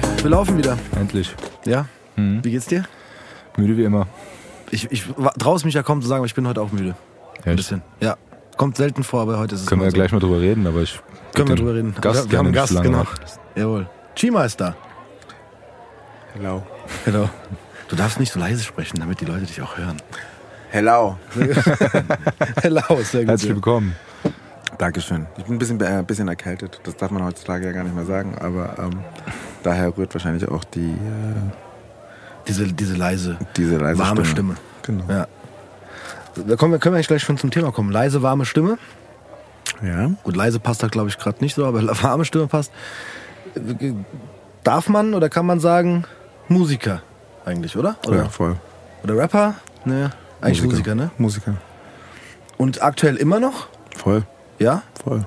Tommy, wir laufen wieder. Endlich. Ja? Mhm. Wie geht's dir? Müde wie immer. Ich, ich traue es mich ja kaum zu sagen, aber ich bin heute auch müde. Ein Echt? bisschen. Ja. Kommt selten vor, aber heute ist es Können wir so. gleich mal drüber reden, aber ich. Können wir drüber reden. Gast, wir, wir haben einen Gast, genau. macht. Jawohl. Chima ist da. Hello. Genau. Du darfst nicht so leise sprechen, damit die Leute dich auch hören. Hello. Hello, sehr gut. Herzlich willkommen. Dankeschön. Ich bin ein bisschen, äh, bisschen erkältet. Das darf man heutzutage ja gar nicht mehr sagen, aber ähm, daher rührt wahrscheinlich auch die, äh, Diese, diese leise, diese leise warme Stimme. Genau. Ja. Da kommen wir, können wir eigentlich gleich schon zum Thema kommen. Leise, warme Stimme. Ja. Gut, leise passt da glaube ich gerade nicht so, aber warme Stimme passt. Darf man oder kann man sagen Musiker eigentlich, oder? Oder, ja, voll. oder Rapper? Ne, eigentlich Musiker. ne? Musiker. Und aktuell immer noch? Voll. Ja? Voll.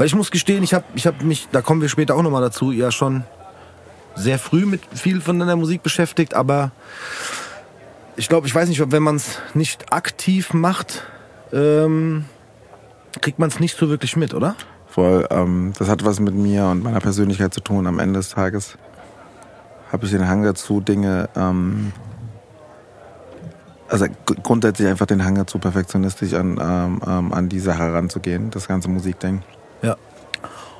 Weil ich muss gestehen, ich habe ich hab mich, da kommen wir später auch nochmal dazu, ja schon sehr früh mit viel von der Musik beschäftigt, aber ich glaube, ich weiß nicht, ob wenn man es nicht aktiv macht, ähm, kriegt man es nicht so wirklich mit, oder? Voll. Ähm, das hat was mit mir und meiner Persönlichkeit zu tun. Am Ende des Tages habe ich den Hang dazu, Dinge, ähm, also gr- grundsätzlich einfach den Hang dazu, perfektionistisch an, ähm, ähm, an die Sache heranzugehen, das ganze Musikding. Ja.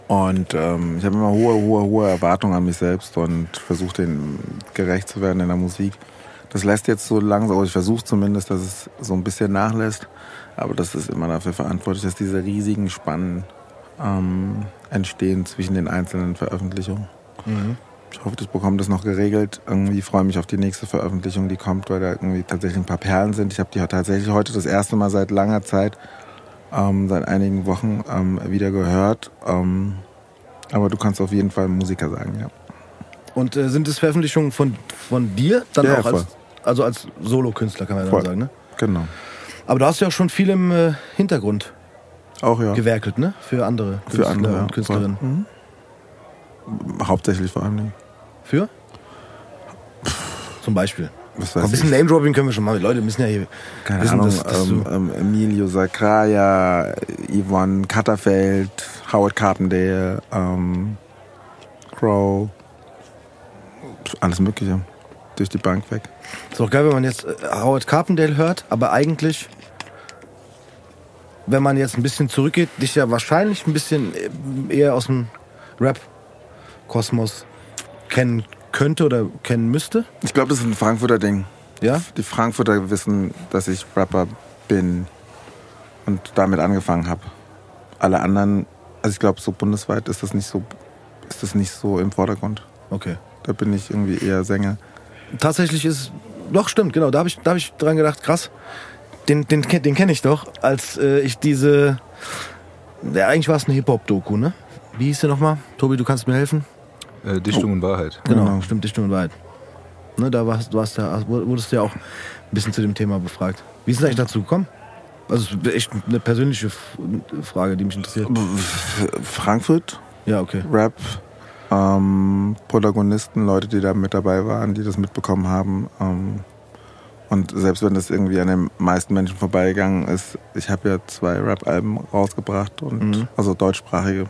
Und ähm, ich habe immer hohe, hohe, hohe Erwartungen an mich selbst und versuche denen gerecht zu werden in der Musik. Das lässt jetzt so langsam, oder ich versuche zumindest, dass es so ein bisschen nachlässt. Aber das ist immer dafür verantwortlich, dass diese riesigen Spannen ähm, entstehen zwischen den einzelnen Veröffentlichungen. Ich hoffe, ich bekomme das noch geregelt. Irgendwie freue mich auf die nächste Veröffentlichung, die kommt, weil da irgendwie tatsächlich ein paar Perlen sind. Ich habe die tatsächlich heute das erste Mal seit langer Zeit, ähm, seit einigen Wochen ähm, wieder gehört. Ähm, aber du kannst auf jeden Fall Musiker sagen, ja. Und äh, sind es Veröffentlichungen von, von dir? Dann Ja, auch als, voll. also als Solokünstler, kann man ja Voll. sagen, ne? Genau. Aber du hast ja auch schon viel im äh, Hintergrund Auch ja. gewerkelt, ne? Für andere Für Künstler andere ja. und Künstlerinnen. Mhm. Hauptsächlich vor allem. Für? Zum Beispiel. Was weiß ein bisschen. Name-Dropping können wir schon machen. Die Leute müssen ja hier Keine wissen, Ahnung, dass, dass ähm, ähm, Emilio Sacraia, Yvonne Katterfeld, Howard Carpendale, ähm, Crow, alles Mögliche. Durch die Bank weg. Ist auch geil, wenn man jetzt äh, Howard Carpendale hört, aber eigentlich, wenn man jetzt ein bisschen zurückgeht, dich ja wahrscheinlich ein bisschen äh, eher aus dem Rap-Kosmos kennen könnte oder kennen müsste. Ich glaube, das ist ein Frankfurter Ding. Ja? Die Frankfurter wissen, dass ich Rapper bin und damit angefangen habe. Alle anderen, also ich glaube, so bundesweit ist das nicht so, ist das nicht so im Vordergrund. Okay. Da bin ich irgendwie eher Sänger. Tatsächlich ist, doch stimmt, genau, da habe ich, da hab ich dran gedacht, krass, den, den, den kenne ich doch, als äh, ich diese, ja, eigentlich war es eine Hip-Hop-Doku, ne? Wie hieß der nochmal? Tobi, du kannst mir helfen? Äh, Dichtung und Wahrheit. Genau, Genau. stimmt, Dichtung und Wahrheit. Ne, da warst, du warst ja, wurdest du ja auch ein bisschen zu dem Thema befragt. Wie ist es eigentlich dazu gekommen? Also echt eine persönliche Frage, die mich interessiert. Frankfurt, Ja, okay. Rap, ähm, Protagonisten, Leute, die da mit dabei waren, die das mitbekommen haben. Ähm, und selbst wenn das irgendwie an den meisten Menschen vorbeigegangen ist, ich habe ja zwei Rap-Alben rausgebracht und Mhm. also deutschsprachige.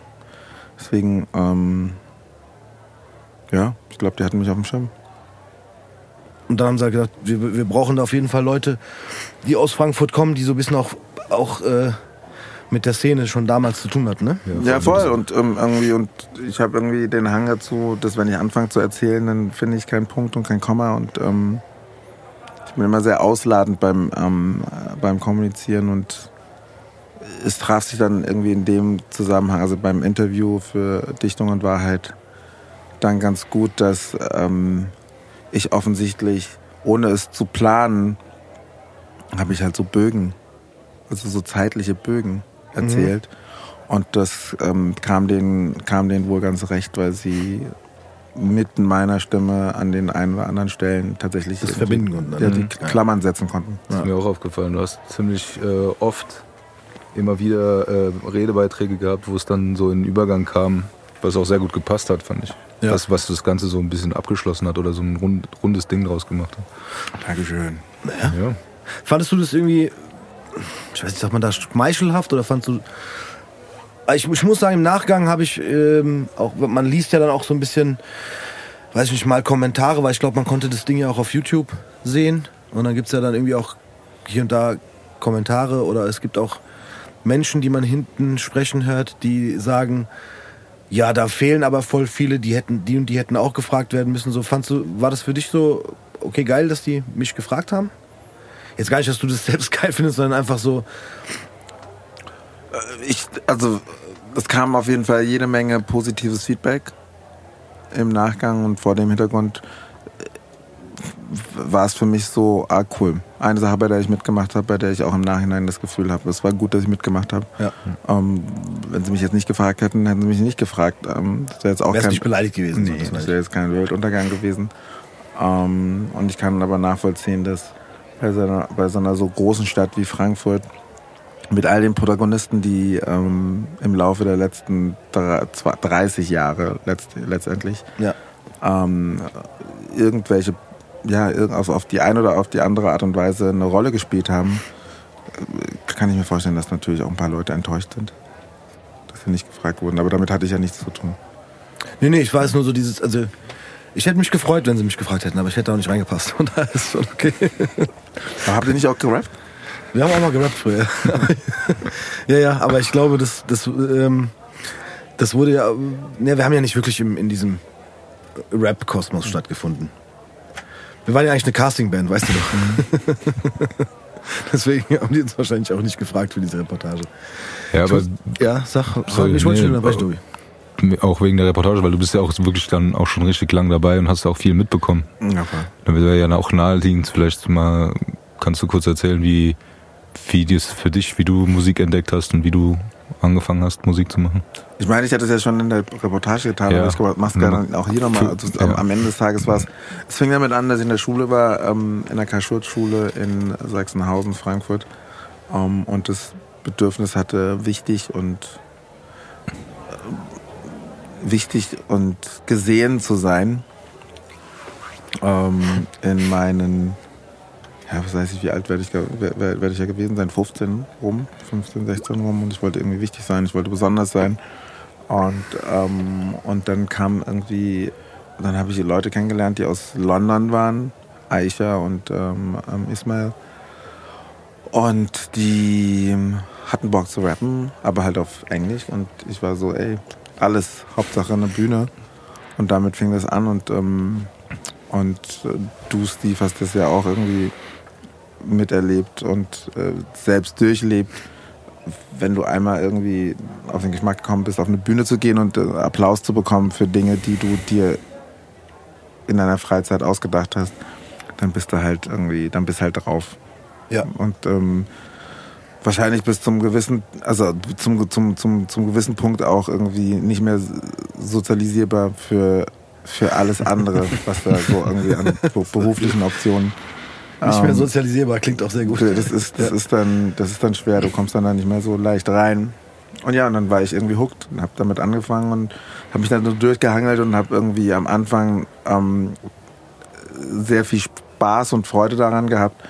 Deswegen, ähm, ja, ich glaube, die hatten mich auf dem Schirm. Und dann haben sie halt gesagt, wir, wir brauchen da auf jeden Fall Leute, die aus Frankfurt kommen, die so ein bisschen auch, auch äh, mit der Szene schon damals zu tun hatten, ne? Ja, voll. Und ähm, irgendwie, und ich habe irgendwie den Hang dazu, dass wenn ich anfange zu erzählen, dann finde ich keinen Punkt und kein Komma. Und ähm, ich bin immer sehr ausladend beim, ähm, äh, beim Kommunizieren und es traf sich dann irgendwie in dem Zusammenhang, also beim Interview für Dichtung und Wahrheit, dann ganz gut, dass ähm, ich offensichtlich, ohne es zu planen, habe ich halt so Bögen, also so zeitliche Bögen erzählt. Und das ähm, kam, denen, kam denen wohl ganz recht, weil sie mit meiner Stimme an den einen oder anderen Stellen tatsächlich Das verbinden konnten, Ja, ne? die Ja. Klammern setzen konnten. Das ist mir auch aufgefallen. Du hast ziemlich äh, oft immer wieder äh, Redebeiträge gehabt, wo es dann so in den Übergang kam, was auch sehr gut gepasst hat, fand ich. Ja. Das, was das Ganze so ein bisschen abgeschlossen hat oder so ein rund, rundes Ding draus gemacht hat. Dankeschön. Ja. Fandest du das irgendwie, ich weiß nicht, sagt man da schmeichelhaft oder fandst du, ich, ich muss sagen, im Nachgang habe ich ähm, auch, man liest ja dann auch so ein bisschen, weiß ich nicht, mal Kommentare, weil ich glaube, man konnte das Ding ja auch auf YouTube sehen. Und dann gibt's ja dann irgendwie auch hier und da Kommentare oder es gibt auch Menschen, die man hinten sprechen hört, die sagen, ja, da fehlen aber voll viele, die hätten, die und die hätten auch gefragt werden müssen. So fandst du, war das für dich so okay geil, dass die mich gefragt haben? Jetzt gar nicht, dass du das selbst geil findest, sondern einfach so. Ich, also, es kam auf jeden Fall jede Menge positives Feedback im Nachgang und vor dem Hintergrund war es für mich so, ah cool. Eine Sache, bei der ich mitgemacht habe, bei der ich auch im Nachhinein das Gefühl habe, es war gut, dass ich mitgemacht habe. Ja. Ähm, wenn sie mich jetzt nicht gefragt hätten, hätten sie mich nicht gefragt. Ähm, das wäre jetzt auch Wärst kein, nicht beleidigt gewesen. Nee, das wäre jetzt kein Weltuntergang gewesen. Ähm, und ich kann aber nachvollziehen, dass bei so, einer, bei so einer so großen Stadt wie Frankfurt mit all den Protagonisten, die ähm, im Laufe der letzten 30 Jahre letzt, letztendlich ja. ähm, irgendwelche ja, also auf die eine oder auf die andere Art und Weise eine Rolle gespielt haben, kann ich mir vorstellen, dass natürlich auch ein paar Leute enttäuscht sind, dass sie nicht gefragt wurden. Aber damit hatte ich ja nichts zu tun. Nee, nee, ich weiß nur so dieses, also ich hätte mich gefreut, wenn sie mich gefragt hätten, aber ich hätte auch nicht reingepasst. Und da ist schon okay. Aber habt ihr nicht auch gerappt? Wir haben auch mal gerappt früher. ja, ja, aber ich glaube, das, das, ähm, das wurde ja, ne, wir haben ja nicht wirklich im, in diesem Rap-Kosmos stattgefunden. Wir waren ja eigentlich eine Castingband, weißt du doch. Deswegen haben die uns wahrscheinlich auch nicht gefragt für diese Reportage. Ja, aber. Muss, ja, sag, sorry, ich wollte nee, schon unterbrechen, Tobi. Auch wegen der Reportage, weil du bist ja auch wirklich dann auch schon richtig lang dabei und hast auch viel mitbekommen. Ja, voll. Dann wäre ja auch naheliegend, vielleicht mal, kannst du kurz erzählen, wie, wie das für dich, wie du Musik entdeckt hast und wie du angefangen hast, Musik zu machen? Ich meine, ich hatte es ja schon in der Reportage getan, Ja. aber ich glaube, mach's gerne auch hier nochmal. Also, am- Ja. Am Ende des Tages war es. Es fing damit an, dass ich in der Schule war, ähm, in der Karl-Schurz-Schule in Sachsenhausen, Frankfurt. Ähm, und das Bedürfnis hatte, wichtig und äh, wichtig und gesehen zu sein. Ähm, in meinen ja, was weiß ich, wie alt werde ich, ge- wer- wer- werde ich ja gewesen sein? 15 rum, 15, 16 rum und ich wollte irgendwie wichtig sein, ich wollte besonders sein. Und, ähm, und dann kam irgendwie, dann habe ich die Leute kennengelernt, die aus London waren, Aisha und ähm, ähm, Ismail. Und die hatten Bock zu rappen, aber halt auf Englisch. Und ich war so, ey, alles, Hauptsache eine Bühne. Und damit fing das an und, ähm, und äh, du, Steve, hast das ja auch irgendwie miterlebt und äh, selbst durchlebt, wenn du einmal irgendwie auf den Geschmack gekommen bist, auf eine Bühne zu gehen und äh, Applaus zu bekommen für Dinge, die du dir in deiner Freizeit ausgedacht hast, dann bist du halt irgendwie, dann bist halt drauf. Ja. Und ähm, wahrscheinlich bis zum gewissen, also zum, zum, zum, zum gewissen Punkt auch irgendwie nicht mehr sozialisierbar für, für alles andere, was da so irgendwie an be- beruflichen Optionen Nicht mehr ähm, sozialisierbar, klingt auch sehr gut. das ist, das, ist dann, das ist dann schwer, du kommst dann da nicht mehr so leicht rein. Und ja, und dann war ich irgendwie hooked und habe damit angefangen und habe mich dann so durchgehangelt und habe irgendwie am Anfang ähm, sehr viel Spaß und Freude daran gehabt,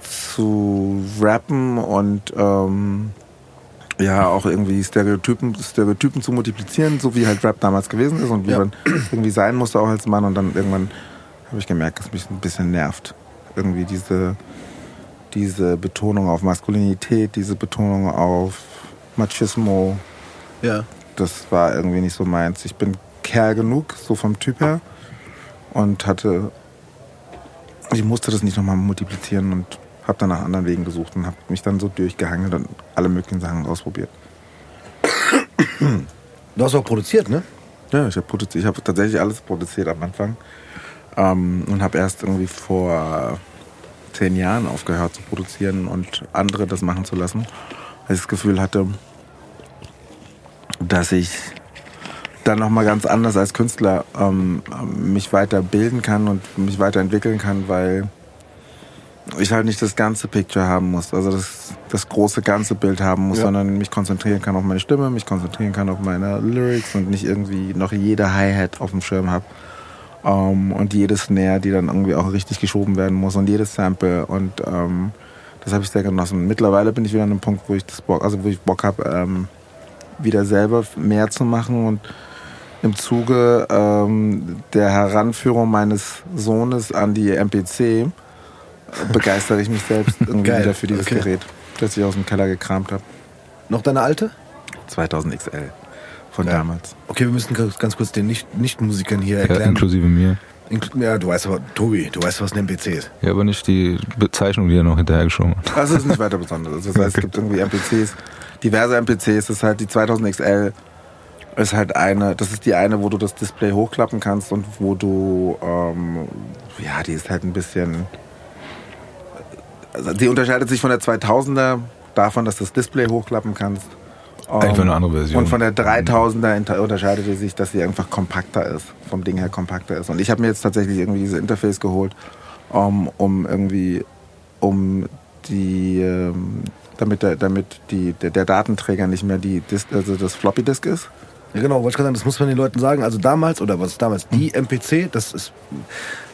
zu rappen und ähm, ja auch irgendwie Stereotypen, Stereotypen zu multiplizieren, so wie halt Rap damals gewesen ist und wie Ja. man irgendwie sein musste auch als Mann. Und dann irgendwann habe ich gemerkt, dass mich ein bisschen nervt. Irgendwie diese, diese Betonung auf Maskulinität, diese Betonung auf Machismo, Ja. das war irgendwie nicht so meins. Ich bin Kerl genug, so vom Typ her. Und hatte. Ich musste das nicht nochmal multiplizieren und habe dann nach anderen Wegen gesucht und habe mich dann so durchgehangelt und alle möglichen Sachen ausprobiert. Du hast auch produziert, ne? Ja, ich habe produziert. Ich habe tatsächlich alles produziert am Anfang. Ähm, und habe erst irgendwie vor zehn Jahren aufgehört zu produzieren und andere das machen zu lassen. Weil ich das Gefühl hatte, dass ich dann nochmal ganz anders als Künstler ähm, mich weiterbilden kann und mich weiterentwickeln kann, weil ich halt nicht das ganze Picture haben muss, also das, das große ganze Bild haben muss, Ja. sondern mich konzentrieren kann auf meine Stimme, mich konzentrieren kann auf meine Lyrics und nicht irgendwie noch jede Hi-Hat auf dem Schirm habe. Ähm, und jede Snare, die dann irgendwie auch richtig geschoben werden muss und jedes Sample und ähm, das habe ich sehr genossen. Mittlerweile bin ich wieder an einem Punkt, wo ich das Bock, also wo ich Bock habe, ähm, wieder selber mehr zu machen und im Zuge ähm, der Heranführung meines Sohnes an die MPC äh, begeistere ich mich selbst irgendwie Geil, wieder für dieses okay. Gerät, das ich aus dem Keller gekramt habe. Noch deine alte? 2000 XL von Ja. damals. Okay, wir müssen ganz kurz den Nicht- Nicht-Musikern hier Ja, erklären. inklusive mir. Ja, du weißt aber, Tobi, du weißt, was ein MPC ist. Ja, aber nicht die Bezeichnung, die er noch hinterhergeschoben hat. Das ist nicht weiter besonders. Das heißt, es gibt irgendwie MPCs, diverse MPCs. Das ist halt die 2000 XL ist halt eine, das ist die eine, wo du das Display hochklappen kannst und wo du, ähm, ja, die ist halt ein bisschen, also die unterscheidet sich von der 2000er davon, dass du das Display hochklappen kannst. Ähm, Einfach eine andere Version. Und von der 3000er inter- unterscheidet sie sich, dass sie einfach kompakter ist, vom Ding her kompakter ist. Und ich habe mir jetzt tatsächlich irgendwie diese Interface geholt, um, um irgendwie, um die, ähm, damit, der, damit die, der, der Datenträger nicht mehr die, Dis also das Floppy Disk ist. Ja, genau, wollte ich gerade sagen, das muss man den Leuten sagen. Also damals, oder was ist damals? Die MPC, das ist,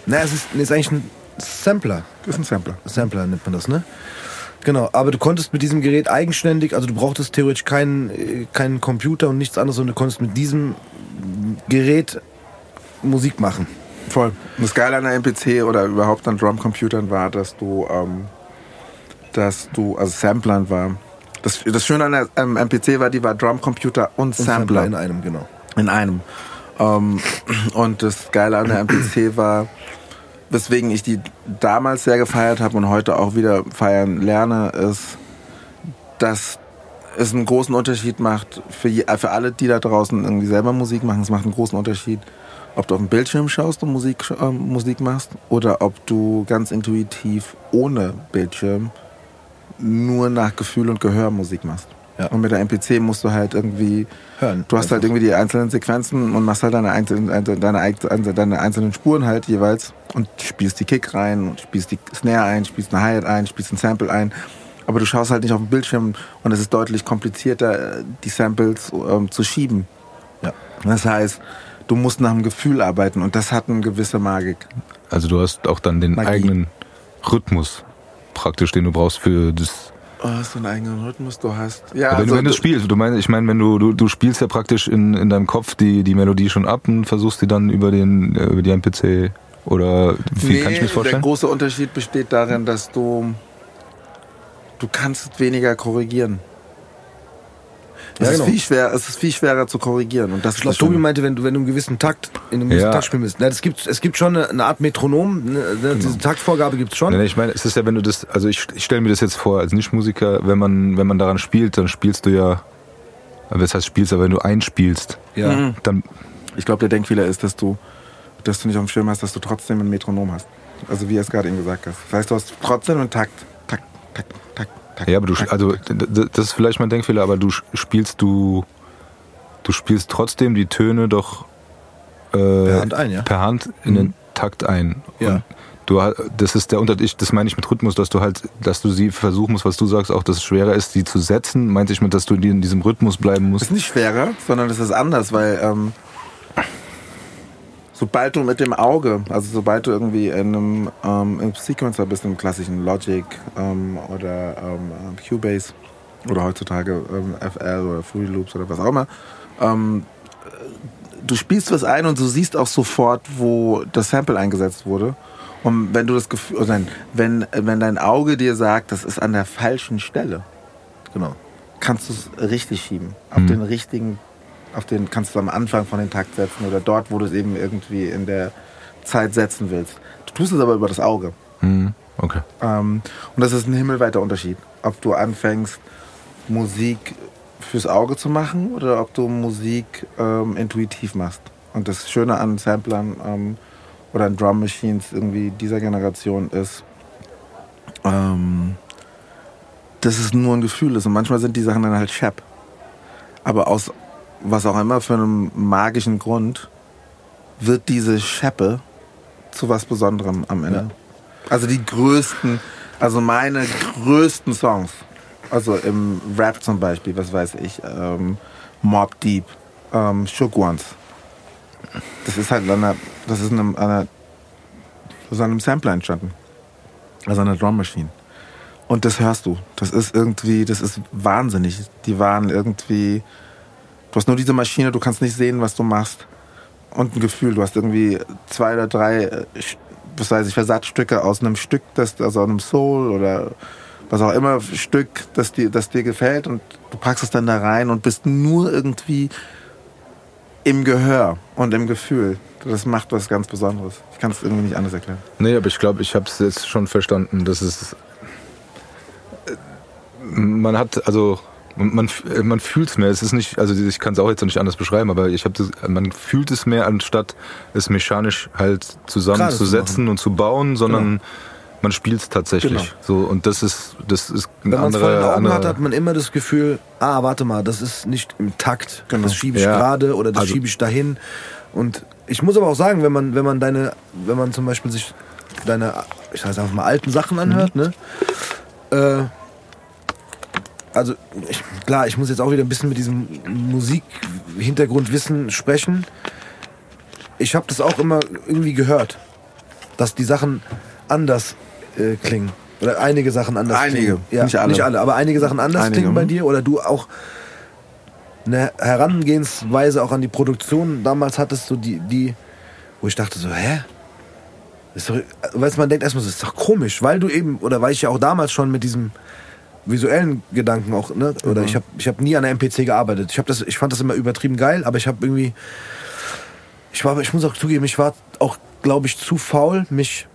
na, es ist, ist eigentlich ein Sampler. Das ist ein Sampler. Sampler nennt man das, ne? Genau, aber du konntest mit diesem Gerät eigenständig, also du brauchtest theoretisch keinen, äh, keinen Computer und nichts anderes, sondern du konntest mit diesem Gerät Musik machen. Voll. Und das Geile an der MPC oder überhaupt an Drumcomputern war, dass du, ähm, dass du, also Samplern war. Das, das Schöne an der ähm, MPC war, die war Drumcomputer und, Und Sampler. in einem, genau. In einem. Ähm, und das Geile an der MPC war, weswegen ich die damals sehr gefeiert habe und heute auch wieder feiern lerne, ist, dass es einen großen Unterschied macht für, für alle, die da draußen irgendwie selber Musik machen. Es macht einen großen Unterschied, ob du auf dem Bildschirm schaust und Musik, äh, Musik machst oder ob du ganz intuitiv ohne Bildschirm nur nach Gefühl und Gehör Musik machst. Ja. Und mit der MPC musst du halt irgendwie Hören. Du hast halt irgendwie die einzelnen Sequenzen und machst halt deine einzelnen, deine, deine, deine einzelnen Spuren halt jeweils und spielst die Kick rein, und spielst die Snare ein, spielst eine Hi-Hat ein, spielst ein Sample ein. Aber du schaust halt nicht auf den Bildschirm und es ist deutlich komplizierter, die Samples ähm, zu schieben. Ja. Das heißt, du musst nach dem Gefühl arbeiten und das hat eine gewisse Magik. Also du hast auch dann den Magie. eigenen Rhythmus praktisch, den du brauchst für das. Oh, hast du einen eigenen Rhythmus? Du hast. Ja, wenn, also, du, wenn du spielst, du meinst, ich meine, wenn du, du, du spielst ja praktisch in, in deinem Kopf die, die Melodie schon ab und versuchst die dann über den äh, über die MPC oder wie kann ich mir das Der vorstellen? große Unterschied besteht darin, dass du du kannst weniger korrigieren. Es, Ja, ist genau. viel schwer, es ist viel schwerer zu korrigieren. Und das Ich ist glaube, das Tobi Schöne. meinte, wenn du, wenn du einen gewissen Takt in einem gewissen Ja. Takt spielen willst. Na, das gibt, es gibt schon eine, eine Art Metronom, ne, ne, diese Taktvorgabe gibt es schon. Nee, nee, ich meine, es ist ja, wenn du das, also ich, ich stelle mir das jetzt vor, als Nichtmusiker, wenn man, wenn man daran spielt, dann spielst du ja, das heißt spielst, aber wenn du einspielst, Ja. Mhm. dann, Ich glaube, der Denkfehler ist, dass du, dass du nicht auf dem Schirm hast, dass du trotzdem ein Metronom hast. Also wie er es gerade eben gesagt hast. Das heißt, du hast trotzdem einen Takt, Takt, Takt. Ja, aber du, also das ist vielleicht mein Denkfehler, aber du spielst du, du spielst trotzdem die Töne doch äh, Per Hand ein, ja. per Hand in den Takt ein. Ja. Und du, das ist der Unterschied, das meine ich mit Rhythmus, dass du halt, dass du sie versuchen musst, was du sagst, auch dass es schwerer ist, die zu setzen, meinte ich mit, dass du in diesem Rhythmus bleiben Das musst. ist nicht schwerer, sondern es ist anders, weil ähm, sobald du mit dem Auge, also sobald du irgendwie in einem ähm, im Sequencer bist, im klassischen Logic ähm, oder ähm, Cubase oder heutzutage ähm, FL oder Fruity Loops oder was auch immer, ähm, du spielst was ein und du siehst auch sofort, wo das Sample eingesetzt wurde. Und wenn du das Gefühl, nein, wenn, wenn dein Auge dir sagt, das ist an der falschen Stelle, Genau. kannst du es richtig schieben. Auf den richtigen, auf den kannst du am Anfang von den Takt setzen oder dort, wo du es eben irgendwie in der Zeit setzen willst. Du tust es aber über das Auge. Hm, okay. Ähm, und das ist ein himmelweiter Unterschied. Ob du anfängst, Musik fürs Auge zu machen oder ob du Musik ähm, intuitiv machst. Und das Schöne an Samplern ähm, oder an Drum Machines irgendwie dieser Generation ist, ähm, dass es nur ein Gefühl ist. Und manchmal sind die Sachen dann halt Shap. Aber aus was auch immer für einem magischen Grund wird diese Scheppe zu was Besonderem am Ende. Ja. Also die größten, also meine größten Songs, also im Rap zum Beispiel, was weiß ich, ähm, Mob Deep, ähm, Shook Ones. Das ist halt an einer, das ist an einer, das ist an einem Sampler entstanden. Also an einer Drum Machine. Und das hörst du. Das ist irgendwie, das ist wahnsinnig. Die waren irgendwie Du hast nur diese Maschine, du kannst nicht sehen, was du machst. Und ein Gefühl, du hast irgendwie zwei oder drei, äh, was weiß ich, Versatzstücke aus einem Stück, das, also einem Soul oder was auch immer Stück, das dir, das dir gefällt und du packst es dann da rein und bist nur irgendwie im Gehör und im Gefühl. Das macht was ganz Besonderes. Ich kann es irgendwie nicht anders erklären. Nee, aber ich glaube, ich habe es jetzt schon verstanden, dass es man hat also man, man fühlt es mehr. Es ist nicht, also ich kann es auch jetzt nicht anders beschreiben, aber ich habe man fühlt es mehr, anstatt es mechanisch halt zusammenzusetzen zu und zu bauen, sondern genau. man spielt es tatsächlich. Genau. So und das ist das ist ein Wenn man es vor den Augen hat, hat man immer das Gefühl, ah, warte mal, das ist nicht im Takt. Genau. Das schiebe ich ja. gerade oder das also, schiebe ich dahin. Und ich muss aber auch sagen, wenn man wenn man deine, wenn man zum Beispiel sich deine, ich sage einfach mal alten Sachen anhört, mhm. ne? Äh, also ich, klar, ich muss jetzt auch wieder ein bisschen mit diesem Musikhintergrundwissen sprechen. Ich habe das auch immer irgendwie gehört, dass die Sachen anders äh, klingen. Oder einige Sachen anders einige, klingen. Ja, nicht alle. Nicht alle, aber einige Sachen anders einige, klingen bei mhm. dir. Oder du auch eine Herangehensweise auch an die Produktion damals hattest, du die, die wo ich dachte so, hä? Ist doch, weil man denkt erstmal so, ist doch komisch, weil du eben, oder weil ich ja auch damals schon mit diesem visuellen Gedanken auch, ne? Oder mhm. ich habe ich hab nie an der MPC gearbeitet. Ich, hab das, ich fand das immer übertrieben geil, aber ich habe irgendwie. Ich, war, ich muss auch zugeben, ich war auch, glaube ich, zu faul, mich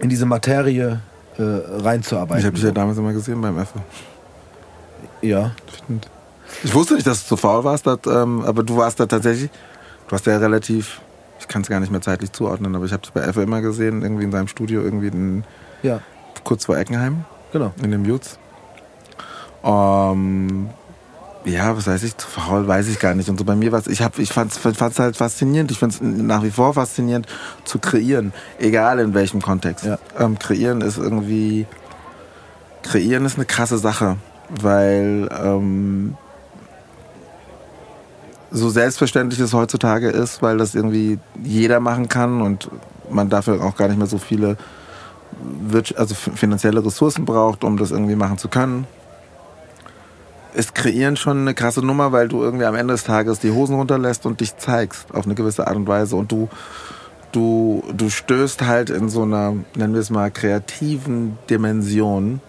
in diese Materie äh, reinzuarbeiten. Ich habe dich ja damals immer gesehen beim F. Ja. Stimmt. Ich wusste nicht, dass du zu faul warst, dat, ähm, aber du warst da tatsächlich. Du hast ja relativ. Ich kann es gar nicht mehr zeitlich zuordnen, aber ich habe es bei F immer gesehen, irgendwie in seinem Studio, irgendwie in, ja. kurz vor Eckenheim. Genau. In dem Jutz. Ähm, ja, was weiß ich, zu faul weiß ich gar nicht. Und so bei mir was, ich hab, ich fand's, fand's halt faszinierend. Ich find's nach wie vor faszinierend zu kreieren, egal in welchem Kontext. Ja. Ähm, kreieren ist irgendwie, kreieren ist eine krasse Sache, weil ähm, so selbstverständlich es heutzutage ist, weil das irgendwie jeder machen kann und man dafür auch gar nicht mehr so viele also finanzielle Ressourcen braucht, um das irgendwie machen zu können ist Kreieren schon eine krasse Nummer, weil du irgendwie am Ende des Tages die Hosen runterlässt und dich zeigst auf eine gewisse Art und Weise. Und du du du stößt halt in so einer nennen wir es mal kreativen Dimension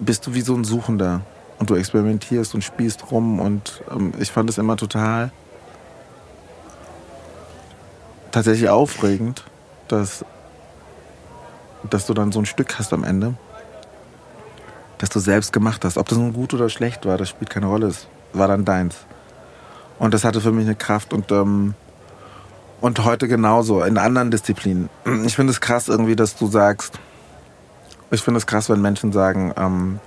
bist du wie so ein Suchender. Und du experimentierst und spielst rum. Und ähm, ich fand es immer total tatsächlich aufregend, dass dass du dann so ein Stück hast am Ende das du selbst gemacht hast. Ob das nun gut oder schlecht war, das spielt keine Rolle. Es war dann deins. Und das hatte für mich eine Kraft und, ähm, und heute genauso, in anderen Disziplinen. Ich finde es krass irgendwie, dass du sagst, ich finde es krass, wenn Menschen sagen, ähm,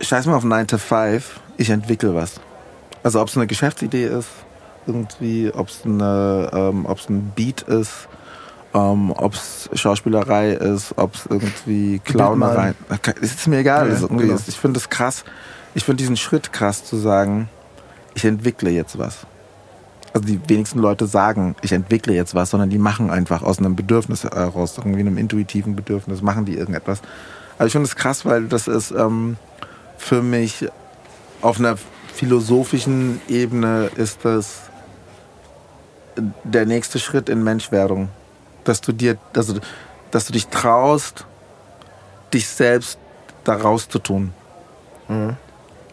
scheiß mal auf 9 to 5, ich entwickle was. Also ob es eine Geschäftsidee ist, irgendwie, ob es ähm, ein Beat ist, ähm, ob es Schauspielerei ist, ob es irgendwie Clownerei ist. Ist mir egal. Ja, genau. Ich finde es krass. Ich finde diesen Schritt krass zu sagen, ich entwickle jetzt was. Also die wenigsten Leute sagen, ich entwickle jetzt was, sondern die machen einfach aus einem Bedürfnis heraus, irgendwie einem intuitiven Bedürfnis, machen die irgendetwas. Also ich finde es krass, weil das ist ähm, für mich auf einer philosophischen Ebene ist das der nächste Schritt in Menschwerdung dass du dir, also, dass du dich traust, dich selbst daraus zu tun. Mhm.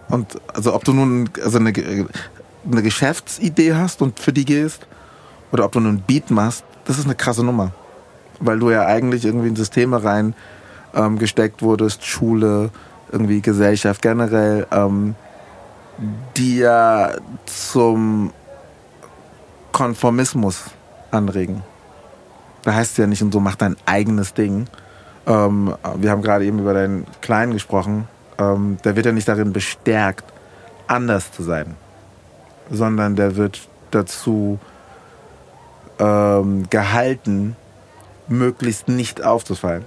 Und also ob du nun also eine, eine Geschäftsidee hast und für die gehst, oder ob du nun einen Beat machst, das ist eine krasse Nummer. Weil du ja eigentlich irgendwie in Systeme rein ähm, gesteckt wurdest, Schule, irgendwie Gesellschaft generell, ähm, die ja zum Konformismus anregen da heißt es ja nicht und so, mach dein eigenes Ding. Ähm, wir haben gerade eben über deinen Kleinen gesprochen. Ähm, der wird ja nicht darin bestärkt, anders zu sein, sondern der wird dazu ähm, gehalten, möglichst nicht aufzufallen.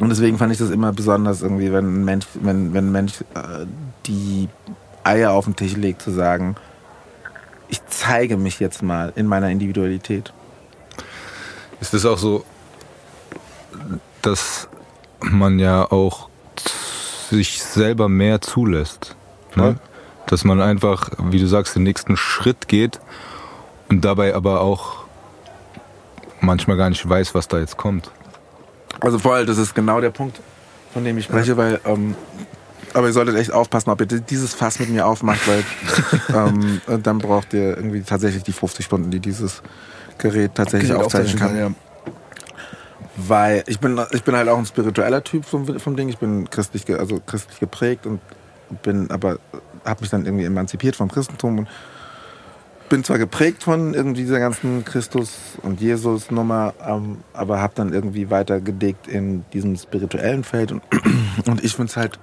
Und deswegen fand ich das immer besonders irgendwie, wenn ein Mensch, wenn, wenn ein Mensch äh, die Eier auf den Tisch legt, zu sagen, ich zeige mich jetzt mal in meiner Individualität. Ist es auch so, dass man ja auch sich selber mehr zulässt? Ne? Dass man einfach, wie du sagst, den nächsten Schritt geht und dabei aber auch manchmal gar nicht weiß, was da jetzt kommt. Also voll, das ist genau der Punkt, von dem ich spreche, ja. weil ähm, aber ihr solltet echt aufpassen, ob ihr dieses Fass mit mir aufmacht, weil ähm, dann braucht ihr irgendwie tatsächlich die 50 Stunden, die dieses Gerät tatsächlich Gerät aufzeichnen kann. kann ja. Weil ich bin, ich bin halt auch ein spiritueller Typ vom, vom Ding. Ich bin christlich, also christlich geprägt und bin aber habe mich dann irgendwie emanzipiert vom Christentum und bin zwar geprägt von irgendwie dieser ganzen Christus und Jesus Nummer, ähm, aber habe dann irgendwie weiter gedickt in diesem spirituellen Feld und, und ich finde es halt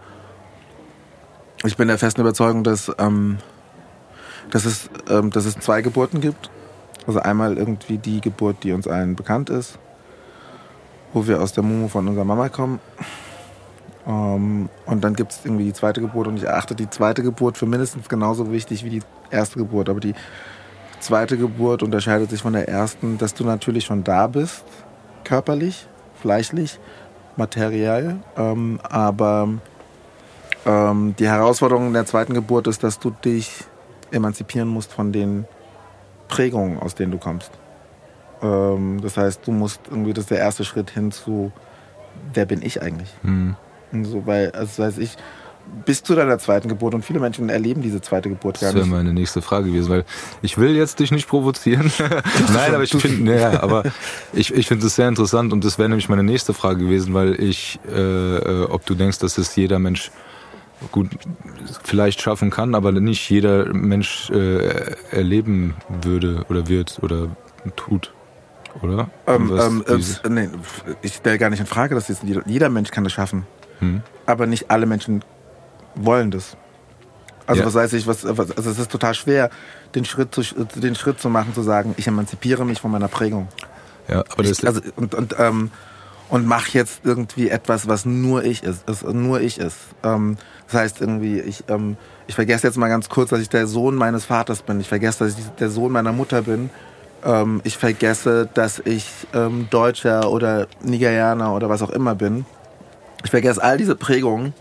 ich bin der festen Überzeugung, dass, ähm, dass, es, ähm, dass es zwei Geburten gibt. Also einmal irgendwie die Geburt, die uns allen bekannt ist, wo wir aus der Mumu von unserer Mama kommen. Ähm, und dann gibt es irgendwie die zweite Geburt und ich erachte die zweite Geburt für mindestens genauso wichtig wie die erste Geburt. Aber die zweite Geburt unterscheidet sich von der ersten, dass du natürlich schon da bist, körperlich, fleischlich, materiell, ähm, aber ähm, die Herausforderung der zweiten Geburt ist, dass du dich emanzipieren musst von den Prägungen, aus denen du kommst. Ähm, das heißt, du musst irgendwie, das ist der erste Schritt hin zu, wer bin ich eigentlich? Mhm. so, weil, also weiß ich, bis zu deiner zweiten Geburt und viele Menschen erleben diese zweite Geburt gar nicht. Das wäre meine nächste Frage gewesen, weil ich will jetzt dich nicht provozieren. Nein, aber ich finde, ja, aber ich, ich finde es sehr interessant und das wäre nämlich meine nächste Frage gewesen, weil ich, äh, äh ob du denkst, dass es jeder Mensch gut vielleicht schaffen kann, aber nicht jeder Mensch äh, erleben würde oder wird oder tut. Oder? Ähm, ähm, äh, nee, ich stelle gar nicht in Frage, dass jeder, jeder Mensch kann das schaffen. Hm. Aber nicht alle Menschen wollen das. Also ja. was weiß ich, was, was, also es ist total schwer, den Schritt, zu, den Schritt zu machen, zu sagen, ich emanzipiere mich von meiner Prägung. Ja, aber das ich, also und, und ähm, und mach jetzt irgendwie etwas, was nur ich ist, ist nur ich ist. Ähm, das heißt irgendwie, ich, ähm, ich vergesse jetzt mal ganz kurz, dass ich der Sohn meines Vaters bin. Ich vergesse, dass ich der Sohn meiner Mutter bin. Ähm, ich vergesse, dass ich ähm, Deutscher oder Nigerianer oder was auch immer bin. Ich vergesse all diese Prägungen,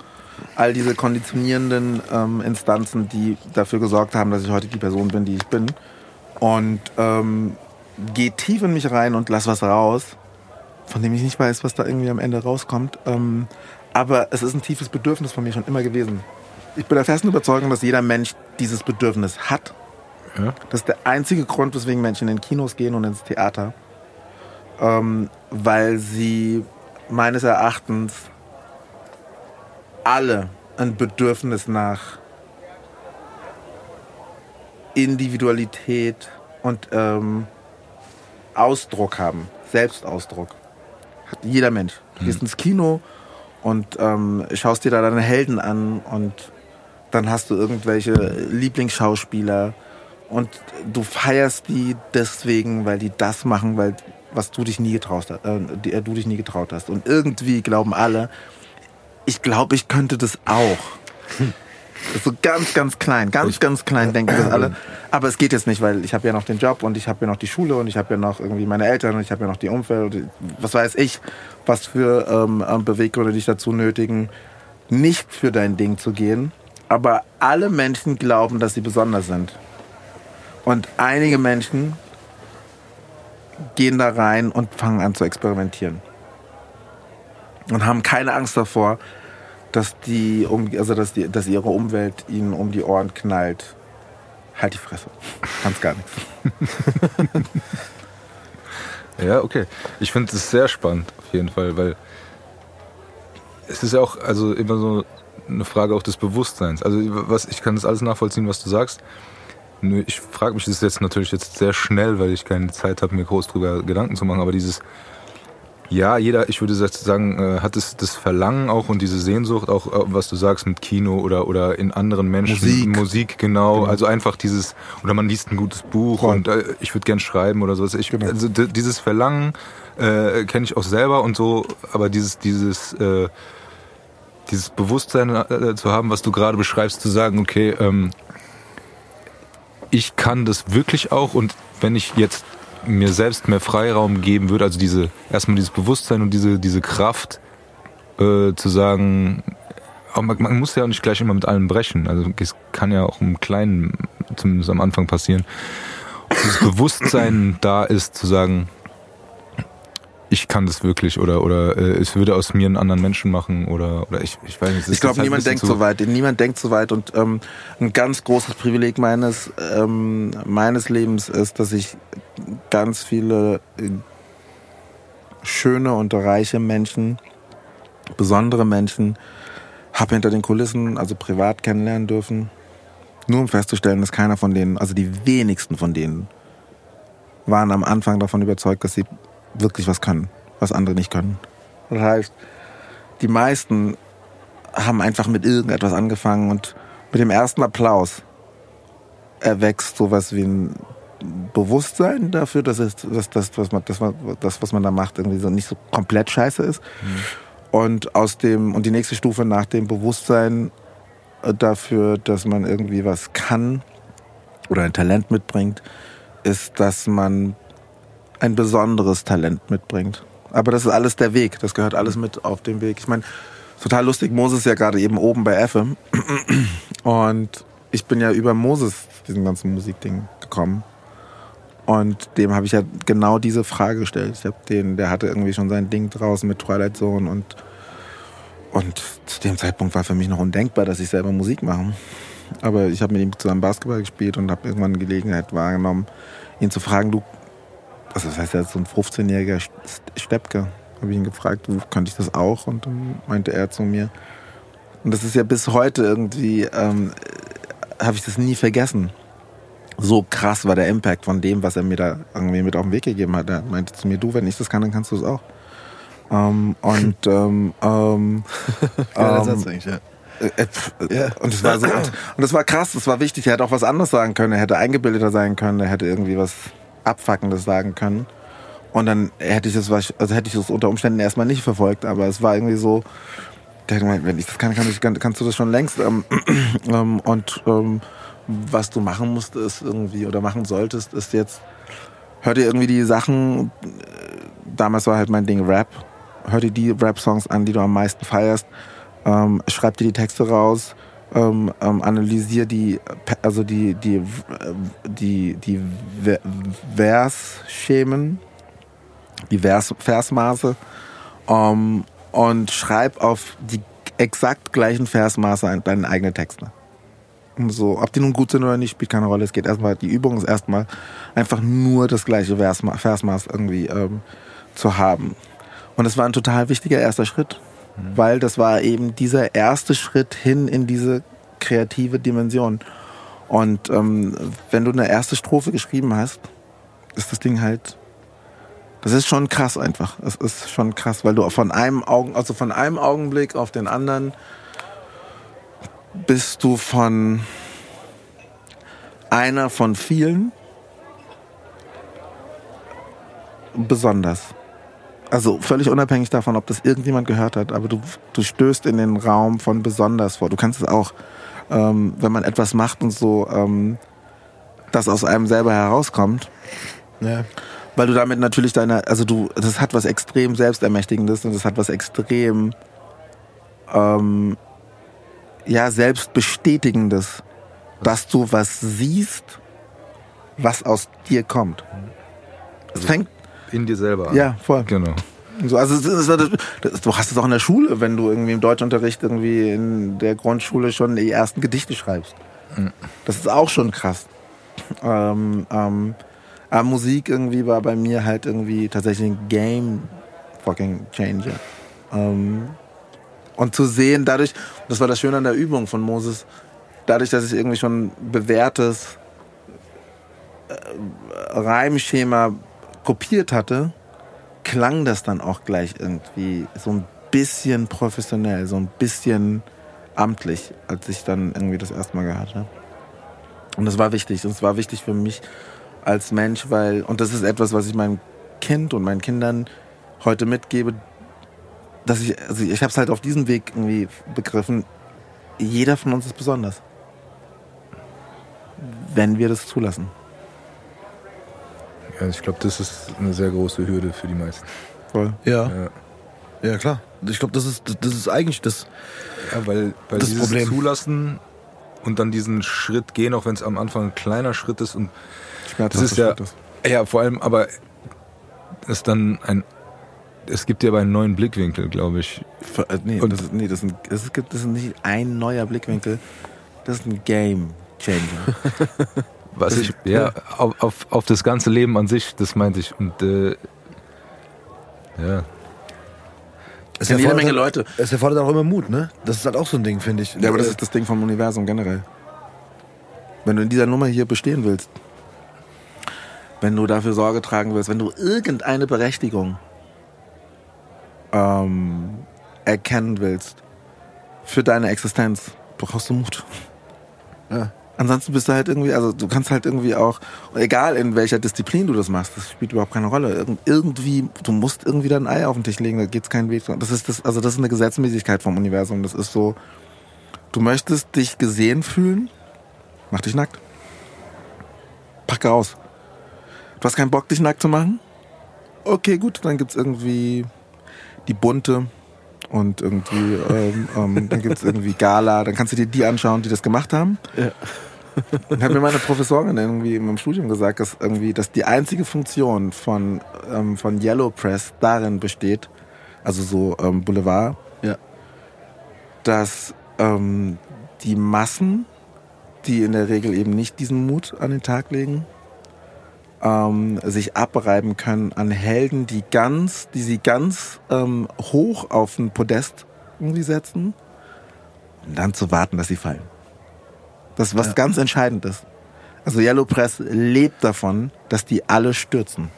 all diese konditionierenden ähm, Instanzen, die dafür gesorgt haben, dass ich heute die Person bin, die ich bin. Und ähm, gehe tief in mich rein und lass was raus von dem ich nicht weiß, was da irgendwie am Ende rauskommt. Ähm, aber es ist ein tiefes Bedürfnis von mir schon immer gewesen. Ich bin der festen Überzeugung, dass jeder Mensch dieses Bedürfnis hat. Ja. Das ist der einzige Grund, weswegen Menschen in Kinos gehen und ins Theater. Ähm, weil sie meines Erachtens alle ein Bedürfnis nach Individualität und ähm, Ausdruck haben, Selbstausdruck. Hat jeder Mensch. Du gehst hm. ins Kino und ähm, schaust dir da deine Helden an und dann hast du irgendwelche Lieblingsschauspieler und du feierst die deswegen, weil die das machen, weil was du dich nie getraut hast, äh, die, äh, du dich nie getraut hast. Und irgendwie glauben alle, ich glaube, ich könnte das auch. Hm. So ganz, ganz klein, ganz, ich, ganz klein denken das alle. Aber es geht jetzt nicht, weil ich habe ja noch den Job und ich habe ja noch die Schule und ich habe ja noch irgendwie meine Eltern und ich habe ja noch die Umfeld und was weiß ich, was für ähm, ähm, Beweggründe dich dazu nötigen, nicht für dein Ding zu gehen. Aber alle Menschen glauben, dass sie besonders sind. Und einige Menschen gehen da rein und fangen an zu experimentieren. Und haben keine Angst davor, dass die, also dass die, dass ihre Umwelt ihnen um die Ohren knallt. Halt die Fresse. Kannst gar nichts. ja, okay. Ich finde es sehr spannend, auf jeden Fall, weil es ist ja auch, also immer so eine Frage auch des Bewusstseins. Also was, ich kann das alles nachvollziehen, was du sagst. Nur ich frage mich das jetzt natürlich jetzt sehr schnell, weil ich keine Zeit habe, mir groß drüber Gedanken zu machen, aber dieses ja, jeder, ich würde sagen, äh, hat es das Verlangen auch und diese Sehnsucht, auch äh, was du sagst mit Kino oder, oder in anderen Menschen. Musik. Musik, genau. genau. Also einfach dieses, oder man liest ein gutes Buch Voll. und äh, ich würde gern schreiben oder sowas. Ich, genau. Also dieses Verlangen äh, kenne ich auch selber und so, aber dieses, dieses, äh, dieses Bewusstsein äh, zu haben, was du gerade beschreibst, zu sagen, okay, ähm, ich kann das wirklich auch und wenn ich jetzt mir selbst mehr Freiraum geben würde, also diese erstmal dieses Bewusstsein und diese diese Kraft äh, zu sagen, Aber man, man, muss ja auch nicht gleich immer mit allem brechen. Also es kann ja auch im Kleinen, zumindest am Anfang passieren. das Bewusstsein da ist, zu sagen, ich kann das wirklich oder oder äh, es würde aus mir einen anderen Menschen machen oder oder ich ich weiß nicht. Ich glaube, halt niemand denkt so weit. Niemand denkt so weit und ähm, ein ganz großes Privileg meines ähm, meines Lebens ist, dass ich ganz viele äh, schöne und reiche Menschen, besondere Menschen habe hinter den Kulissen, also privat kennenlernen dürfen. Nur um festzustellen, dass keiner von denen, also die wenigsten von denen, waren am Anfang davon überzeugt, dass sie wirklich was können, was andere nicht können. Das heißt, die meisten haben einfach mit irgendetwas angefangen und mit dem ersten Applaus erwächst sowas wie ein Bewusstsein dafür, dass es, dass das, was man, das, das, was man da macht, irgendwie so nicht so komplett scheiße ist. Mhm. Und aus dem, und die nächste Stufe nach dem Bewusstsein dafür, dass man irgendwie was kann oder ein Talent mitbringt, ist, dass man ein besonderes Talent mitbringt. Aber das ist alles der Weg. Das gehört alles mit auf dem Weg. Ich meine, total lustig, Moses ist ja gerade eben oben bei Effe. Und ich bin ja über Moses diesen ganzen Musikding gekommen. Und dem habe ich ja genau diese Frage gestellt. Ich habe den, der hatte irgendwie schon sein Ding draußen mit Twilight Zone und und zu dem Zeitpunkt war für mich noch undenkbar, dass ich selber Musik mache. Aber ich habe mit ihm zusammen Basketball gespielt und habe irgendwann Gelegenheit wahrgenommen, ihn zu fragen, du also das heißt, er ist so ein 15-jähriger Steppke. Habe ich ihn gefragt, könnte ich das auch? Und dann meinte er zu mir. Und das ist ja bis heute irgendwie, ähm, habe ich das nie vergessen. So krass war der Impact von dem, was er mir da irgendwie mit auf den Weg gegeben hat. Er meinte zu mir, du, wenn ich das kann, dann kannst du es auch. Ähm, und ähm, ähm, ja, ähm, eigentlich, ja. Äh, äh, ja. Und es war so, und, und das war krass, das war wichtig. Er hätte auch was anderes sagen können. Er hätte eingebildeter sein können. Er hätte irgendwie was Abfuckendes sagen können. Und dann hätte ich das, also hätte ich das unter Umständen erstmal nicht verfolgt, aber es war irgendwie so, wenn ich das kann, kann ich, kannst du das schon längst. Ähm, ähm, und ähm, was du machen musst, ist irgendwie, oder machen solltest, ist jetzt, hör dir irgendwie die Sachen, äh, damals war halt mein Ding Rap, hör dir die Rap-Songs an, die du am meisten feierst, ähm, schreib dir die Texte raus, ähm, ähm, analysiere die, also die, die, die, die Versschemen, die Vers, Versmaße ähm, und schreib auf die exakt gleichen Versmaße deine eigenen Texte. Und so, ob die nun gut sind oder nicht, spielt keine Rolle. Es geht erstmal, die Übung ist erstmal einfach nur das gleiche Versma Versmaß irgendwie ähm, zu haben. Und das war ein total wichtiger erster Schritt Mhm. weil das war eben dieser erste Schritt hin in diese kreative Dimension. Und ähm, wenn du eine erste Strophe geschrieben hast, ist das Ding halt, das ist schon krass einfach. Es ist schon krass, weil du von einem Augen, also von einem Augenblick auf den anderen bist du von einer von vielen besonders. Also völlig unabhängig davon, ob das irgendjemand gehört hat, aber du, du stößt in den Raum von besonders vor. Du kannst es auch, ähm, wenn man etwas macht und so, ähm, das aus einem selber herauskommt. Ja. Weil du damit natürlich deine, also du, das hat was extrem Selbstermächtigendes und das hat was extrem, ähm, ja, Selbstbestätigendes, dass du was siehst, was aus dir kommt. Es also fängt in dir selber. Ja, voll. Genau. So, also das, das, das, du hast es auch in der Schule, wenn du irgendwie im Deutschunterricht irgendwie in der Grundschule schon die ersten Gedichte schreibst. Mhm. Das ist auch schon krass. Ähm, ähm, aber Musik irgendwie war bei mir halt irgendwie tatsächlich ein Game fucking Changer. Ähm, und zu sehen, dadurch, das war das Schöne an der Übung von Moses, dadurch, dass ich irgendwie schon bewährtes äh, Reimschema kopiert hatte, klang das dann auch gleich irgendwie so ein bisschen professionell, so ein bisschen amtlich, als ich dann irgendwie das erste Mal gehört habe. Und das war wichtig. Und es war wichtig für mich als Mensch, weil, und das ist etwas, was ich meinem Kind und meinen Kindern heute mitgebe, dass ich, also ich habe es halt auf diesem Weg irgendwie begriffen, jeder von uns ist besonders. Wenn wir das zulassen. Ja, ich glaube, das ist eine sehr große Hürde für die meisten. Voll. Ja. Ja, ja klar. Ich glaube, das ist, das ist eigentlich das, Ja, weil, weil Das dieses Problem. Zulassen und dann diesen Schritt gehen, auch wenn es am Anfang ein kleiner Schritt ist und das Schmerzhafter ist ja, ja vor allem, aber ist dann ein, es gibt ja aber einen neuen Blickwinkel, glaube ich. Äh, Nee, Und- das ist, nee das, ist ein, das, ist, das ist nicht ein neuer Blickwinkel. Das ist ein Game Changer. Was ich, ja, auf, auf, auf das ganze Leben an sich, das meinte ich. Und äh, ja, Es kennen jede Menge halt- Leute. Es erfordert auch immer Mut, ne? Das ist halt auch so ein Ding, finde ich. Ja, aber das ist das Ding vom Universum generell. Wenn du in dieser Nummer hier bestehen willst, wenn du dafür Sorge tragen willst, wenn du irgendeine Berechtigung ähm, erkennen willst für deine Existenz, brauchst du Mut. Ja. Ansonsten bist du halt irgendwie, also du kannst halt irgendwie auch, egal in welcher Disziplin du das machst, das spielt überhaupt keine Rolle. Irgend, irgendwie, du musst irgendwie dein Ei auf den Tisch legen, da geht's keinen Weg. Das ist das, also das ist eine Gesetzmäßigkeit vom Universum. Das ist so, du möchtest dich gesehen fühlen, mach dich nackt. Pack raus. Du hast keinen Bock, dich nackt zu machen? Okay, gut, dann gibt's irgendwie die bunte und irgendwie, ähm, ähm, dann gibt's irgendwie Gala, dann kannst du dir die anschauen, die das gemacht haben. Ja. Und hat mir meine Professorin irgendwie in meinem Studium gesagt, dass irgendwie, dass die einzige Funktion von, ähm, von Yellow Press darin besteht, also so ähm, Boulevard, Ja. dass ähm, die Massen, die in der Regel eben nicht diesen Mut an den Tag legen, ähm, sich abreiben können an Helden, die ganz, die sie ganz ähm, hoch auf ein Podest irgendwie setzen und dann zu warten, dass sie fallen. Das ist was Ja. ganz entscheidend ist. Also Yellow Press lebt davon, dass die alle stürzen.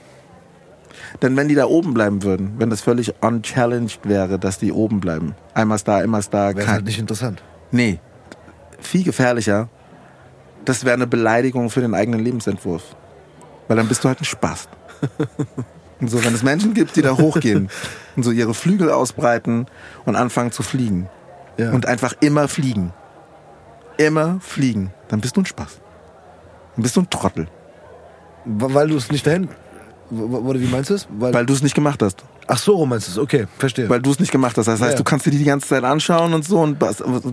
Denn wenn die da oben bleiben würden, wenn das völlig unchallenged wäre, dass die oben bleiben, einmal Star, immer Star, Wäre kein, halt nicht interessant. Nee, viel gefährlicher. Das wäre eine Beleidigung für den eigenen Lebensentwurf. Weil dann bist du halt ein Spaß. Und so, wenn es Menschen gibt, die da hochgehen und so ihre Flügel ausbreiten und anfangen zu fliegen Ja. und einfach immer fliegen, immer fliegen, dann bist du ein Spaß. Dann bist du ein Trottel, Weil du es nicht dahin. Oder wie meinst du es? Weil, weil du es nicht gemacht hast. ach so, meinst du es. Okay, verstehe. Weil du es nicht gemacht hast. Das heißt, Ja. du kannst dir die die ganze Zeit anschauen und so und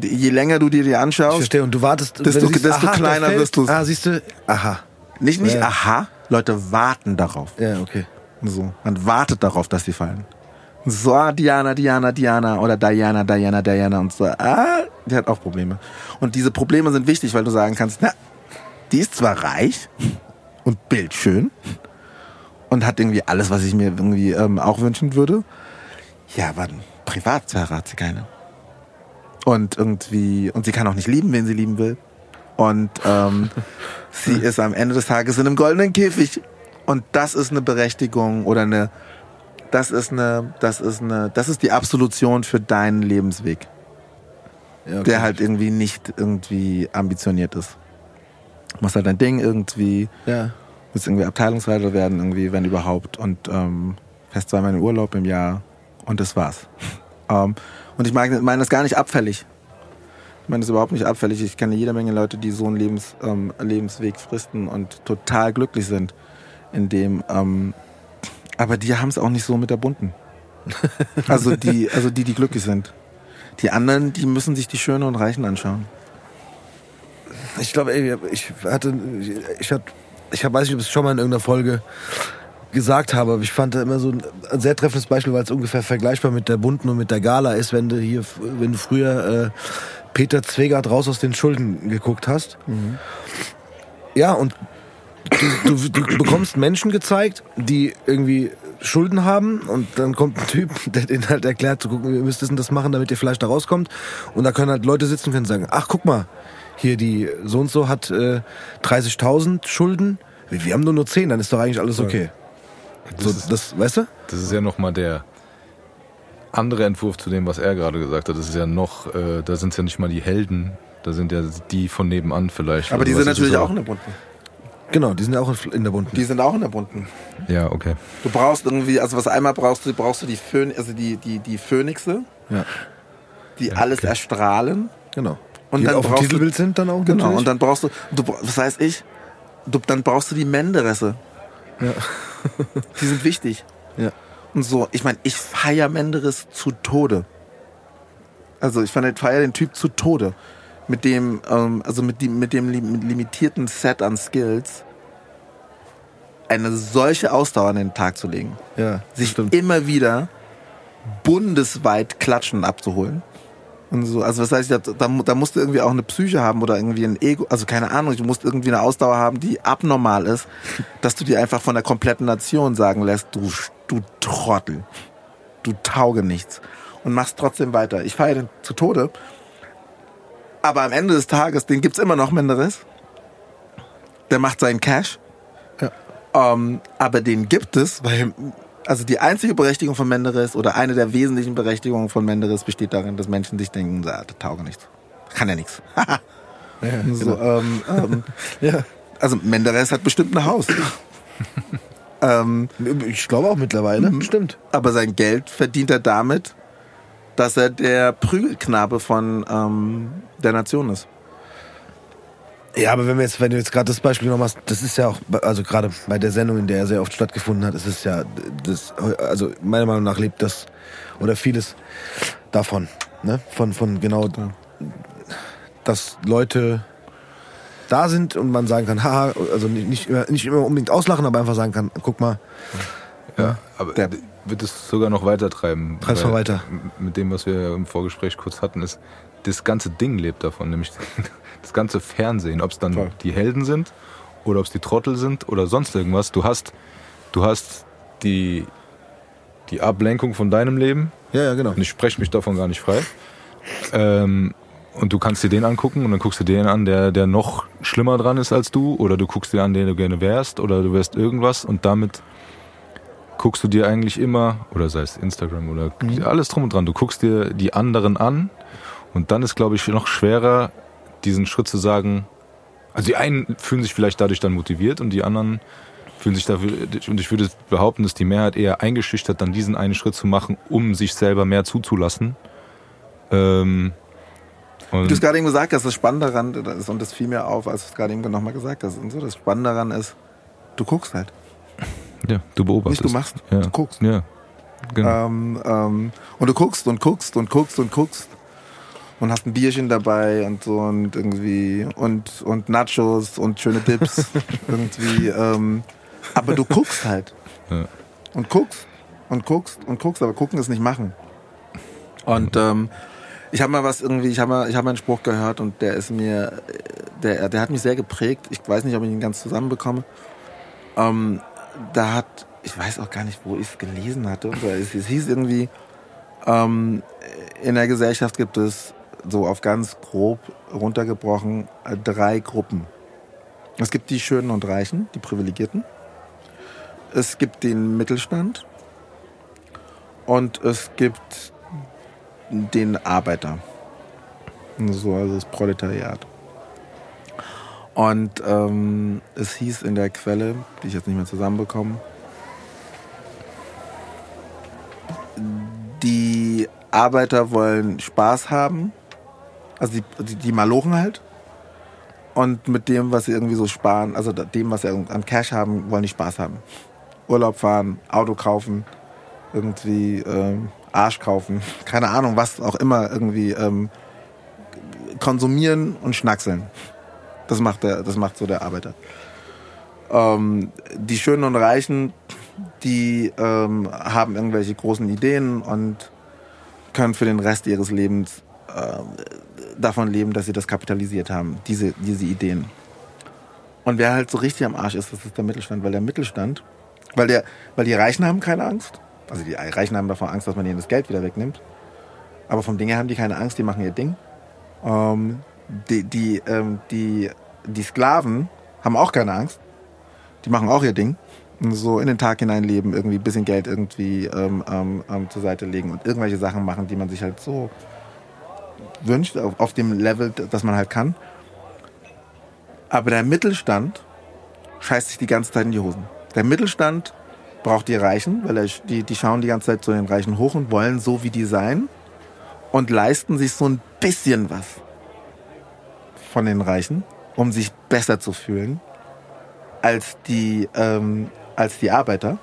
je länger du dir die ich anschaust, verstehe. Und du wartest. Desto- du siehst, desto aha, kleiner wirst du's. Ah, siehst du? Aha. nicht, nicht Ja. aha, Leute warten darauf. Ja, okay. So, man wartet darauf, dass sie fallen. So, ah, Diana, Diana, Diana oder Diana, Diana, Diana und so. Ah, die hat auch Probleme. Und diese Probleme sind wichtig, weil du sagen kannst, na, die ist zwar reich und bildschön und hat irgendwie alles, was ich mir irgendwie ähm, auch wünschen würde. Ja, aber Privatsphäre hat sie keine. Und irgendwie, und sie kann auch nicht lieben, wen sie lieben will. Und ähm, sie ist am Ende des Tages in einem goldenen Käfig. Und das ist eine Berechtigung oder eine, das ist eine, das ist eine, das ist die Absolution für deinen Lebensweg, Ja, okay. der halt irgendwie nicht irgendwie ambitioniert ist. Du machst halt dein Ding irgendwie, Ja. willst irgendwie Abteilungsleiter werden, irgendwie, wenn überhaupt, und ähm, fährst zweimal in Urlaub im Jahr und das war's. ähm, und ich meine meine das gar nicht abfällig. Ich meine das überhaupt nicht abfällig. Ich kenne jede Menge Leute, die so einen Lebens, ähm, Lebensweg fristen und total glücklich sind in dem, ähm, aber die haben es auch nicht so mit der bunten. Also die, also die, die glücklich sind. Die anderen, die müssen sich die Schönen und Reichen anschauen. Ich glaube, ich hatte, ich hatte, ich hab, weiß nicht, ob ich es schon mal in irgendeiner Folge gesagt habe, aber ich fand da immer so ein, ein sehr treffendes Beispiel, weil es ungefähr vergleichbar mit der Bunten und mit der Gala ist, wenn du hier, wenn du früher äh, Peter Zwegert raus aus den Schulden geguckt hast. Ja, und du, du, du bekommst Menschen gezeigt, die irgendwie Schulden haben und dann kommt ein Typ, der denen halt erklärt, zu gucken, ihr müsst das und das machen, damit ihr vielleicht da rauskommt. Und da können halt Leute sitzen und können sagen, ach guck mal, hier die so und so hat äh, 30.000 Schulden, wir, wir haben nur nur 10, dann ist doch eigentlich alles okay. So, das, weißt du? Das ist ja nochmal der andere Entwurf zu dem, was er gerade gesagt hat. Das ist ja noch, äh, da sind es ja nicht mal die Helden, da sind ja die von nebenan vielleicht. Aber die Also sind was ist natürlich so- auch in der bunten. Genau, die sind ja auch in der bunten. Die sind auch in der bunten. Ja, okay. Du brauchst irgendwie, also was einmal brauchst du, brauchst du die Phön also die, die, die Phönixe, Ja, die alles okay. erstrahlen. genau. Und die dann auf dem brauchst du- Titelbild sind dann auch Genau. natürlich. Und dann brauchst du, du was heißt ich? Du, dann brauchst du die Menderesse. Ja. die sind wichtig. Ja. Und so, ich meine, ich feier Menderes zu Tode. Also ich feier den Typ zu Tode. Mit dem, ähm, also mit, die, mit dem limitierten Set an Skills eine solche Ausdauer an den Tag zu legen. Ja, sich stimmt. immer wieder bundesweit klatschen abzuholen. Und so, also das heißt, da, da musst du irgendwie auch eine Psyche haben oder irgendwie ein Ego, also keine Ahnung, du musst irgendwie eine Ausdauer haben, die abnormal ist, dass du dir einfach von der kompletten Nation sagen lässt, du, du Trottel, du tauge nichts und machst trotzdem weiter. Ich feiere den zu Tode, aber am Ende des Tages, den gibt's immer noch Menderes. Der macht seinen Cash. Ja. Ähm, aber den gibt es, weil also die einzige Berechtigung von Menderes oder eine der wesentlichen Berechtigungen von Menderes besteht darin, dass Menschen sich denken, da tauge nichts. Kann ja nichts. ja, so, genau. ähm, ähm, ja. Also Menderes hat bestimmt ein Haus. ähm, ich glaube auch mittlerweile, mhm. stimmt. Aber sein Geld verdient er damit, dass er der Prügelknabe von ähm, der Nation ist. Ja, aber wenn wir jetzt, wenn du jetzt gerade das Beispiel noch machst, das ist ja auch, also gerade bei der Sendung, in der er sehr oft stattgefunden hat, ist es ja, das, also meiner Meinung nach lebt das oder vieles davon, ne? Von, von genau, dass Leute da sind und man sagen kann, haha, also nicht, nicht, immer, nicht immer unbedingt auslachen, aber einfach sagen kann, guck mal. Ja, aber der wird es sogar noch weiter treiben. Treib's mal weiter. Mit dem, was wir im Vorgespräch kurz hatten, ist, das ganze Ding lebt davon, nämlich das ganze Fernsehen, ob es dann Voll. die Helden sind oder ob es die Trottel sind oder sonst irgendwas. Du hast, du hast die, die Ablenkung von deinem Leben. Ja, ja, genau. Und ich spreche mich davon gar nicht frei. Ähm, und du kannst dir den angucken und dann guckst du den an, der, der noch schlimmer dran ist als du, oder du guckst dir an, den du gerne wärst, oder du wärst irgendwas und damit guckst du dir eigentlich immer, oder sei es Instagram oder mhm. alles drum und dran, du guckst dir die anderen an und dann ist, glaube ich, noch schwerer, diesen Schritt zu sagen, also die einen fühlen sich vielleicht dadurch dann motiviert und die anderen fühlen sich dafür, und ich würde behaupten, dass die Mehrheit eher eingeschüchtert, dann diesen einen Schritt zu machen, um sich selber mehr zuzulassen. Ähm, Wie du es gerade eben gesagt hast, das Spannende daran ist, und das fiel mir auf, als du es gerade eben nochmal gesagt hast, und so, das Spannende daran ist, du guckst halt. Ja, du beobachtest. Nicht du machst, ja. du guckst. Ja, genau. Ähm, ähm, und du guckst und guckst und guckst und guckst und hast ein Bierchen dabei und so und irgendwie und und Nachos und schöne Dips irgendwie. Ähm, aber du guckst halt ja. und guckst und guckst und guckst, aber gucken ist nicht machen. Und ähm, ich habe mal was irgendwie, ich habe mal, ich habe mal einen Spruch gehört und der ist mir, der, der hat mich sehr geprägt. Ich weiß nicht, ob ich ihn ganz zusammenbekomme. Ähm, da hat, ich weiß auch gar nicht, wo ich es gelesen hatte. Es, es hieß irgendwie, ähm, in der Gesellschaft gibt es so auf ganz grob runtergebrochen äh, drei Gruppen. Es gibt die Schönen und Reichen, die Privilegierten. Es gibt den Mittelstand. Und es gibt den Arbeiter. So, also das Proletariat. Und ähm, es hieß in der Quelle, die ich jetzt nicht mehr zusammenbekomme, die Arbeiter wollen Spaß haben also die, die, die Malochen halt. Und mit dem, was sie irgendwie so sparen, also dem, was sie an Cash haben, wollen die Spaß haben. Urlaub fahren, Auto kaufen, irgendwie ähm, Arsch kaufen, keine Ahnung, was auch immer irgendwie ähm, konsumieren und schnackseln. Das macht der, das macht so der Arbeiter. Ähm, die Schönen und Reichen, die ähm, haben irgendwelche großen Ideen und können für den Rest ihres Lebens äh, davon leben, dass sie das kapitalisiert haben, diese, diese Ideen. Und wer halt so richtig am Arsch ist, das ist der Mittelstand, weil der Mittelstand, weil, der, weil die Reichen haben keine Angst. Also die Reichen haben davon Angst, dass man ihnen das Geld wieder wegnimmt. Aber vom Ding her haben die keine Angst, die machen ihr Ding. Ähm, die, die, ähm, die, die Sklaven haben auch keine Angst. Die machen auch ihr Ding. So in den Tag hinein leben, irgendwie ein bisschen Geld irgendwie ähm, ähm, ähm zur Seite legen und irgendwelche Sachen machen, die man sich halt so wünscht, auf, auf dem Level, das man halt kann. Aber der Mittelstand scheißt sich die ganze Zeit in die Hosen. Der Mittelstand braucht die Reichen, weil er, die, die schauen die ganze Zeit zu den Reichen hoch und wollen so wie die sein und leisten sich so ein bisschen was von den Reichen, um sich besser zu fühlen als die, ähm, als die Arbeiter.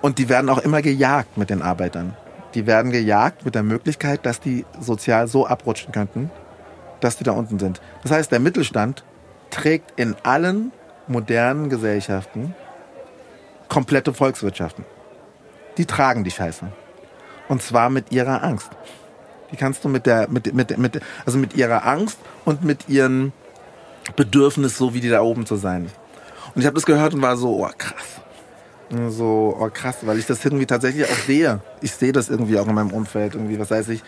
Und die werden auch immer gejagt mit den Arbeitern. die werden gejagt mit der Möglichkeit, dass die sozial so abrutschen könnten, dass die da unten sind. Das heißt, der Mittelstand trägt in allen modernen Gesellschaften komplette Volkswirtschaften. Die tragen die Scheiße. Und zwar mit ihrer Angst. Die kannst du mit der, mit, mit, mit, also mit ihrer Angst und mit ihren Bedürfnis, so wie die da oben zu sein. Und ich habe das gehört und war so, oh krass. So, oh krass, weil ich das irgendwie tatsächlich auch sehe. Ich sehe das irgendwie auch in meinem Umfeld. Irgendwie, was weiß ich.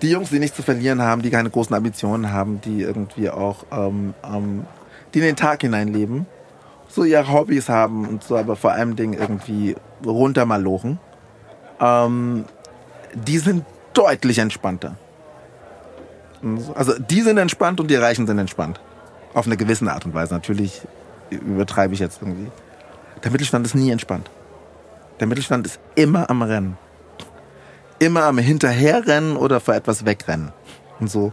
Die Jungs, die nichts zu verlieren haben, die keine großen Ambitionen haben, die irgendwie auch, ähm, ähm, die in den Tag hineinleben, so ihre Hobbys haben und so, aber vor allem Dingen irgendwie runtermalochen, ähm, die sind deutlich entspannter. Also die sind entspannt und die Reichen sind entspannt. Auf eine gewisse Art und Weise. Natürlich übertreibe ich jetzt irgendwie. Der Mittelstand ist nie entspannt. Der Mittelstand ist immer am Rennen. Immer am Hinterherrennen oder vor etwas wegrennen. Und so.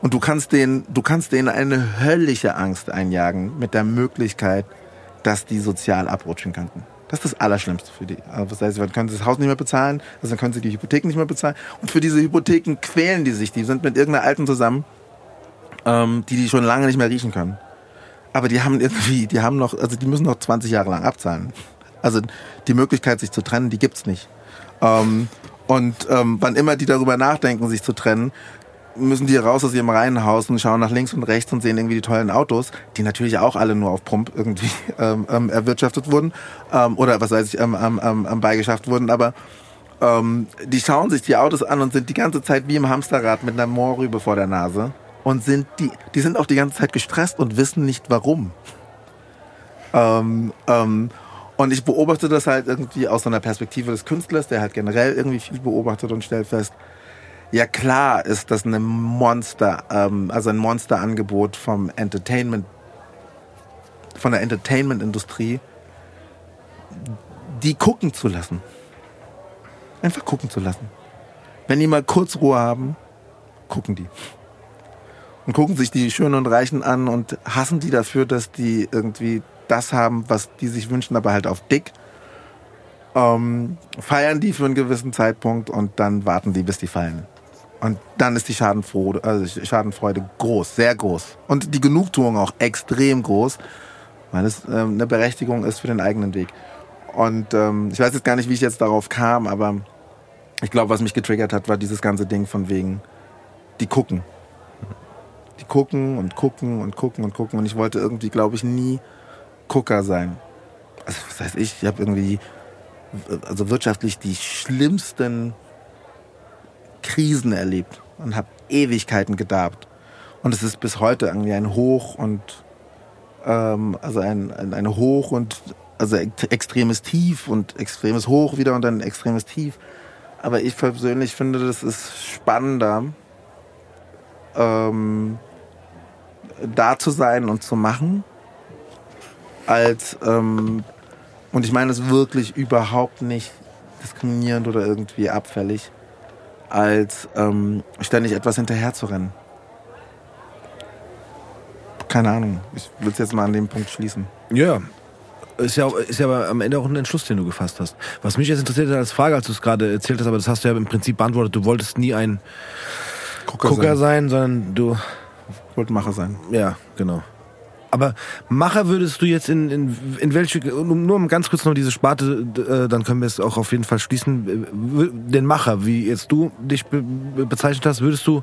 Und du kannst denen, du kannst denen eine höllische Angst einjagen mit der Möglichkeit, dass die sozial abrutschen könnten. Das ist das Allerschlimmste für die. Also das heißt, dann können sie das Haus nicht mehr bezahlen, also dann können sie die Hypotheken nicht mehr bezahlen. Und für diese Hypotheken quälen die sich. Die sind mit irgendeiner Alten zusammen, ähm, die die schon lange nicht mehr riechen können. Aber die haben irgendwie, die haben noch, also die müssen noch 20 Jahre lang abzahlen. Also die Möglichkeit, sich zu trennen, die gibt's nicht. Ähm, und ähm, wann immer die darüber nachdenken, sich zu trennen, müssen die raus aus ihrem Reihenhaus und schauen nach links und rechts und sehen irgendwie die tollen Autos, die natürlich auch alle nur auf Pump irgendwie ähm, ähm, erwirtschaftet wurden ähm, oder was weiß ich, ähm, ähm, ähm, beigeschafft wurden, aber ähm, die schauen sich die Autos an und sind die ganze Zeit wie im Hamsterrad mit einer Moorrübe vor der Nase und sind die, die sind auch die ganze Zeit gestresst und wissen nicht warum. Ähm, ähm, und ich beobachte das halt irgendwie aus so einer Perspektive des Künstlers, der halt generell irgendwie viel beobachtet und stellt fest, ja klar ist das eine Monster, ähm, also ein Monsterangebot vom Entertainment, von der Entertainment-Industrie, die gucken zu lassen. Einfach gucken zu lassen. Wenn die mal kurz Ruhe haben, gucken die. Und gucken sich die Schönen und Reichen an und hassen die dafür, dass die irgendwie das haben, was die sich wünschen, aber halt auf dick. Ähm, feiern die für einen gewissen Zeitpunkt und dann warten die, bis die fallen. Und dann ist die Schadenfreude, also Schadenfreude groß, sehr groß. Und die Genugtuung auch extrem groß, weil es ähm, eine Berechtigung ist für den eigenen Weg. Und ähm, ich weiß jetzt gar nicht, wie ich jetzt darauf kam, aber ich glaube, was mich getriggert hat, war dieses ganze Ding von wegen, die gucken. Die gucken und gucken und gucken und gucken. Und ich wollte irgendwie, glaube ich, nie Gucker sein. Also, was heißt ich? Ich habe irgendwie, also wirtschaftlich die schlimmsten Krisen erlebt und habe Ewigkeiten gedarbt. Und es ist bis heute irgendwie ein Hoch und ähm, also ein, ein, ein Hoch und also extremes Tief und extremes Hoch wieder und dann extremes Tief. Aber ich persönlich finde, das ist spannender, ähm, da zu sein und zu machen, als ähm, und ich meine es wirklich überhaupt nicht diskriminierend oder irgendwie abfällig als ähm, ständig etwas hinterher zu rennen. Keine Ahnung. Ich will es jetzt mal an dem Punkt schließen. Ja. Ist ja, ist ja aber am Ende auch ein Entschluss, den du gefasst hast. Was mich jetzt interessiert hat als Frage, als du es gerade erzählt hast, aber das hast du ja im Prinzip beantwortet, du wolltest nie ein Gucker, Gucker sein. sein, sondern du. Ich wollte Macher sein. Ja, genau. Aber Macher würdest du jetzt in, in, in welche, nur um ganz kurz noch diese Sparte, äh, dann können wir es auch auf jeden Fall schließen. Den Macher, wie jetzt du dich be bezeichnet hast, würdest du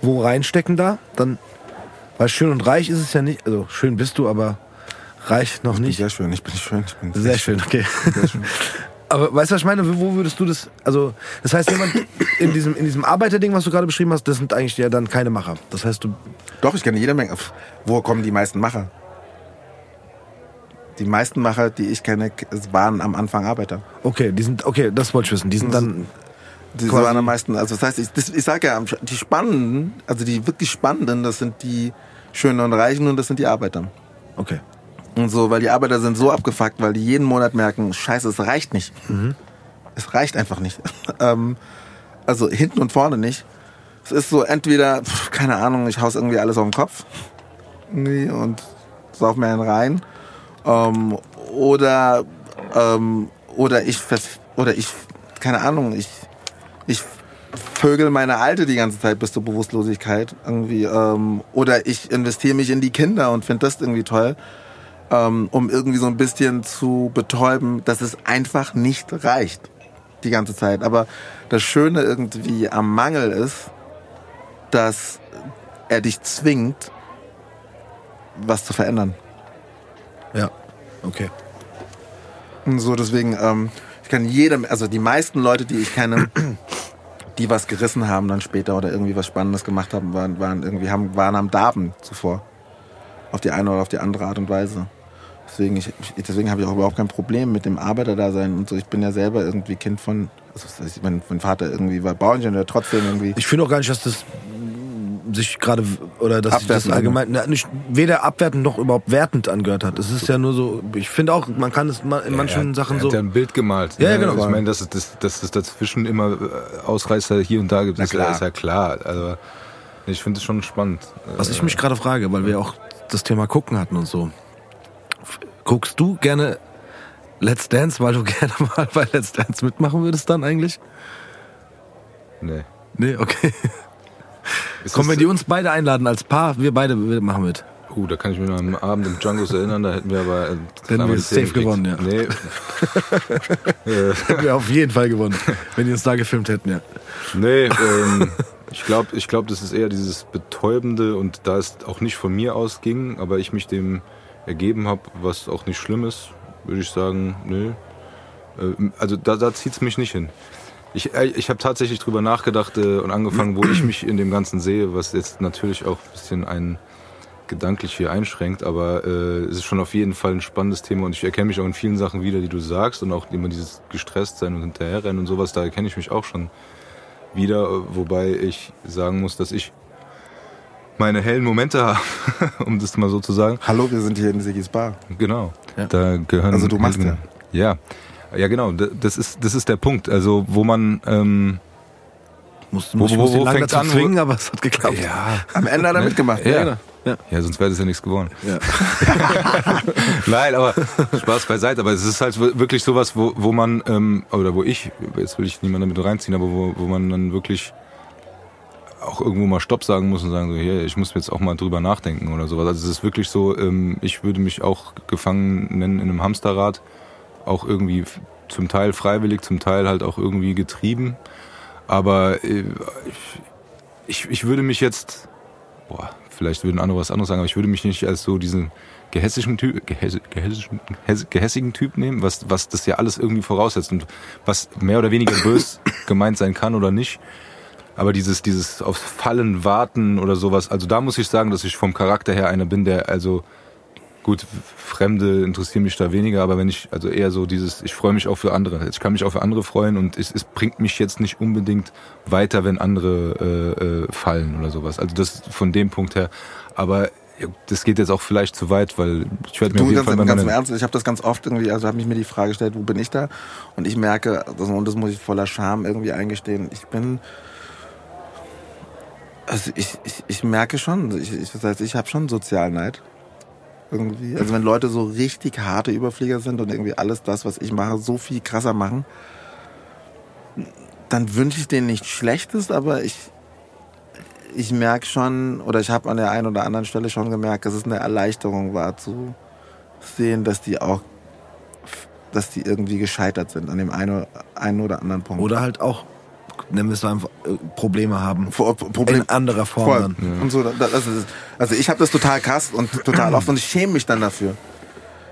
wo reinstecken da? Dann, weil schön und reich ist es ja nicht, also schön bist du, aber reich noch ich nicht. sehr schön, ich bin schön. Ich bin sehr, sehr schön, okay. Sehr schön. Aber weißt du, was ich meine? Wo würdest du das, also, das heißt, jemand in diesem, in diesem Arbeiterding, was du gerade beschrieben hast, das sind eigentlich ja dann keine Macher. Das heißt, du. Doch, ich kenne jede Menge. Wo kommen die meisten Macher? Die meisten Macher, die ich kenne, waren am Anfang Arbeiter. Okay, die sind, okay, das wollte ich wissen. Die sind dann. Die waren am meisten, also das heißt, ich, das, ich sage ja, die Spannenden, also die wirklich Spannenden, das sind die Schönen und Reichen und das sind die Arbeiter. Okay. Und so, weil die Arbeiter sind so abgefuckt, weil die jeden Monat merken, scheiße, es reicht nicht. Mhm. Es reicht einfach nicht. ähm, also hinten und vorne nicht. Es ist so entweder, pf, keine Ahnung, ich haus irgendwie alles auf den Kopf nee, und sauf mir einen rein. Ähm, oder, ähm, oder ich, oder ich, keine Ahnung, ich ich vögel meine Alte die ganze Zeit bis zur Bewusstlosigkeit irgendwie. Ähm, oder ich investiere mich in die Kinder und finde das irgendwie toll, ähm, um irgendwie so ein bisschen zu betäuben, dass es einfach nicht reicht die ganze Zeit. Aber das Schöne irgendwie am Mangel ist, dass er dich zwingt, was zu verändern. Ja, okay. Und so deswegen, ähm, ich kann jedem, also die meisten Leute, die ich kenne, die was gerissen haben dann später oder irgendwie was Spannendes gemacht haben, waren, waren irgendwie haben, waren am Darben zuvor. Auf die eine oder auf die andere Art und Weise. Deswegen, ich, deswegen habe ich auch überhaupt kein Problem mit dem Arbeiterdasein und so. Ich bin ja selber irgendwie Kind von, also mein, mein Vater irgendwie war Bauingenieur, trotzdem irgendwie. Ich finde auch gar nicht, dass das sich gerade oder dass sich das allgemein na, nicht weder abwertend noch überhaupt wertend angehört hat. Es ist ja nur so, ich finde auch, man kann es in manchen ja, er, Sachen er so. hat ja ein Bild gemalt. Ja, ja genau. Also ich meine, dass es, dass, dass es dazwischen immer äh, Ausreißer hier und da gibt, ist, ist ja klar. Also ich finde es schon spannend. Was ich mich gerade frage, weil wir auch das Thema gucken hatten und so. Guckst du gerne Let's Dance, weil du gerne mal bei Let's Dance mitmachen würdest dann eigentlich? Nee. Nee, okay. Ist Kommen, wenn die uns beide einladen als Paar, wir beide machen mit. Uh, da kann ich mich noch am Abend im Django's erinnern, da hätten wir aber. Äh, hätten wir safe gewonnen, ja. Nee. hätten wir auf jeden Fall gewonnen, wenn die uns da gefilmt hätten, ja. Nee, ähm, ich glaube, ich glaub, das ist eher dieses Betäubende und da es auch nicht von mir ausging, aber ich mich dem ergeben habe, was auch nicht schlimm ist, würde ich sagen, nö. Äh, also da, da zieht es mich nicht hin. Ich, äh, ich habe tatsächlich drüber nachgedacht äh, und angefangen, wo ich mich in dem Ganzen sehe, was jetzt natürlich auch ein bisschen ein gedanklich hier einschränkt, aber äh, es ist schon auf jeden Fall ein spannendes Thema und ich erkenne mich auch in vielen Sachen wieder, die du sagst und auch immer dieses gestresst sein und hinterherrennen und sowas, da erkenne ich mich auch schon wieder, wobei ich sagen muss, dass ich meine hellen Momente habe, um das mal so zu sagen. Hallo, wir sind hier in Sigis Bar. Genau. Ja. Da gehören also du machst ja. Ja, ja, genau. Das ist, das ist der Punkt. Also, wo man. Ähm, musste wo, wo, wo lange dazu an, zwingen, aber es hat geklappt. Ja. Am Ende hat er mitgemacht. Ja, ja. ja. ja sonst wäre es ja nichts geworden. Ja. Nein, aber Spaß beiseite. Aber es ist halt wirklich sowas, wo, wo man, ähm, oder wo ich, jetzt will ich niemanden damit reinziehen, aber wo, wo man dann wirklich auch irgendwo mal Stopp sagen muss und sagen so, hier, ich muss jetzt auch mal drüber nachdenken oder sowas. Also es ist wirklich so, ähm, ich würde mich auch gefangen nennen in einem Hamsterrad auch irgendwie zum Teil freiwillig, zum Teil halt auch irgendwie getrieben. Aber äh, ich, ich würde mich jetzt, boah, vielleicht würden andere was anderes sagen, aber ich würde mich nicht als so diesen gehässigen Typ, gehässigen, gehässigen Typ nehmen, was, was das ja alles irgendwie voraussetzt und was mehr oder weniger bös gemeint sein kann oder nicht. Aber dieses, dieses aufs Fallen warten oder sowas, also da muss ich sagen, dass ich vom Charakter her einer bin, der also Gut, Fremde interessieren mich da weniger, aber wenn ich, also eher so dieses, ich freue mich auch für andere. Ich kann mich auch für andere freuen und es, es bringt mich jetzt nicht unbedingt weiter, wenn andere äh, äh, fallen oder sowas. Also das von dem Punkt her. Aber das geht jetzt auch vielleicht zu weit, weil ich werde mir du, auf jeden ganz, Fall ganz im Ernst, ich habe das ganz oft irgendwie, also habe mich mir die Frage gestellt, wo bin ich da? Und ich merke, und das muss ich voller Scham irgendwie eingestehen, ich bin also ich, ich, ich merke schon, ich, ich, das heißt, ich habe schon Sozialneid irgendwie. Also wenn Leute so richtig harte Überflieger sind und irgendwie alles das, was ich mache, so viel krasser machen, dann wünsche ich denen nichts Schlechtes, aber ich, ich merke schon, oder ich habe an der einen oder anderen Stelle schon gemerkt, dass es eine Erleichterung war zu sehen, dass die auch, dass die irgendwie gescheitert sind an dem einen, einen oder anderen Punkt. Oder halt auch nennen wir es einfach, äh, Probleme haben. Vor, Problem, in anderer Form. Ja. Und so, das ist, also ich habe das total krass und total oft und ich schäme mich dann dafür.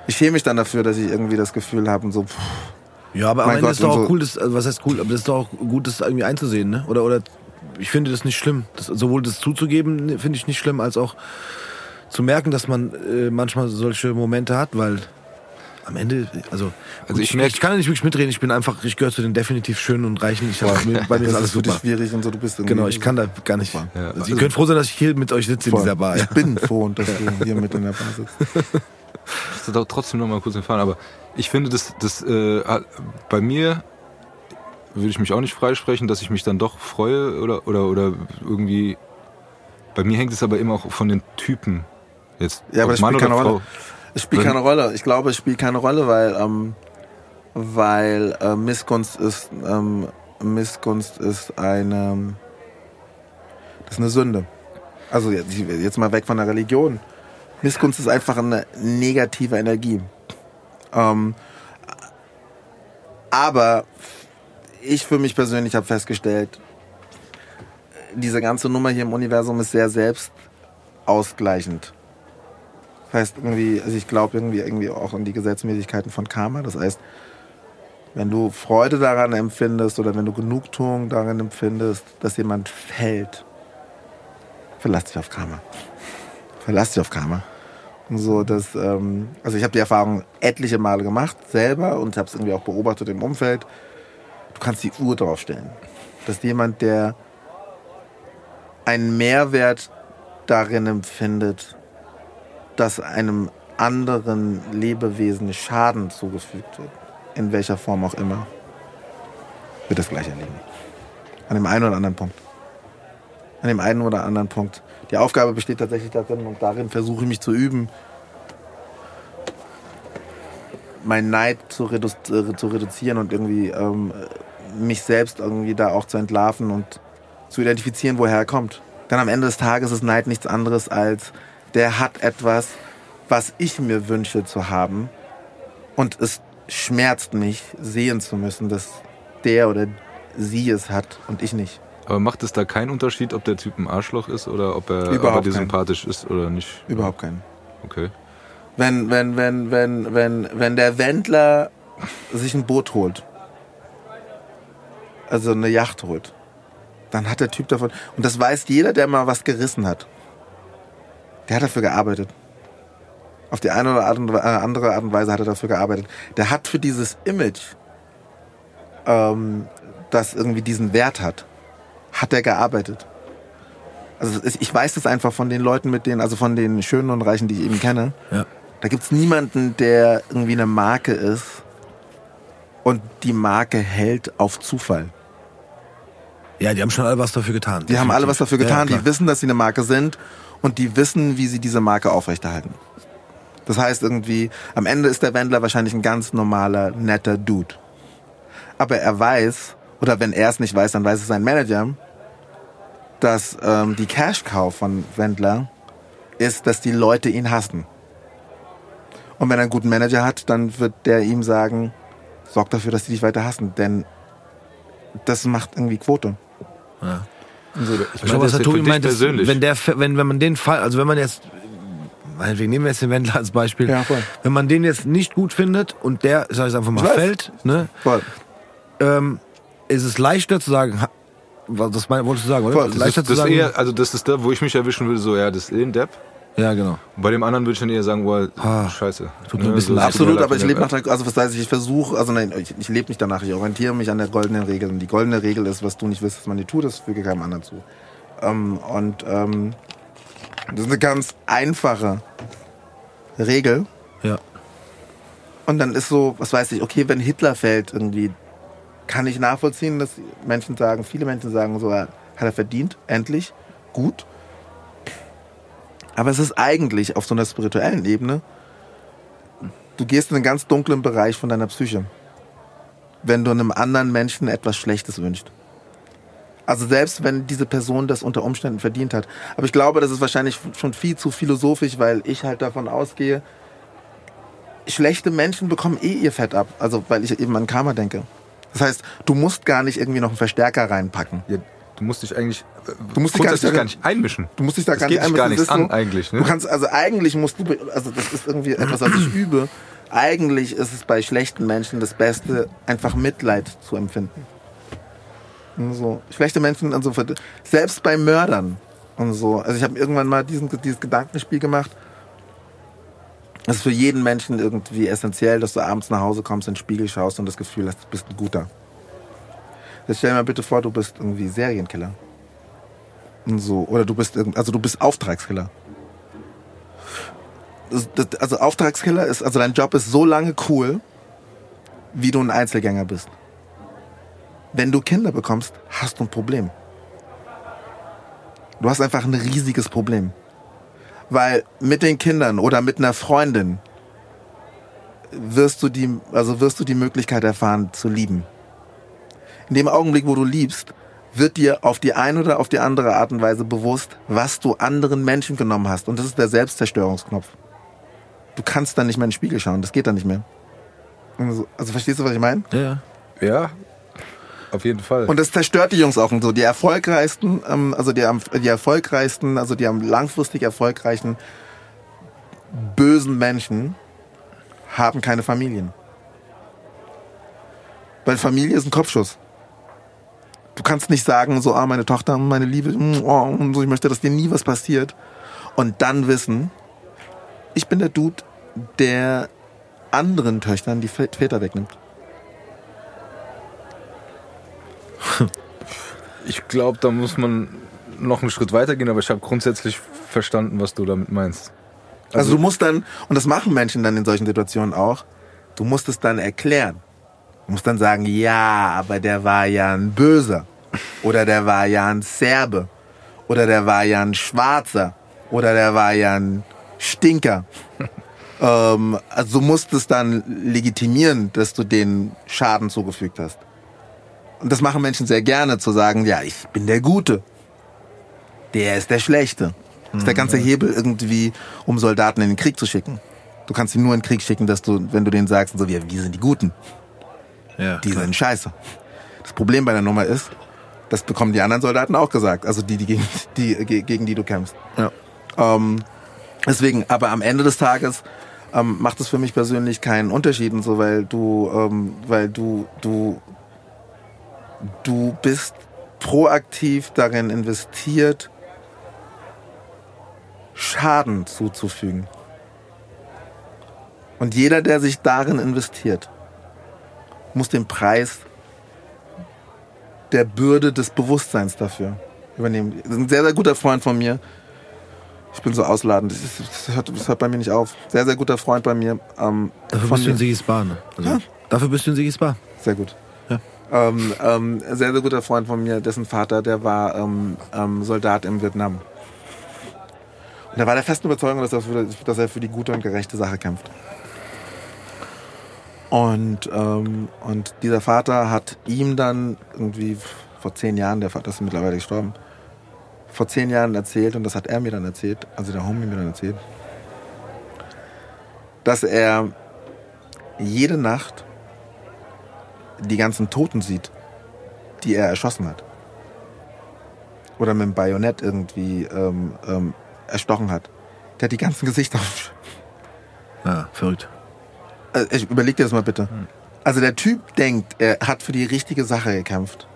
Ich schäme mich dann dafür, dass ich irgendwie das Gefühl habe, so. Pff, ja, aber am Ende Gott, ist doch auch so. cool, das, also was heißt cool, aber das ist doch auch gut, das irgendwie einzusehen, ne? Oder, oder ich finde das nicht schlimm. Das, sowohl das zuzugeben, finde ich nicht schlimm, als auch zu merken, dass man äh, manchmal solche Momente hat, weil am Ende, also, also ich, merke, ich kann ja nicht wirklich mitreden, ich bin einfach, ich gehöre zu den definitiv schönen und reichen. Ich hab, bei mir ist alles super. schwierig und so, du bist Genau, ich kann da gar nicht. Ja. Also, Sie können froh sein, dass ich hier mit euch sitze Voll. in dieser Bar. Ja. Ich bin froh, dass du hier mit in der Bar sitzt. Ich muss trotzdem noch mal kurz entfahren, aber ich finde, dass das äh, bei mir würde ich mich auch nicht freisprechen, dass ich mich dann doch freue oder oder oder irgendwie. Bei mir hängt es aber immer auch von den Typen jetzt. Ja, aber Mann oder Frau. Rolle. Es spielt keine Rolle. Ich glaube, es spielt keine Rolle, weil, ähm, weil äh, Missgunst ist ähm, Missgunst ist eine, das ist eine Sünde. Also jetzt, mal weg von der Religion. Missgunst ist einfach eine negative Energie. Ähm, aber ich für mich persönlich habe festgestellt, diese ganze Nummer hier im Universum ist sehr selbst ausgleichend. Das heißt irgendwie, also ich glaube irgendwie, irgendwie auch an die Gesetzmäßigkeiten von Karma. Das heißt, wenn du Freude daran empfindest oder wenn du Genugtuung daran empfindest, dass jemand fällt, verlass dich auf Karma. Verlass dich auf Karma. Und so, dass, ähm, also ich habe die Erfahrung etliche Male gemacht, selber, und habe es irgendwie auch beobachtet im Umfeld. Du kannst die Uhr draufstellen. Dass jemand, der einen Mehrwert darin empfindet, dass einem anderen Lebewesen Schaden zugefügt wird, in welcher Form auch immer, wird das gleich erleben. An dem einen oder anderen Punkt. An dem einen oder anderen Punkt. Die Aufgabe besteht tatsächlich darin und darin versuche ich mich zu üben, meinen Neid zu, redu äh, zu reduzieren und irgendwie ähm, mich selbst irgendwie da auch zu entlarven und zu identifizieren, woher er kommt. Denn am Ende des Tages ist Neid nichts anderes als, der hat etwas, was ich mir wünsche zu haben. Und es schmerzt mich, sehen zu müssen, dass der oder sie es hat und ich nicht. Aber macht es da keinen Unterschied, ob der Typ ein Arschloch ist oder ob er, ob er dir sympathisch ist oder nicht? Überhaupt keinen. Okay. Wenn, wenn, wenn, wenn, wenn, wenn der Wendler sich ein Boot holt, also eine Yacht holt, dann hat der Typ davon, und das weiß jeder, der mal was gerissen hat, der hat dafür gearbeitet. Auf die eine oder äh, andere Art und Weise hat er dafür gearbeitet. Der hat für dieses Image, ähm, das irgendwie diesen Wert hat, hat er gearbeitet. Also ich weiß das einfach von den Leuten, mit denen, also von den Schönen und Reichen, die ich eben kenne. Ja. Da gibt es niemanden, der irgendwie eine Marke ist und die Marke hält auf Zufall. Ja, die haben schon alle was dafür getan. Die haben alle was dafür getan. Ja, die wissen, dass sie eine Marke sind und die wissen, wie sie diese Marke aufrechterhalten. Das heißt irgendwie, am Ende ist der Wendler wahrscheinlich ein ganz normaler, netter Dude. Aber er weiß, oder wenn er es nicht weiß, dann weiß es sein Manager, dass ähm, die Cash-Cow von Wendler ist, dass die Leute ihn hassen. Und wenn er einen guten Manager hat, dann wird der ihm sagen, sorg dafür, dass die dich weiter hassen. Denn das macht irgendwie Quote. Ja. So, ich meine, was Tobi meint, ist, wenn der, wenn, wenn man den Fall, also wenn man jetzt, meinetwegen nehmen wir jetzt den Wendler als Beispiel, ja, wenn man den jetzt nicht gut findet und der, sag ich einfach mal, fällt, ne, voll. Ähm, ist es leichter zu sagen, das wolltest du sagen, oder? Voll. Leichter das, zu sagen, eher, also das ist da, wo ich mich erwischen will, so, ja, das ist eh ein Depp. Ja, genau. Und bei dem anderen würde ich dann eher sagen, well, ah, scheiße. Tut mir ein bisschen leid. Absolut, aber ich lebe nach der, also was heißt, ich versuche, also nein, ich, ich lebe nicht danach, ich orientiere mich an der goldenen Regel. Und die goldene Regel ist, was du nicht willst, dass man dir tut, das füge keinem anderen zu. Ähm, und ähm, das ist eine ganz einfache Regel. Ja. Und dann ist so, was weiß ich, okay, wenn Hitler fällt, irgendwie, kann ich nachvollziehen, dass Menschen sagen, viele Menschen sagen so, hat er verdient, endlich, gut. Aber es ist eigentlich auf so einer spirituellen Ebene, du gehst in einen ganz dunklen Bereich von deiner Psyche, wenn du einem anderen Menschen etwas Schlechtes wünschst. Also selbst wenn diese Person das unter Umständen verdient hat. Aber ich glaube, das ist wahrscheinlich schon viel zu philosophisch, weil ich halt davon ausgehe, schlechte Menschen bekommen eh ihr Fett ab. Also weil ich eben an Karma denke. Das heißt, du musst gar nicht irgendwie noch einen Verstärker reinpacken. Ja, Du musst dich eigentlich du musst dich gar nicht, gar nicht einmischen. Du musst dich da das gar nicht einmischen. gar nichts an eigentlich. Ne? Du kannst also eigentlich musst du also das ist irgendwie etwas, was ich übe. Eigentlich ist es bei schlechten Menschen das Beste, einfach Mitleid zu empfinden. Und so schlechte Menschen und selbst bei Mördern und so. Also ich habe irgendwann mal diesen, dieses Gedankenspiel gemacht. Es ist für jeden Menschen irgendwie essentiell, dass du abends nach Hause kommst, in den Spiegel schaust und das Gefühl hast, du bist ein guter. Jetzt stell dir mal bitte vor, du bist irgendwie Serienkiller. Und so. Oder du bist also du bist Auftragskiller. also Auftragskiller ist, also dein Job ist so lange cool, wie du ein Einzelgänger bist. Wenn du Kinder bekommst, hast du ein Problem. Du hast einfach ein riesiges Problem. Weil mit den Kindern oder mit einer Freundin wirst du die, also wirst du die Möglichkeit erfahren zu lieben In dem Augenblick, wo du liebst, wird dir auf die eine oder auf die andere Art und Weise bewusst, was du anderen Menschen genommen hast. Und das ist der Selbstzerstörungsknopf. Du kannst dann nicht mehr in den Spiegel schauen. Das geht dann nicht mehr. Also, also verstehst du, was ich meine? Ja. Ja, auf jeden Fall. Und das zerstört die Jungs auch und so. Die erfolgreichsten, ähm, also die, die erfolgreichsten, also die am langfristig erfolgreichen bösen Menschen haben keine Familien. Weil Familie ist ein Kopfschuss. Du kannst nicht sagen, so, ah, meine Tochter, meine Liebe, mm, oh, so, ich möchte, dass dir nie was passiert. Und dann wissen, ich bin der Dude, der anderen Töchtern die Väter wegnimmt. Ich glaube, da muss man noch einen Schritt weiter gehen, aber ich habe grundsätzlich verstanden, was du damit meinst. Also, also, du musst dann, und das machen Menschen dann in solchen Situationen auch, du musst es dann erklären. Du musst dann sagen, ja, aber der war ja ein Böser. Oder der war ja ein Serbe. Oder der war ja ein Schwarzer. Oder der war ja ein Stinker. ähm, also du musst es dann legitimieren, dass du den Schaden zugefügt hast. Und das machen Menschen sehr gerne, zu sagen, ja, ich bin der Gute. Der ist der Schlechte. Das ist der ganze mhm. Hebel irgendwie, um Soldaten in den Krieg zu schicken. Du kannst sie nur in den Krieg schicken, dass du, wenn du denen sagst, so, wir, wir sind die Guten. Ja, die klar. sind scheiße. Das Problem bei der Nummer ist, das bekommen die anderen Soldaten auch gesagt. Also die, die gegen die, gegen die du kämpfst. Ja. Ähm, deswegen, aber am Ende des Tages ähm, macht es für mich persönlich keinen Unterschied und so, weil du, ähm, weil du, du, du bist proaktiv darin investiert, Schaden zuzufügen. Und jeder, der sich darin investiert, muss den Preis der Bürde des Bewusstseins dafür übernehmen. Das ist ein sehr, sehr guter Freund von mir. Ich bin so ausladend. Das, ist, das, hört, das hört bei mir nicht auf. Sehr, sehr guter Freund bei mir. Ähm, Dafür bist du in Sigisbar, ne? Also, ja? Dafür bist du in Sigisbar. Sehr gut. Ähm, ähm, sehr, sehr guter Freund von mir, dessen Vater, der war ähm, ähm, Soldat im Vietnam. Und er war der festen Überzeugung, dass er, für, dass er für die gute und gerechte Sache kämpft. Und, ähm, und dieser Vater hat ihm dann irgendwie vor zehn Jahren, der Vater ist mittlerweile gestorben, vor zehn Jahren erzählt, und das hat er mir dann erzählt, also der Homie mir dann erzählt, dass er jede Nacht die ganzen Toten sieht, die er erschossen hat. Oder mit dem Bajonett irgendwie ähm, ähm, erstochen hat. Der hat die ganzen Gesichter. Ja, verrückt. Also ich überleg dir das mal bitte. Also der Typ denkt, er hat für die richtige Sache gekämpft.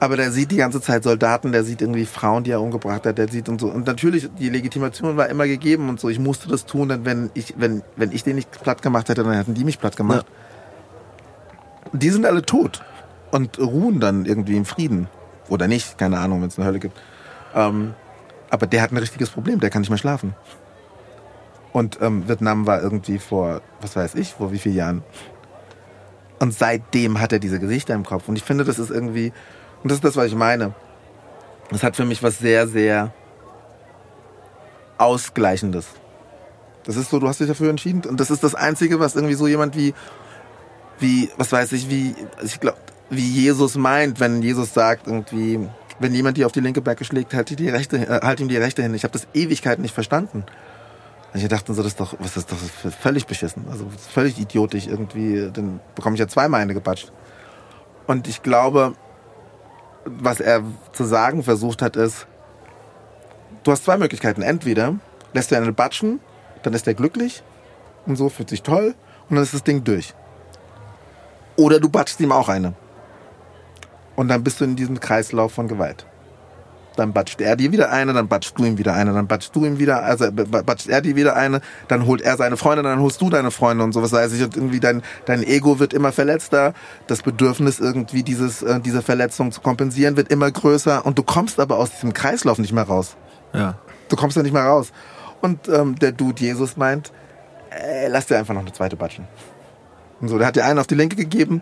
Aber der sieht die ganze Zeit Soldaten, der sieht irgendwie Frauen, die er umgebracht hat, der sieht und so. Und natürlich, die Legitimation war immer gegeben und so. Ich musste das tun, denn wenn ich, wenn, wenn ich den nicht platt gemacht hätte, dann hätten die mich platt gemacht. Ja. Die sind alle tot und ruhen dann irgendwie im Frieden. Oder nicht, keine Ahnung, wenn es eine Hölle gibt. Ähm, aber der hat ein richtiges Problem, der kann nicht mehr schlafen. Und ähm, Vietnam war irgendwie vor, was weiß ich, vor wie vielen Jahren. Und seitdem hat er diese Gesichter im Kopf. Und ich finde, das ist irgendwie, und das ist das, was ich meine. Das hat für mich was sehr, sehr Ausgleichendes. Das ist so, du hast dich dafür entschieden. Und das ist das Einzige, was irgendwie so jemand wie, wie, was weiß ich, wie, ich glaube, wie Jesus meint, wenn Jesus sagt, irgendwie, wenn jemand dir auf die linke Backe schlägt, halt, die rechte, äh, halt ihm die rechte hin. Ich habe das Ewigkeit nicht verstanden. Und ich dachte so, das ist doch, was ist das völlig beschissen. Also völlig idiotisch irgendwie. Dann bekomme ich ja zweimal eine gepatscht. Und ich glaube, was er zu sagen versucht hat, ist, du hast zwei Möglichkeiten. Entweder lässt du eine batschen, dann ist er glücklich und so fühlt sich toll und dann ist das Ding durch. Oder du batschst ihm auch eine. Und dann bist du in diesem Kreislauf von Gewalt dann batscht er dir wieder eine, dann batschst du ihm wieder eine, dann batschst du ihm wieder, also batscht er dir wieder eine, dann holt er seine Freunde, dann holst du deine Freunde und sowas. Also irgendwie dein, dein Ego wird immer verletzter, das Bedürfnis irgendwie dieses, äh, diese Verletzung zu kompensieren wird immer größer und du kommst aber aus diesem Kreislauf nicht mehr raus. Ja. Du kommst da nicht mehr raus. Und ähm, der Dude Jesus meint, äh, lass dir einfach noch eine zweite batschen. Und so, der hat dir einen auf die linke gegeben,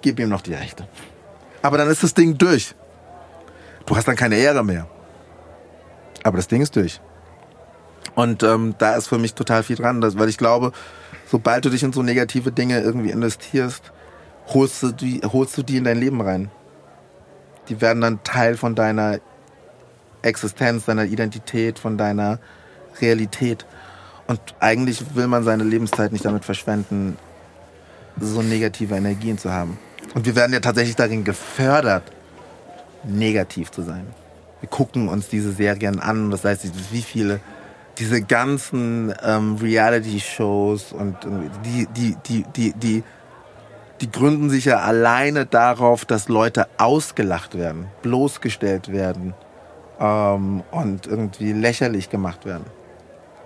gib ihm noch die rechte. Aber dann ist das Ding durch. Du hast dann keine Ehre mehr. Aber das Ding ist durch. Und ähm, da ist für mich total viel dran, weil ich glaube, sobald du dich in so negative Dinge irgendwie investierst, holst du die, holst du die in dein Leben rein. die werden dann Teil von deiner Existenz, deiner Identität, von deiner Realität. Und eigentlich will man seine Lebenszeit nicht damit verschwenden, so negative Energien zu haben. Und wir werden ja tatsächlich darin gefördert, negativ zu sein. Wir gucken uns diese Serien an, das heißt, wie viele, diese ganzen ähm, Reality-Shows und die, die, die, die, die, die gründen sich ja alleine darauf, dass Leute ausgelacht werden, bloßgestellt werden ähm, und irgendwie lächerlich gemacht werden.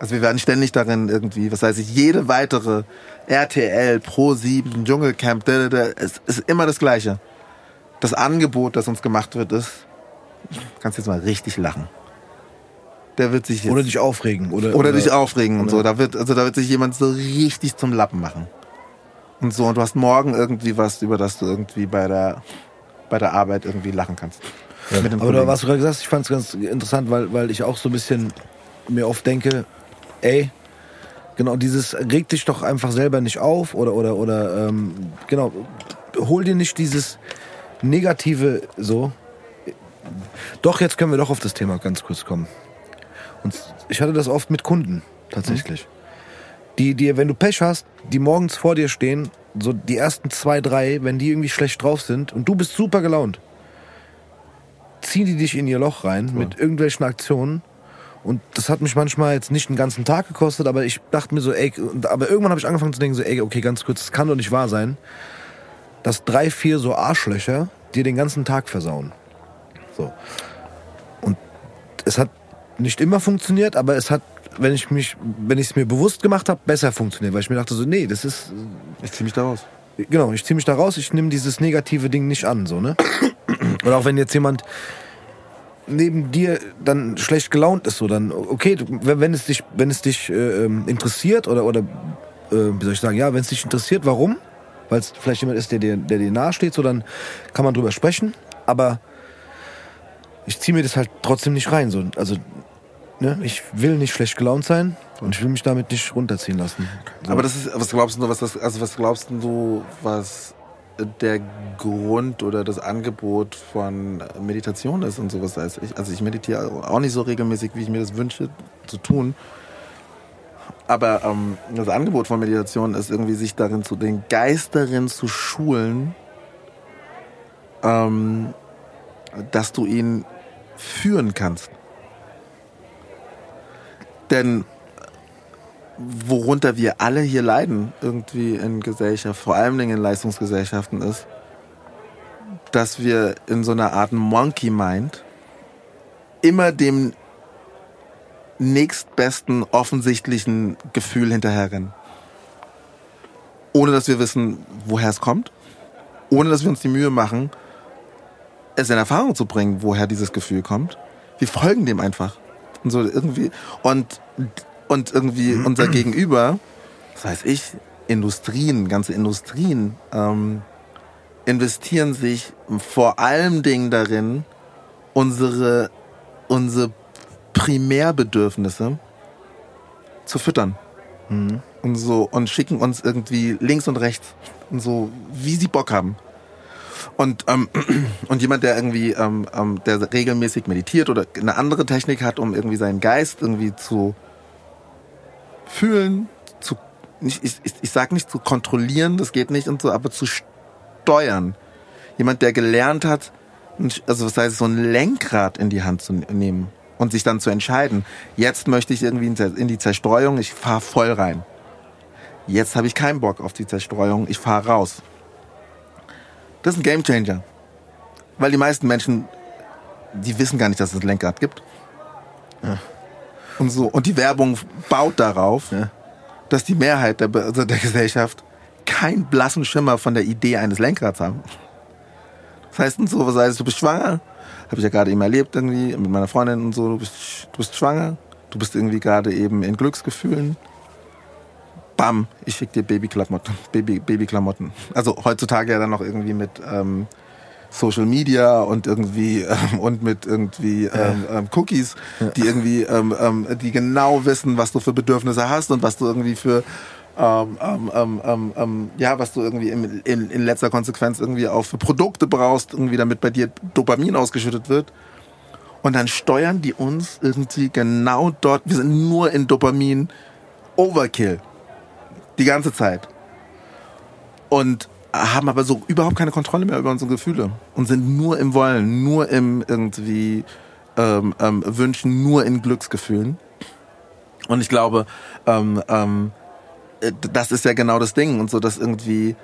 Also wir werden ständig darin irgendwie, was weiß ich, jede weitere RTL, Pro 7, Dschungelcamp, da, da, da, es ist immer das Gleiche. Das Angebot, das uns gemacht wird, ist, kannst jetzt mal richtig lachen. Der wird sich jetzt, oder dich aufregen oder oder, oder dich aufregen oder und so. Da wird also da wird sich jemand so richtig zum Lappen machen. Und so und du hast morgen irgendwie was, über das du irgendwie bei der bei der Arbeit irgendwie lachen kannst. Ja. Aber du, was du gerade gesagt hast, ich fand es ganz interessant, weil weil ich auch so ein bisschen mir oft denke, ey, genau dieses reg dich doch einfach selber nicht auf oder oder oder ähm, genau hol dir nicht dieses negative so. Doch jetzt können wir doch auf das Thema ganz kurz kommen. Und ich hatte das oft mit Kunden tatsächlich. Mhm. Die, die, wenn du Pech hast, die morgens vor dir stehen, so die ersten zwei, drei, wenn die irgendwie schlecht drauf sind und du bist super gelaunt, ziehen die dich in ihr Loch rein ja. mit irgendwelchen Aktionen und das hat mich manchmal jetzt nicht einen ganzen Tag gekostet, aber ich dachte mir so, ey, aber irgendwann habe ich angefangen zu denken, so, ey, okay, ganz kurz, das kann doch nicht wahr sein, dass drei, vier so Arschlöcher dir den ganzen Tag versauen. So. Und es hat nicht immer funktioniert, aber es hat, wenn ich mich, wenn ich es mir bewusst gemacht habe, besser funktioniert, weil ich mir dachte so, nee, das ist. Ich zieh mich da raus. Genau, ich zieh mich da raus, ich nehme dieses negative Ding nicht an, so, ne? Oder auch wenn jetzt jemand neben dir dann schlecht gelaunt ist, so dann okay, wenn es dich, wenn es dich äh, ähm, interessiert oder oder äh, wie soll ich sagen, ja, wenn es dich interessiert, warum? Weil es vielleicht jemand ist, der dir, der dir nahe steht, so dann kann man drüber sprechen. Aber ich ziehe mir das halt trotzdem nicht rein. So. Also ne, ich will nicht schlecht gelaunt sein und ich will mich damit nicht runterziehen lassen. So. Aber das ist, was glaubst du, was das, also was glaubst du, was der Grund oder das Angebot von Meditation ist und sowas. Also ich, also ich meditiere auch nicht so regelmäßig, wie ich mir das wünsche zu tun. Aber ähm, das Angebot von Meditation ist irgendwie, sich darin zu, den Geist darin zu schulen, ähm, dass du ihn führen kannst. Denn worunter wir alle hier leiden, irgendwie in Gesellschaft, vor allem in Leistungsgesellschaften, ist, dass wir in so einer Art Monkey Mind immer dem nächstbesten offensichtlichen Gefühl hinterherrennen. Ohne dass wir wissen, woher es kommt. Ohne dass wir uns die Mühe machen, es in Erfahrung zu bringen, woher dieses Gefühl kommt. Wir folgen dem einfach. Und so irgendwie. Und und irgendwie unser Gegenüber, das heißt ich, Industrien, ganze Industrien, ähm, investieren sich vor allem Dingen darin, unsere, unsere Primärbedürfnisse zu füttern. Mhm. Und so, und schicken uns irgendwie links und rechts. Und so, wie sie Bock haben. Und, ähm, und jemand, der irgendwie, ähm, ähm, der regelmäßig meditiert oder eine andere Technik hat, um irgendwie seinen Geist irgendwie zu fühlen, zu, ich, ich, ich sag nicht zu kontrollieren, das geht nicht und so, aber zu steuern. Jemand, der gelernt hat, also das heißt, so ein Lenkrad in die Hand zu nehmen und sich dann zu entscheiden. Jetzt möchte ich irgendwie in die Zerstreuung, ich fahre voll rein. Jetzt habe ich keinen Bock auf die Zerstreuung, ich fahre raus. Das ist ein Gamechanger. Weil die meisten Menschen, die wissen gar nicht, dass es ein Lenkrad gibt. Ja und so. Und die Werbung baut darauf, ja. dass die Mehrheit der, also der Gesellschaft keinen blassen Schimmer von der Idee eines Lenkrads haben. Das heißt, und so, was heißt, du bist schwanger, habe ich ja gerade eben erlebt irgendwie mit meiner Freundin und so, du bist, du bist schwanger, du bist irgendwie gerade eben in Glücksgefühlen. Bam, ich schick dir Babyklamotten, Baby, Babyklamotten. Also heutzutage ja dann noch irgendwie mit ähm, Social Media und irgendwie ähm, und mit irgendwie ähm, ähm, Cookies, die irgendwie ähm, ähm, die genau wissen, was du für Bedürfnisse hast und was du irgendwie für ähm, ähm, ähm, ähm, ähm, ja, was du irgendwie in, in, in letzter Konsequenz irgendwie auch für Produkte brauchst, irgendwie damit bei dir Dopamin ausgeschüttet wird. Und dann steuern die uns irgendwie genau dort. Wir sind nur in Dopamin Overkill. Die ganze Zeit. Und haben aber so überhaupt keine Kontrolle mehr über unsere Gefühle. Und sind nur im Wollen, nur im irgendwie ähm, ähm, Wünschen, nur in Glücksgefühlen. Und ich glaube, ähm, ähm, äh, das ist ja genau das Ding. Und so, dass irgendwie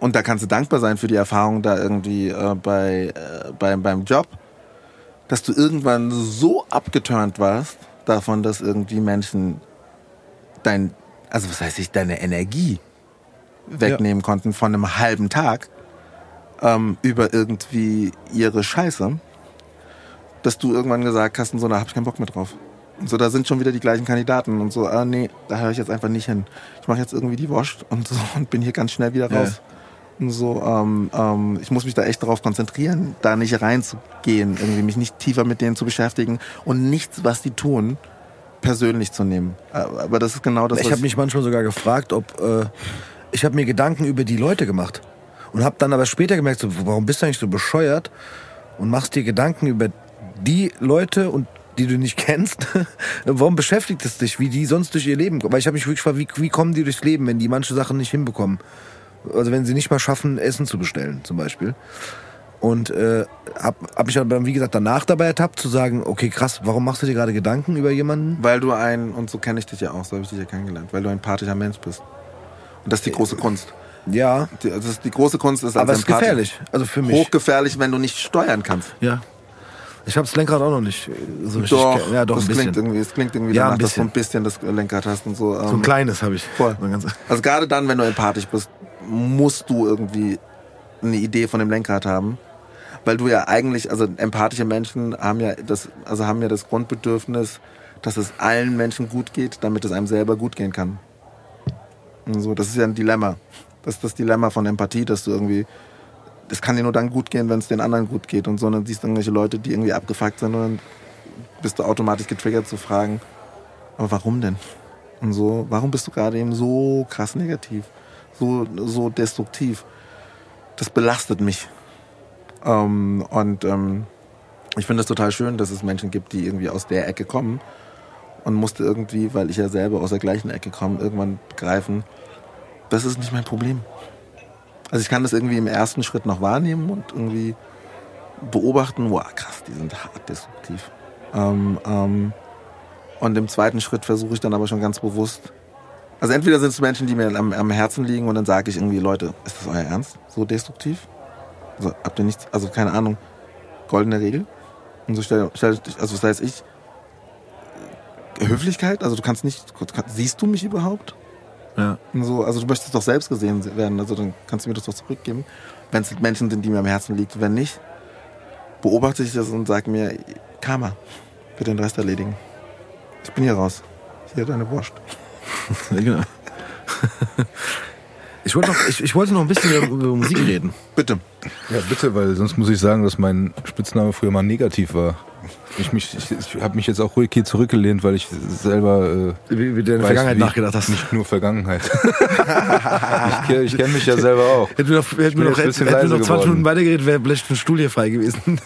und da kannst du dankbar sein für die Erfahrung da irgendwie äh, bei, äh, beim, beim Job, dass du irgendwann so abgeturnt warst davon, dass irgendwie Menschen dein, also was heißt ich, deine Energie wegnehmen ja. konnten von einem halben Tag ähm, über irgendwie ihre Scheiße, dass du irgendwann gesagt hast, und so, da hab ich keinen Bock mehr drauf. Und so, da sind schon wieder die gleichen Kandidaten und so, ah nee, da höre ich jetzt einfach nicht hin. Ich mache jetzt irgendwie die Wurst und so und bin hier ganz schnell wieder raus. Ja so, ähm, ähm, ich muss mich da echt darauf konzentrieren, da nicht reinzugehen, irgendwie mich nicht tiefer mit denen zu beschäftigen und nichts, was die tun, persönlich zu nehmen. Aber das ist genau das. Ich habe mich manchmal sogar gefragt, ob äh, ich habe mir Gedanken über die Leute gemacht und habe dann aber später gemerkt, so, warum bist du eigentlich so bescheuert und machst dir Gedanken über die Leute und die du nicht kennst, warum beschäftigt es dich, wie die sonst durch ihr Leben kommen? Weil ich habe mich wirklich gefragt, wie, wie kommen die durchs Leben, wenn die manche Sachen nicht hinbekommen? Also wenn sie nicht mal schaffen, Essen zu bestellen, zum Beispiel. Und äh, hab, hab mich aber, wie gesagt, danach dabei ertappt, zu sagen, okay, krass, warum machst du dir gerade Gedanken über jemanden? Weil du ein, und so kenne ich dich ja auch, so habe ich dich ja kennengelernt, weil du ein empathischer Mensch bist. Und das ist die große Kunst. Ja. Die, das ist die große Kunst ist Aber es ist gefährlich, also für mich. Hochgefährlich, wenn du nicht steuern kannst. Ja. Ich habe das Lenkrad auch noch nicht äh, so richtig. Doch, ja, doch das ein bisschen. Klingt irgendwie, es klingt irgendwie ja, danach, dass du ein bisschen das Lenkrad hast und so. so ein ähm, kleines habe ich. Voll. Also gerade dann, wenn du empathisch bist, musst du irgendwie eine Idee von dem Lenkrad haben. Weil du ja eigentlich, also empathische Menschen haben ja das, also haben ja das Grundbedürfnis, dass es allen Menschen gut geht, damit es einem selber gut gehen kann. Und so, das ist ja ein Dilemma. Das ist das Dilemma von Empathie, dass du irgendwie, es kann dir nur dann gut gehen, wenn es den anderen gut geht und so. Und dann siehst du irgendwelche Leute, die irgendwie abgefuckt sind und dann bist du automatisch getriggert zu fragen, aber warum denn? Und so, warum bist du gerade eben so krass negativ? so, so destruktiv. Das belastet mich. Ähm, und ähm, ich finde es total schön, dass es Menschen gibt, die irgendwie aus der Ecke kommen und musste irgendwie, weil ich ja selber aus der gleichen Ecke komme, irgendwann begreifen, das ist nicht mein Problem. Also ich kann das irgendwie im ersten Schritt noch wahrnehmen und irgendwie beobachten, wow, krass, die sind hart destruktiv. Ähm, ähm, und im zweiten Schritt versuche ich dann aber schon ganz bewusst also entweder sind es Menschen, die mir am, am Herzen liegen und dann sage ich irgendwie, Leute, ist das euer Ernst? So destruktiv? Also habt ihr nichts, also keine Ahnung, goldene Regel? Und so stell, stell also das heißt ich, Höflichkeit, also du kannst nicht, siehst du mich überhaupt? Ja. So, also du möchtest doch selbst gesehen werden, also dann kannst du mir das doch zurückgeben. Wenn es Menschen sind, die mir am Herzen liegen, wenn nicht, beobachte ich das und sag mir, Karma, wird den Rest erledigen. Ich bin hier raus. Hier deine Wurst. genau. Ich wollte, noch, ich, ich wollte noch ein bisschen über, über Musik reden. Bitte. Ja, bitte, weil sonst muss ich sagen, dass mein Spitzname früher mal negativ war. Ich, mich, ich, ich habe mich jetzt auch ruhig hier zurückgelehnt, weil ich selber äh, wie, wie deine Vergangenheit wie, nachgedacht hast. Nicht nur Vergangenheit. ich ich kenne mich ja selber auch. Hätten wir noch, hätten wir noch, hätten wir noch 20 Minuten weitergeredet, wäre vielleicht ein Stuhl hier frei gewesen.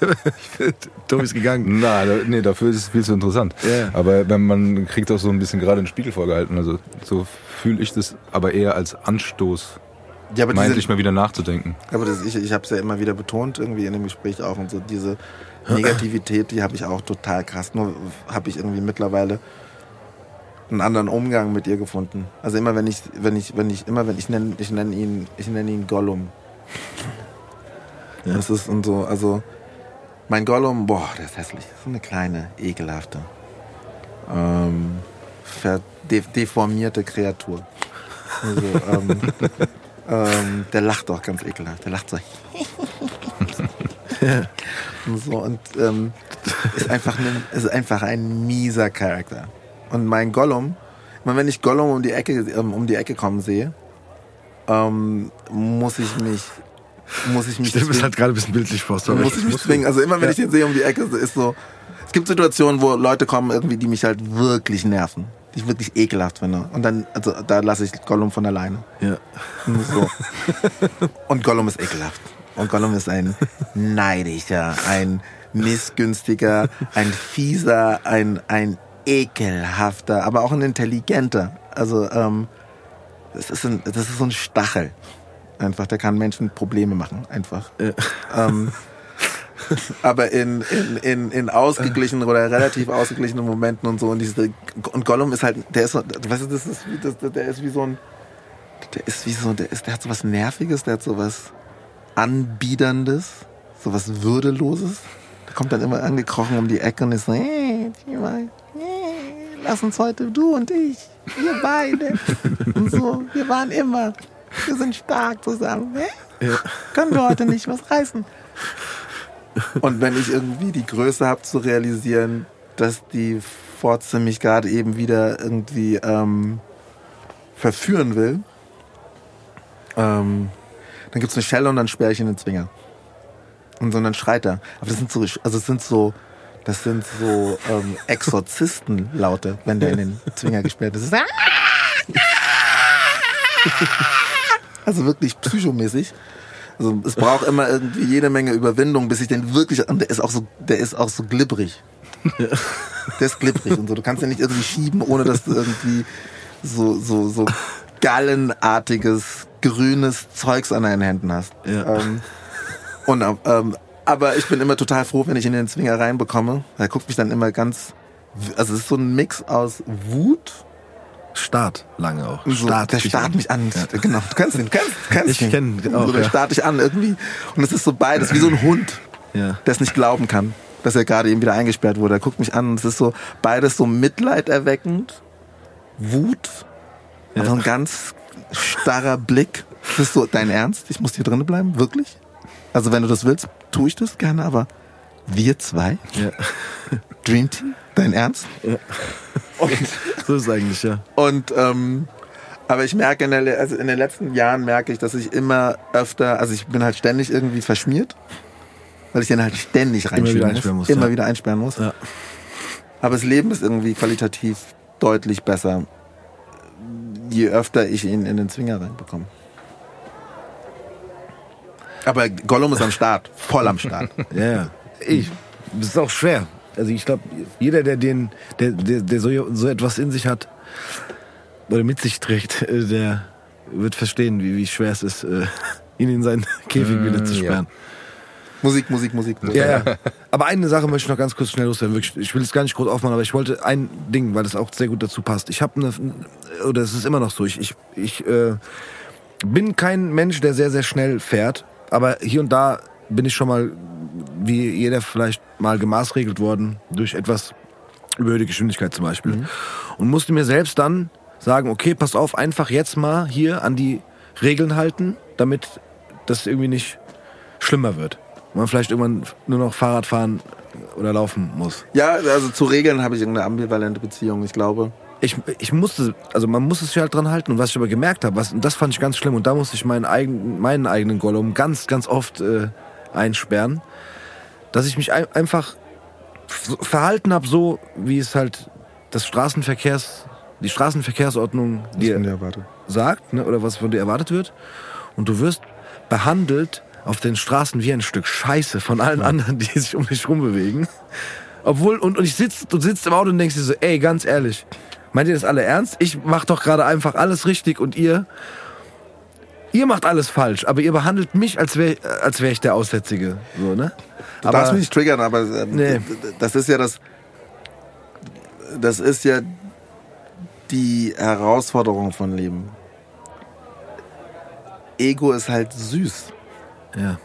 Tobi ist gegangen. Na, da, nee, dafür ist es viel zu interessant. Yeah. Aber wenn man kriegt auch so ein bisschen gerade den Spiegel vorgehalten. Also so fühle ich das aber eher als Anstoß ja, aber meinte ich mal wieder nachzudenken. Aber das, ich, ich habe es ja immer wieder betont, irgendwie in dem Gespräch auch und so, diese Negativität, die habe ich auch total krass. Nur habe ich irgendwie mittlerweile einen anderen Umgang mit ihr gefunden. Also immer wenn ich, wenn ich, wenn ich, immer wenn ich nenne, ich nenne ihn, ich nenne ihn Gollum. Ja. Das ist und so, also mein Gollum, boah, der ist hässlich. Das ist eine kleine, ekelhafte, ähm, deformierte Kreatur. Also, ähm, ähm, der lacht auch ganz ekelhaft. Der lacht so. und so und ähm, ist einfach ein, ist einfach ein mieser Charakter. Und mein Gollum, immer wenn ich Gollum um die Ecke ähm, um die Ecke kommen sehe, ähm, muss ich mich muss ich mich Stimmt, ist halt gerade ein bisschen bildlich vor. Muss ich mich zwingen. Also immer wenn ja. ich den sehe um die Ecke, ist so. Es gibt Situationen, wo Leute kommen irgendwie, die mich halt wirklich nerven die ich wirklich ekelhaft finde. Und dann, also da lasse ich Gollum von alleine. Ja. So. Und Gollum ist ekelhaft. Und Gollum ist ein neidischer, ein missgünstiger, ein fieser, ein, ein ekelhafter, aber auch ein intelligenter. Also, ähm, das ist, ein, das ist so ein Stachel. Einfach, der kann Menschen Probleme machen, einfach. Ja. Ähm, aber in, in, in, in ausgeglichenen oder relativ ausgeglichenen Momenten und so. Und, diese, und Gollum ist halt, der ist so, weißt du, das ist, das, der ist wie so ein, der ist wie so, der ist, der hat so was Nerviges, der hat so was Anbiederndes, so was Würdeloses. Der kommt dann immer angekrochen um die Ecke und ist so, hey, hey, lass uns heute, du und ich, wir beide. Und so, wir waren immer, wir sind stark zusammen. Ja. Können wir heute nicht was reißen. Und wenn ich irgendwie die Größe habe zu realisieren, dass die Forze mich gerade eben wieder irgendwie ähm, verführen will, ähm, dann gibt's eine Schelle und dann sperre ich in den Zwinger. Und so, dann schreit er. Aber das sind so, also es sind so, das sind so ähm, Exorzistenlaute, wenn der in den Zwinger gesperrt ist. Also wirklich psychomäßig. Also es braucht immer irgendwie jede Menge Überwindung, bis ich den wirklich, und der ist auch so, der ist auch so glibberig. Der ist glibberig und so. Du kannst den nicht irgendwie schieben, ohne dass du irgendwie so, so, so gallenartiges, grünes Zeugs an deinen Händen hast. Ja. Ähm, und, ähm, aber ich bin immer total froh, wenn ich in den Zwinger reinbekomme. Er guckt mich dann immer ganz, also es ist so ein Mix aus Wut, Start lange auch. So, Start der starrt mich an. Ja. Genau, du kannst ihn, kannst, kannst ich kenne auch. So, der ja. starrt dich an irgendwie. Und es ist so beides, wie so ein Hund, ja. der es nicht glauben kann, dass er gerade eben wieder eingesperrt wurde. Er guckt mich an und es ist so beides so mitleiderweckend, Wut, ja. also ein ganz starrer Blick. Das ist so dein Ernst? Ich muss hier drinnen bleiben? Wirklich? Also wenn du das willst, tue ich das gerne, aber wir zwei? Ja. Dream Team? Dein Ernst? Ja. So ist es eigentlich, ja. Und ähm, aber ich merke in, der, also in den letzten Jahren merke ich, dass ich immer öfter, also ich bin halt ständig irgendwie verschmiert, weil ich den halt ständig reinsperren muss, muss, immer ja. wieder einsperren muss. Ja. Aber das Leben ist irgendwie qualitativ deutlich besser, je öfter ich ihn in den Zwinger reinbekomme. Aber Gollum ist am Start, voll am Start. ja, ja. Ich, das ist auch schwer. Also ich glaube, jeder, der den, der, der, der so, so etwas in sich hat oder mit sich trägt, äh, der wird verstehen, wie, wie schwer es ist, äh, ihn in seinen Käfig mm, wieder zu sperren. Ja. Musik, Musik, Musik. Musik. Ja, ja. Aber eine Sache möchte ich noch ganz kurz schnell loswerden. Wirklich, ich will es gar nicht groß aufmachen, aber ich wollte ein Ding, weil das auch sehr gut dazu passt. Ich habe eine, oder es ist immer noch so, ich, ich, ich äh, bin kein Mensch, der sehr, sehr schnell fährt, aber hier und da bin ich schon mal wie jeder vielleicht mal gemaßregelt worden durch etwas überhöhte Geschwindigkeit zum Beispiel. Mhm. Und musste mir selbst dann sagen, okay, pass auf, einfach jetzt mal hier an die Regeln halten, damit das irgendwie nicht schlimmer wird. Man vielleicht irgendwann nur noch Fahrrad fahren oder laufen muss. Ja, also zu Regeln habe ich irgendeine ambivalente Beziehung, ich glaube. Ich, ich musste, also man muss es sich halt dran halten. Und was ich aber gemerkt habe, was, und das fand ich ganz schlimm, und da musste ich meinen eigenen, meinen eigenen Gollum ganz, ganz oft äh, einsperren dass ich mich einfach verhalten habe, so wie es halt das Straßenverkehrs, die Straßenverkehrsordnung dir sagt, ne, oder was von dir erwartet wird. Und du wirst behandelt auf den Straßen wie ein Stück Scheiße von allen ja. anderen, die sich um dich rumbewegen. Obwohl, und, und ich sitz, du sitzt im Auto und denkst dir so, ey, ganz ehrlich, meint ihr das alle ernst? Ich mach doch gerade einfach alles richtig und ihr ihr macht alles falsch, aber ihr behandelt mich, als wäre als wär ich der Aussätzige. So, ne? Du aber, darfst mich nicht triggern, aber äh, nee. das ist ja das. Das ist ja die Herausforderung von Leben. Ego ist halt süß. Ja.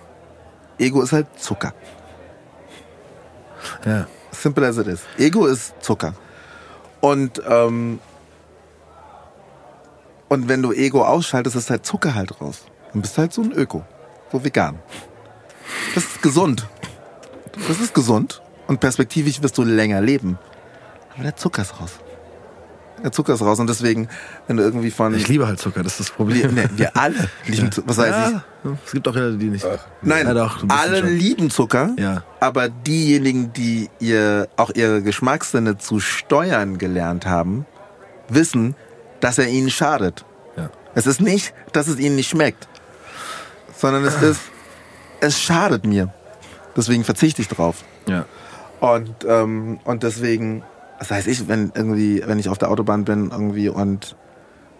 Ego ist halt Zucker. Ja. Simple as it is. Ego ist Zucker. Und ähm, und wenn du Ego ausschaltest, ist halt Zucker halt raus. Dann bist du halt so ein Öko. So vegan. Das ist gesund. Das ist gesund. Und perspektivisch wirst du länger leben. Aber der Zucker ist raus. Der Zucker ist raus. Und deswegen, wenn du irgendwie von. Ich liebe halt Zucker, das ist das Problem. Wir, nee, wir alle lieben ja. Zucker. Was heißt ja, ich? Es gibt auch Leute, die nicht. Ach, Nein, ja, doch, alle schon. lieben Zucker. Ja. Aber diejenigen, die ihr auch ihre Geschmackssinne zu steuern gelernt haben, wissen, dass er ihnen schadet. Ja. Es ist nicht, dass es ihnen nicht schmeckt, sondern es ist, es schadet mir. Deswegen verzichte ich drauf. Ja. Und, ähm, und deswegen, das heißt ich, wenn irgendwie, wenn ich auf der Autobahn bin irgendwie und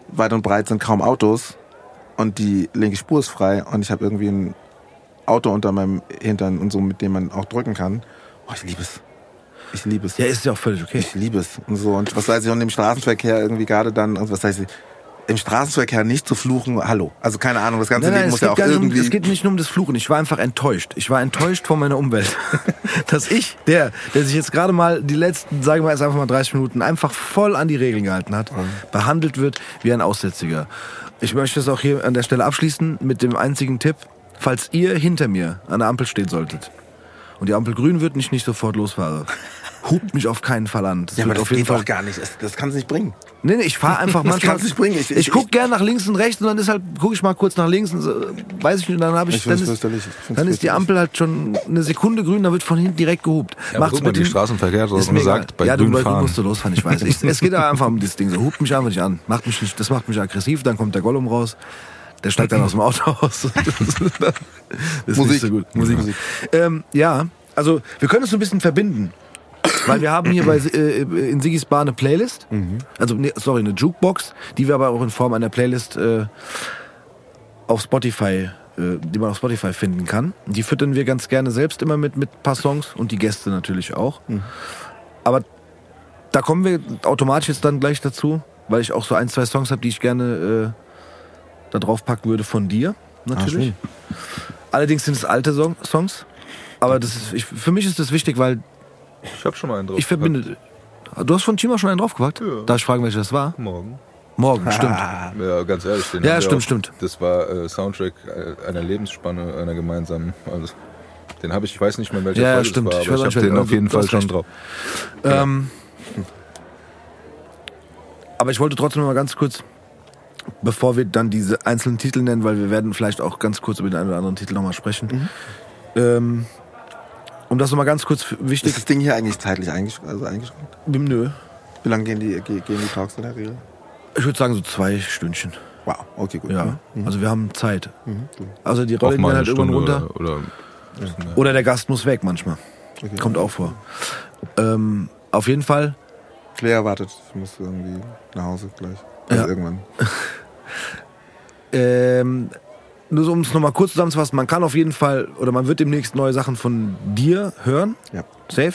weit und breit sind kaum Autos und die linke Spur ist frei und ich habe irgendwie ein Auto unter meinem Hintern und so, mit dem man auch drücken kann. Oh, ich liebe es. Ich liebe es. Ja, ist ja auch völlig okay. Ich liebe es. Und so. Und was weiß ich, und im Straßenverkehr irgendwie gerade dann, und was weiß ich, im Straßenverkehr nicht zu fluchen, hallo. Also keine Ahnung, das ganze Nein, nein, Leben muss ja auch nicht um, irgendwie. es geht nicht nur um das Fluchen. Ich war einfach enttäuscht. Ich war enttäuscht von meiner Umwelt. Dass ich, der, der sich jetzt gerade mal die letzten, sagen wir jetzt einfach mal 30 Minuten, einfach voll an die Regeln gehalten hat, behandelt wird wie ein Aussätziger. Ich möchte es auch hier an der Stelle abschließen mit dem einzigen Tipp. Falls ihr hinter mir an der Ampel stehen solltet und die Ampel grün wird und ich nicht sofort losfahre, hupt mich auf keinen Fall an. Das ja, aber das auf jeden geht Fall gar nicht. Das, das kann es nicht bringen. Nee, nee, ich fahre einfach Das manchmal. kann's nicht bringen. Ich- Ich, ich- guck gern nach links und rechts und dann ist halt, gucke ich mal kurz nach links und so, weiß ich nicht, dann habe ich, Ich dann, ist, dann ist die. Ampel halt schon eine Sekunde grün, dann wird von hinten direkt gehupt. Ja, aber guck mal, die Straßenverkehr hat ist doch mir gesagt, egal. bei ja, du, grün du fahren. musst du losfahren, ich weiß. Ich, es geht aber einfach um das Ding. So, hupt mich einfach nicht an. Macht mich nicht, das macht mich aggressiv, dann kommt der Gollum raus. Der steigt dann aus dem Auto aus. Das ist, das ist Musik. nicht so gut. Musik. Musik. Ähm, ja, also wir können es so ein bisschen verbinden. Weil wir haben hier bei, äh, in Sigis Bar eine Playlist. Also, nee, sorry, eine Jukebox, die wir aber auch in Form einer Playlist äh, auf Spotify, äh, die man auf Spotify finden kann. Die füttern wir ganz gerne selbst immer mit, mit ein paar Songs und die Gäste natürlich auch. Aber da kommen wir automatisch jetzt dann gleich dazu, weil ich auch so ein, zwei Songs habe, die ich gerne äh, da drauf packen würde von dir, natürlich. Allerdings sind es alte Song Songs. Aber das ist, ich, für mich ist das wichtig, weil Ich habe schon mal einen drauf. ich verbinde. Du hast von Chima schon einen draufgepackt? Ja. Darf ich fragen, welcher das war? Morgen. Morgen, stimmt. Ja, ganz ehrlich. Den Ja, stimmt, auch, stimmt. Das war äh, Soundtrack äh, einer Lebensspanne, einer gemeinsamen. Also, den habe ich, ich weiß nicht mehr, welcher Ja, ja, Folge stimmt. es war, Ich ich habe den auf jeden Fall schon recht. drauf. Ähm, aber ich wollte trotzdem mal ganz kurz, bevor wir dann diese einzelnen Titel nennen, weil wir werden vielleicht auch ganz kurz über den einen oder anderen Titel nochmal sprechen. Ähm, um das nochmal ganz kurz wichtig. Ist das Ding hier eigentlich zeitlich eingesch also eingeschränkt? Nö. Wie lange gehen die, ge- gehen die Talks in der Regel? Ich würde sagen so zwei Stündchen. Wow, okay, gut. Ja. Mhm. Also wir haben Zeit. Mhm. Also die Auch Rolle gehen mal eine halt irgendwann Stunde runter. oder, oder. Oder der Gast muss weg manchmal. Okay. Kommt auch vor. Ähm, auf jeden Fall. Claire wartet, ich muss irgendwie nach Hause gleich. Ja. Also irgendwann. Ähm, nur so, um es nochmal kurz zusammenzufassen, man kann auf jeden Fall, oder man wird demnächst neue Sachen von dir hören. Ja. Safe.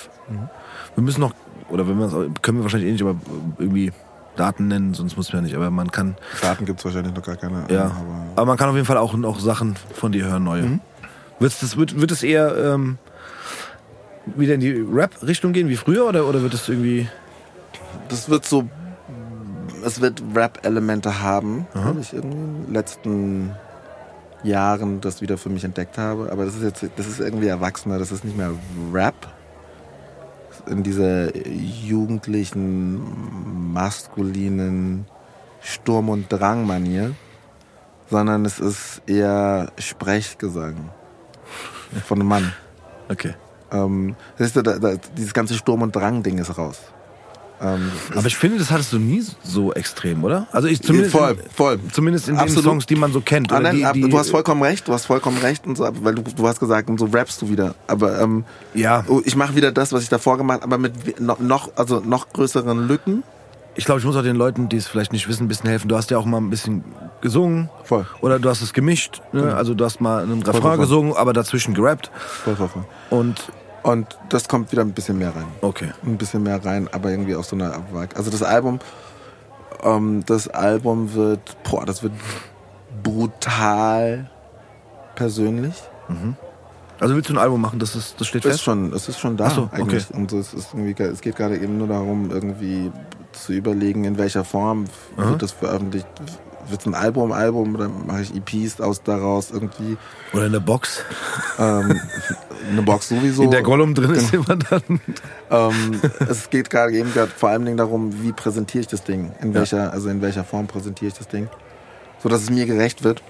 Wir müssen noch, oder wenn wir können wir wahrscheinlich eh nicht, aber irgendwie Daten nennen, sonst muss man ja nicht. Aber man kann, Daten gibt es wahrscheinlich noch gar keine. ja. Aber Aber man kann auf jeden Fall auch noch Sachen von dir hören, neue. Wird's das, wird, wird es eher ähm, wieder in die Rap-Richtung gehen wie früher oder, oder wird es irgendwie. das wird so. Es wird Rap-Elemente haben, weil ich irgendwie in den letzten Jahren das wieder für mich entdeckt habe. Aber das ist jetzt, das ist irgendwie erwachsener, das ist nicht mehr Rap. In dieser jugendlichen, maskulinen Sturm- und Drang-Manier, sondern es ist eher Sprechgesang von einem Mann. Okay. Ähm, das ist, da, da, dieses ganze Sturm- und Drang-Ding ist raus. Ähm, Aber ich finde, das hattest du nie so extrem, oder? Also ich zumindest, voll, voll. zumindest in Absolut. den Songs, die man so kennt. Ah, Oder nein, die, ab- die, du hast vollkommen recht, du hast vollkommen recht und so, weil du, du hast gesagt, und so rappst du wieder. Aber ähm, Ja. oh, ich mache wieder das, was ich davor gemacht, aber mit noch, also noch größeren Lücken. Ich glaube, ich muss auch den Leuten, die es vielleicht nicht wissen, ein bisschen helfen. Du hast ja auch mal ein bisschen gesungen. Voll. Oder du hast es gemischt. Ne? Also du hast mal einen Refrain voll, voll. gesungen, aber dazwischen gerappt. Voll, voll, voll. Und Und das kommt wieder ein bisschen mehr rein. okay. Ein bisschen mehr rein, aber irgendwie aus so einer Abwag. Also das Album, ähm, das Album wird, boah, das wird brutal persönlich. Also willst du ein Album machen, das, ist, das steht Ist fest? schon, es ist schon da so, okay. eigentlich. Und so, es, ist irgendwie, ge- es geht gerade eben nur darum, irgendwie zu überlegen, in welcher Form Aha. wird das veröffentlicht. Wird es ein Album, Album oder mache ich EPs aus daraus irgendwie Oder in der Box. ähm, eine Box sowieso. In der Gollum drin ist immer dann. ähm, es geht gerade eben gerade vor allem Dingen darum, wie präsentiere ich das Ding, in Ja. welcher, also in welcher Form präsentiere ich das Ding, so dass es mir gerecht wird.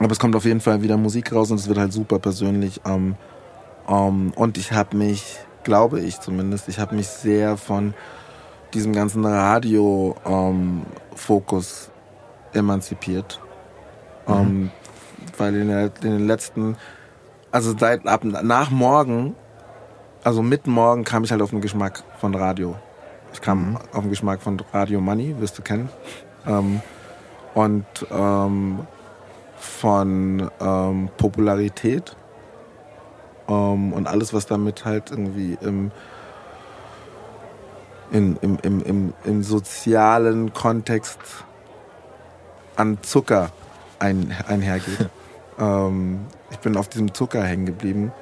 Aber es kommt auf jeden Fall wieder Musik raus und es wird halt super persönlich. Ähm, ähm, und ich habe mich, glaube ich zumindest, ich habe mich sehr von diesem ganzen Radio-Fokus ähm, emanzipiert. Mhm. Ähm, weil in, der, in, den letzten, also seit ab nach morgen, also mit morgen kam ich halt auf den Geschmack von Radio. Ich kam mhm. auf den Geschmack von Radio Money, wirst du kennen. Ähm, und ähm, von ähm, Popularität und alles, was damit halt irgendwie im, in, im, im, im, im sozialen Kontext an Zucker ein, einhergeht. ähm, ich bin auf diesem Zucker hängen geblieben.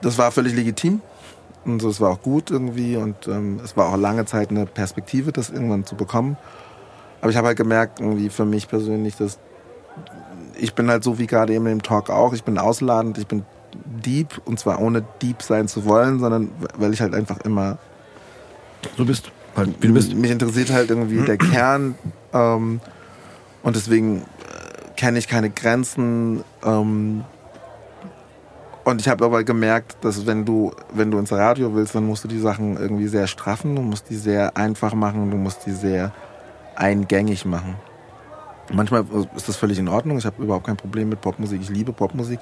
Das war völlig legitim und so, es war auch gut irgendwie und ähm, es war auch lange Zeit eine Perspektive, das irgendwann zu bekommen. Aber ich habe halt gemerkt, irgendwie für mich persönlich, dass ich bin halt so wie gerade eben im Talk auch, ich bin ausladend, ich bin deep und zwar ohne deep sein zu wollen, sondern weil ich halt einfach immer so bist, halt, wie du bist. Mich interessiert halt irgendwie der Kern ähm, und deswegen äh, kenne ich keine Grenzen. Ähm, und ich habe aber gemerkt, dass wenn du, wenn du ins Radio willst, dann musst du die Sachen irgendwie sehr straffen, du musst die sehr einfach machen, du musst die sehr eingängig machen. Manchmal ist das völlig in Ordnung. Ich habe überhaupt kein Problem mit Popmusik. Ich liebe Popmusik.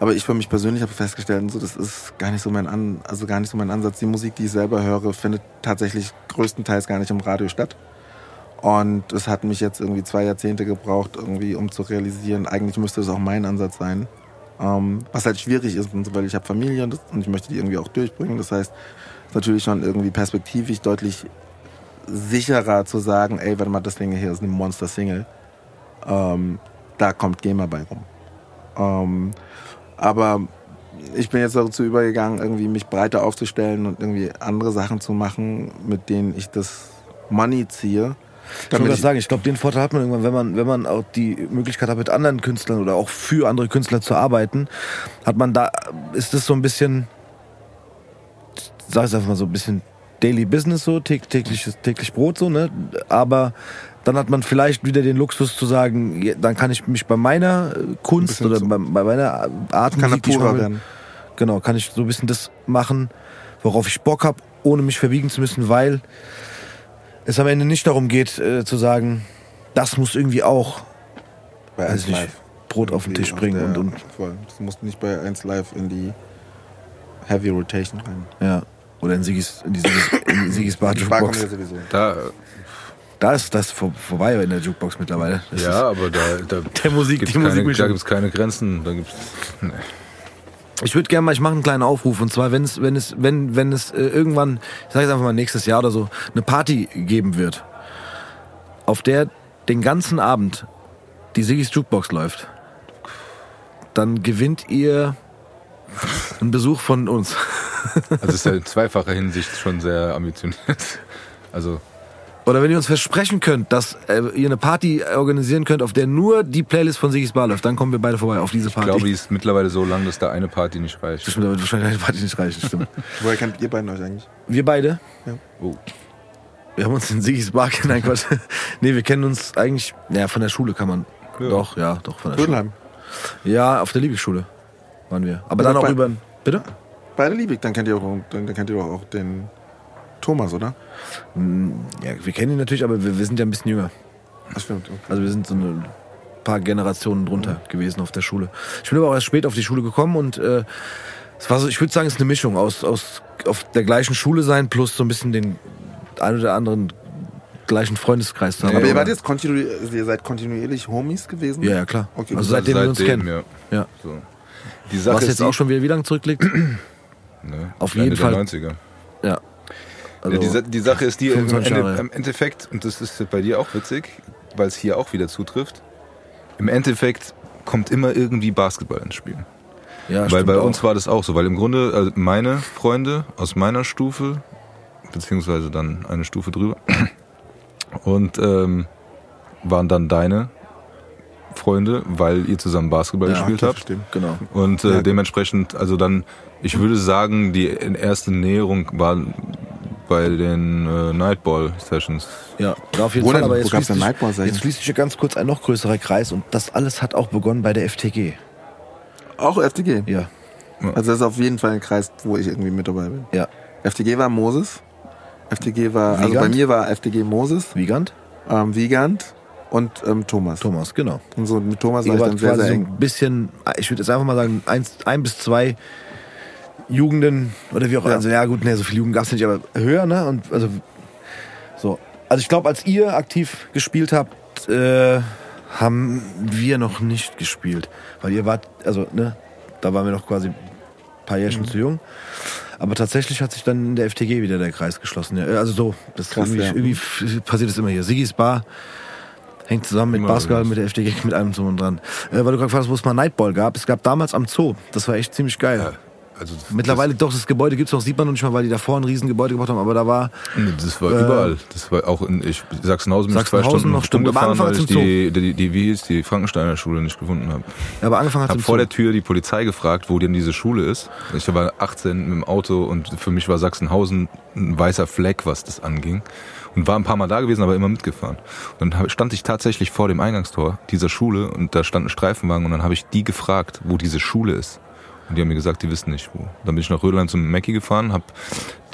Aber ich für mich persönlich habe festgestellt, so, das ist gar nicht so mein An also gar nicht so mein Ansatz. Die Musik, die ich selber höre, findet tatsächlich größtenteils gar nicht im Radio statt. Und es hat mich jetzt irgendwie zwei Jahrzehnte gebraucht, irgendwie, um zu realisieren, eigentlich müsste es auch mein Ansatz sein. Ähm, was halt schwierig ist, weil ich habe Familie und, und ich möchte die irgendwie auch durchbringen. Das heißt, ist natürlich schon irgendwie perspektivisch deutlich sicherer zu sagen, ey, warte mal, das Ding hier ist eine Monster-Single. Ähm, da kommt GEMA bei rum. Ähm, aber ich bin jetzt dazu übergegangen, irgendwie mich breiter aufzustellen und irgendwie andere Sachen zu machen, mit denen ich das Money ziehe. Ich wollte sagen, ich glaube, den Vorteil hat man irgendwann, wenn man, wenn man auch die Möglichkeit hat, mit anderen Künstlern oder auch für andere Künstler zu arbeiten, hat man da, ist das so ein bisschen, sag ich einfach mal so ein bisschen Daily Business so, tägliches, täglich Brot so, ne? Aber dann hat man vielleicht wieder den Luxus zu sagen, dann kann ich mich bei meiner äh, Kunst oder bei, bei, meiner Art kann Musik, purer werden. Genau, kann ich so ein bisschen das machen, worauf ich Bock habe, ohne mich verbiegen zu müssen, weil es am Ende nicht darum geht, äh, zu sagen, das muss irgendwie auch bei 1 Live Brot auf den Tisch bringen und, und voll. Das muss nicht bei 1 Live in die Heavy Rotation rein. Ja. Oder in Sigis, in die Sigis, in Sigis Bar Jukebox. Da, da ist das vor, vorbei in der Jukebox mittlerweile. Das ja, aber da, da der Musik, gibt's die keine, Musik da gibt es keine Grenzen. Da gibt's, nee. Ich würde gerne mal, ich mache einen kleinen Aufruf und zwar, wenn es, wenn es, wenn, wenn es äh, irgendwann, ich sage jetzt einfach mal nächstes Jahr oder so, eine Party geben wird, auf der den ganzen Abend die Sigis Jukebox läuft, dann gewinnt ihr einen Besuch von uns. Also ist ja in zweifacher Hinsicht schon sehr ambitioniert. Also oder wenn ihr uns versprechen könnt, dass äh, ihr eine Party organisieren könnt, auf der nur die Playlist von Sigis Bar läuft, dann kommen wir beide vorbei auf diese Party. Ich glaube, die ist mittlerweile so lang, dass da eine Party nicht reicht. Das stimmt, wahrscheinlich eine Party nicht reicht, stimmt. Woher kennt ihr beiden euch eigentlich? Wir beide? Ja. Oh. Wir haben uns in Sigis Bar kennengelernt. nee, wir kennen uns eigentlich, ja, von der Schule kann man. Ja. Doch, ja, doch, von der Schule. Ja, auf der Liebigschule waren wir. Aber dann auch über. Bitte? Beide Liebig, dann kennt ihr auch, dann kennt ihr auch den Thomas, oder? Hm, ja, wir kennen ihn natürlich, aber wir, wir sind ja ein bisschen jünger. Das stimmt. Okay. Also wir sind so ein paar Generationen drunter mhm. gewesen auf der Schule. Ich bin aber auch erst spät auf die Schule gekommen und äh, es war so, ich würde sagen, es ist eine Mischung aus, aus auf der gleichen Schule sein plus so ein bisschen den ein oder anderen gleichen Freundeskreis haben. Aber ihr wart jetzt kontinuierlich, ihr seid kontinuierlich Homies gewesen? Ja, ja klar. Okay. Also seitdem, seitdem wir uns kennen. Ja. ja. So. Die Sache Was jetzt auch schon wieder wie lange zurückliegt? ne, Auf jeden Fall. 90er. Ja. Also ja, die, die, Sache ist die, im, Ende, im Endeffekt, und das ist bei dir auch witzig, weil es hier auch wieder zutrifft, im Endeffekt kommt immer irgendwie Basketball ins Spiel. Ja, weil bei auch. uns war das auch so, weil im Grunde also meine Freunde aus meiner Stufe, beziehungsweise dann eine Stufe drüber, und ähm, waren dann deine Freunde, weil ihr zusammen Basketball ja, gespielt habt. Stimmt, genau. Und äh, ja. dementsprechend, also dann, ich würde sagen, die erste Näherung war bei den äh, Nightball Sessions. Ja, auf jeden wo Fall. Denn, aber jetzt schließt, sich, jetzt schließt sich ganz kurz ein noch größerer Kreis und das alles hat auch begonnen bei der FTG. Auch FTG? Ja. Also das ist auf jeden Fall ein Kreis, wo ich irgendwie mit dabei bin. Ja. FTG war Moses. FDG war, also Wiegand? bei mir war FDG Moses, Wiegand? ähm, Wiegand und ähm, Thomas. Thomas, genau. Und so mit Thomas war ich dann sehr, quasi sehr so eng. ein bisschen, ich würde jetzt einfach mal sagen, eins, ein bis zwei Jugenden oder wie auch immer. Ja. Also ja gut, ne, so viel Jugend gab es nicht, aber höher, ne? Und also so. Also ich glaube, als ihr aktiv gespielt habt, äh, haben wir noch nicht gespielt. Weil ihr wart, also, ne, da waren wir noch quasi ein paar Jährchen Mhm. zu jung. Aber tatsächlich hat sich dann in der FTG wieder der Kreis geschlossen. Ja, also so, das Krass, irgendwie, ja. irgendwie passiert es immer hier. Sigis Bar hängt zusammen mit Immer Basketball, mit der FTG, mit allem drum und dran. Äh, weil du gerade gefragt hast, wo es mal Nightball gab. Es gab damals am Zoo. Das war echt ziemlich geil. Ja, also Mittlerweile doch, das Gebäude gibt's noch, sieht man noch nicht mal, weil die davor ein Riesengebäude gebaut haben, aber da war, Das, war Äh, überall. Das war auch in ich, Sachsenhausen ich zwei Sachsenhausen Stunden noch, stimmt. Angefangen weil ich die, die, die, wie hieß, die Frankensteiner Schule nicht gefunden habe. ja, aber angefangen hat Hab vor Zoo. der Tür die Polizei gefragt, wo denn diese Schule ist. Ich war 18 mit dem Auto und für mich war Sachsenhausen ein weißer Fleck, was das anging. Und war ein paar Mal da gewesen, aber immer mitgefahren. Und dann stand ich tatsächlich vor dem Eingangstor dieser Schule und da stand ein Streifenwagen und dann habe ich die gefragt, wo diese Schule ist. Und die haben mir gesagt, die wissen nicht wo. Dann bin ich nach Röderland zum Mackie gefahren, hab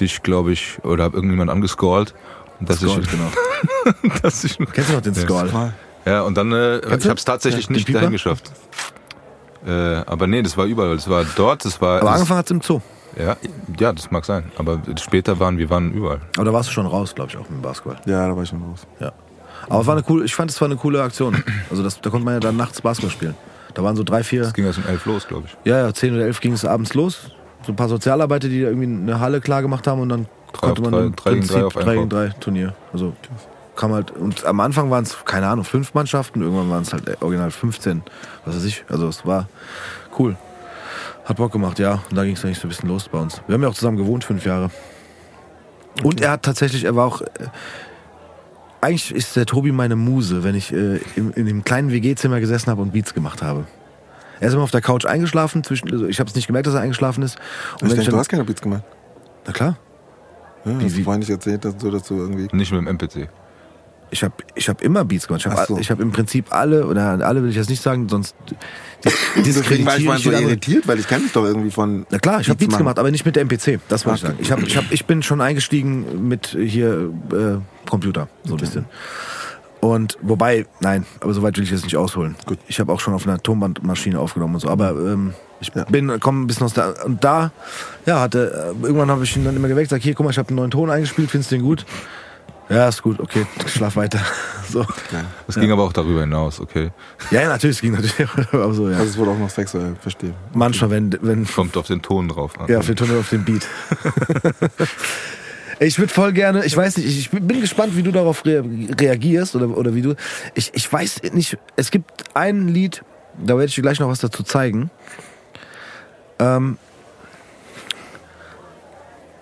dich, glaube ich, oder hab irgendjemand angescrollt. Und dass Scored, ich, genau. dass ich, Kennst du noch den. Skull? ja, und dann, äh, ich es tatsächlich Ja, nicht Pieper? dahin geschafft. Äh, aber nee, das war überall. Das war dort, das war. Aber das, angefangen hat's im Zoo. ja, ja, das mag sein. Aber später waren wir waren überall. Aber da warst du schon raus, glaube ich, auch mit dem Basketball. Ja, da war ich schon raus. Ja. Aber es war eine coole, ich fand es war eine coole Aktion. Also das, da konnte man ja dann nachts Basketball spielen. Da waren so drei, vier, Das ging erst um elf los, glaube ich. ja, ja, zehn oder elf ging es abends los. So ein paar Sozialarbeiter, die da irgendwie eine Halle klar gemacht haben und dann Drei konnte man drei- im drei gegen drei Prinzip einen drei gegen Korb. drei Turnier. Also kam halt, und am Anfang waren es, keine Ahnung, fünf Mannschaften, irgendwann waren es halt original 15, was weiß ich. Also es war cool. Hat Bock gemacht, ja. Und da ging es eigentlich so ein bisschen los bei uns. Wir haben ja auch zusammen gewohnt, fünf Jahre. Und er hat tatsächlich, er war auch, äh, eigentlich ist der Tobi meine Muse, wenn ich äh, in, in dem kleinen WG-Zimmer gesessen habe und Beats gemacht habe. Er ist immer auf der Couch eingeschlafen, zwischen, also ich habe es nicht gemerkt, dass er eingeschlafen ist. Und Ich denke, ich du hast keine Beats gemacht. na klar, Ja, Wie- hast du vorhin nicht erzählt, dass du, dass du irgendwie. Nicht mit dem MPC. Ich habe ich hab immer Beats gemacht. Ich habe so. ich hab im Prinzip alle, oder alle will ich jetzt nicht sagen, sonst Deswegen war ich diskreditiere ich so irritiert, weil ich kenne dich doch irgendwie von. Na klar, ich habe Beats machen. gemacht, aber nicht mit der MPC. Das wollte ich sagen. Ich, hab, ich, hab, ich bin schon eingestiegen mit hier äh, Computer, so ein bisschen. Und wobei, nein, aber so weit will ich jetzt nicht ausholen. Gut. Ich habe auch schon auf einer Tonbandmaschine aufgenommen und so, aber ähm, ich Ja. bin komme ein bisschen aus der und da ja hatte äh, irgendwann habe ich ihn dann immer geweckt, sag hier, guck mal, ich habe einen neuen Ton eingespielt, findest du den gut? Ja, ist gut, okay, schlaf weiter. So. Das ging aber auch darüber hinaus, okay. Ja, ja, natürlich, es ging natürlich aber so, ja. Also es wurde auch noch sexuell, verstehe. Manchmal, wenn, wenn Kommt auf den Ton drauf an. Ja, auf den Ton auf den Beat. ich würde voll gerne, ich weiß nicht, ich bin gespannt, wie du darauf rea reagierst oder, oder wie du. Ich, ich weiß nicht, es gibt ein Lied, da werde ich dir gleich noch was dazu zeigen. Ähm,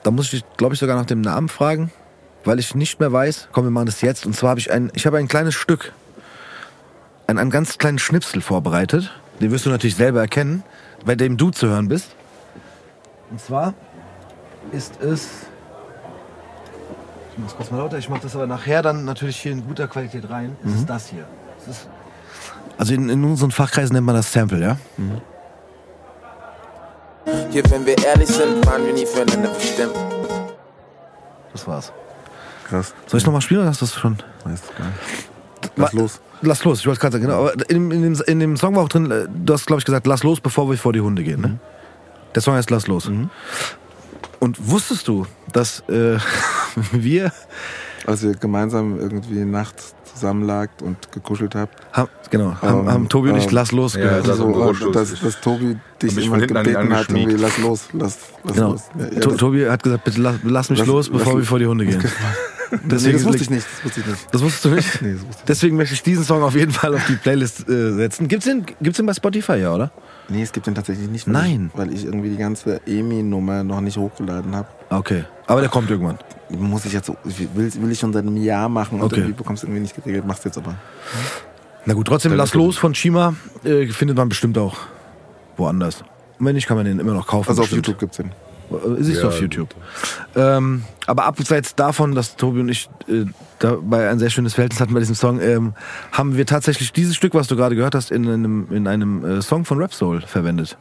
da muss ich dich, glaube ich, sogar nach dem Namen fragen, weil ich nicht mehr weiß. Komm, wir machen das jetzt. Und zwar habe ich ein, ich habe ein kleines Stück, ein, einen ganz kleinen Schnipsel vorbereitet. Den wirst du natürlich selber erkennen, bei dem du zu hören bist. Und zwar ist es. Ich mach's kurz mal lauter, ich mach das aber nachher dann natürlich hier in guter Qualität rein. Es ist das hier. Es ist also in, in unseren Fachkreisen nennt man das Sample, ja? Hier, wenn wir ehrlich sind, waren wir nie füreinander bestimmt. Das war's. Krass. Soll ich nochmal spielen oder hast du das schon? Weißt du gar nicht. Lass los. Lass los, ich wollte gerade sagen, genau. Aber in, in, dem, in dem Song war auch drin, äh, du hast, glaube ich, gesagt, lass los, bevor wir vor die Hunde gehen. Ne? Der Song heißt Lass los. Und wusstest du, dass äh, wir Als ihr gemeinsam irgendwie nachts zusammenlagt und gekuschelt habt. haben, genau, haben, Ähm, haben Tobi und ich ähm, Lass los ja, das- so, Büro und dass, dass Tobi dich immer gebeten hat, irgendwie, lass los, lass, lass Genau. los. Ja, ja, To- Tobi hat gesagt, bitte lass, lass mich Lass- los, bevor lass- wir vor die Hunde gehen. nee, Deswegen das wusste ich nicht. Das wusste ich nicht. Das wusstest du nicht? Nee, das wusste ich Deswegen möchte ich diesen Song auf jeden Fall auf die Playlist äh, setzen. Gibt's den, gibt's den bei Spotify, ja, oder? Nee, es gibt den tatsächlich nicht. Weil Nein. Ich, weil ich irgendwie die ganze EMI-Nummer noch nicht hochgeladen habe. Okay. Aber der kommt irgendwann. Muss ich jetzt will, will ich schon seit einem Jahr machen und Okay. irgendwie bekommst du irgendwie nicht geregelt. Machst jetzt aber. Na gut, trotzdem, lass los von Chima äh, findet man bestimmt auch woanders. Und wenn nicht, kann man den immer noch kaufen. Also auf bestimmt. YouTube gibt's den. Äh, Ist Ja, auf YouTube. Ähm, aber abseits davon, dass Tobi und ich äh, dabei ein sehr schönes Verhältnis hatten bei diesem Song, ähm, haben wir tatsächlich dieses Stück, was du gerade gehört hast, in einem, in einem äh, Song von Rap Soul verwendet.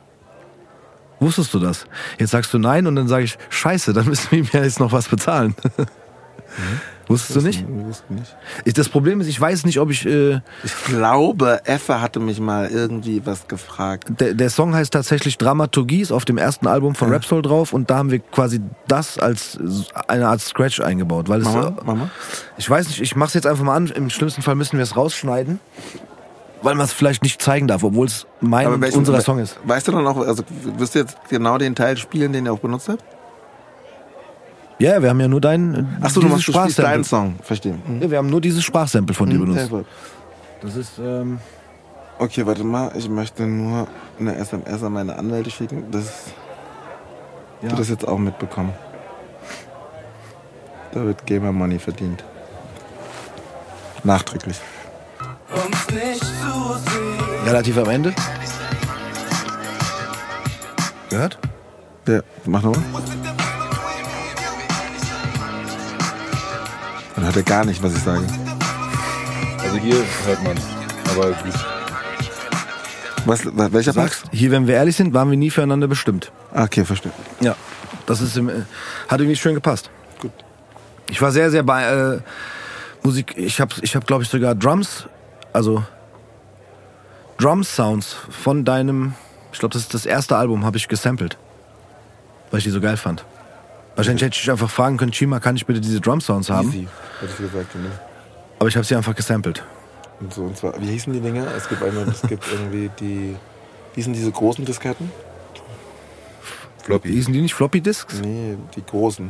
Wusstest du das? Jetzt sagst du nein und dann sage ich, scheiße, dann müssen wir ihm ja jetzt noch was bezahlen. Wusstest du nicht? Ich wusste nicht. Ich, das Problem ist, ich weiß nicht, ob ich. Äh, Ich glaube, Effe hatte mich mal irgendwie was gefragt. der, der Song heißt tatsächlich Dramaturgie, ist auf dem ersten Album von Ja. Rapsoul drauf und da haben wir quasi das als eine Art Scratch eingebaut. Weil es, Mama, Mama? ich weiß nicht, ich mach's jetzt einfach mal an. Im schlimmsten Fall müssen wir es rausschneiden, weil man es vielleicht nicht zeigen darf, obwohl es mein welchen- unserer Song ist. Weißt du dann auch, also wirst du jetzt genau den Teil spielen, den ihr auch benutzt habt? Ja, wir haben ja nur deinen. Achso, du dieses machst du spielst deinen Sprachsample. Song. Verstehe. Mhm. Ja, wir haben nur dieses Sprachsample von dir Mhm, benutzt. gut. Das ist. Ähm, Okay, warte mal. Ich möchte nur eine SMS an meine Anwälte schicken, dass ja. du das jetzt auch mitbekommen. Da wird Gamer Money verdient. Nachträglich. relativ am Ende. Gehört? Ja, mach nochmal. Dann hört er gar nicht, was ich sage. Also hier hört man. Aber gut. Was, welcher? Sagst, hier, wenn wir ehrlich sind, waren wir nie füreinander bestimmt. Ah, Okay, verstehe. Ja. Das ist im, äh, hat irgendwie schön gepasst. Gut. Ich war sehr, sehr bei äh, Musik. Ich habe, ich hab, glaube ich, sogar Drums, also Drum-Sounds von deinem, ich glaube, das ist das erste Album, habe ich gesampelt. Weil ich die so geil fand. Wahrscheinlich hätte ich dich einfach fragen können, Chima, kann ich bitte diese Drum-Sounds haben? Easy, hätte ich gesagt. Ne? Aber ich habe sie einfach gesampelt. Und so, und zwar, wie hießen die Dinger? Es gibt einmal, es gibt irgendwie die, wie hießen diese großen Disketten? Floppy. Hießen die nicht Floppy Disks? Nee, die großen.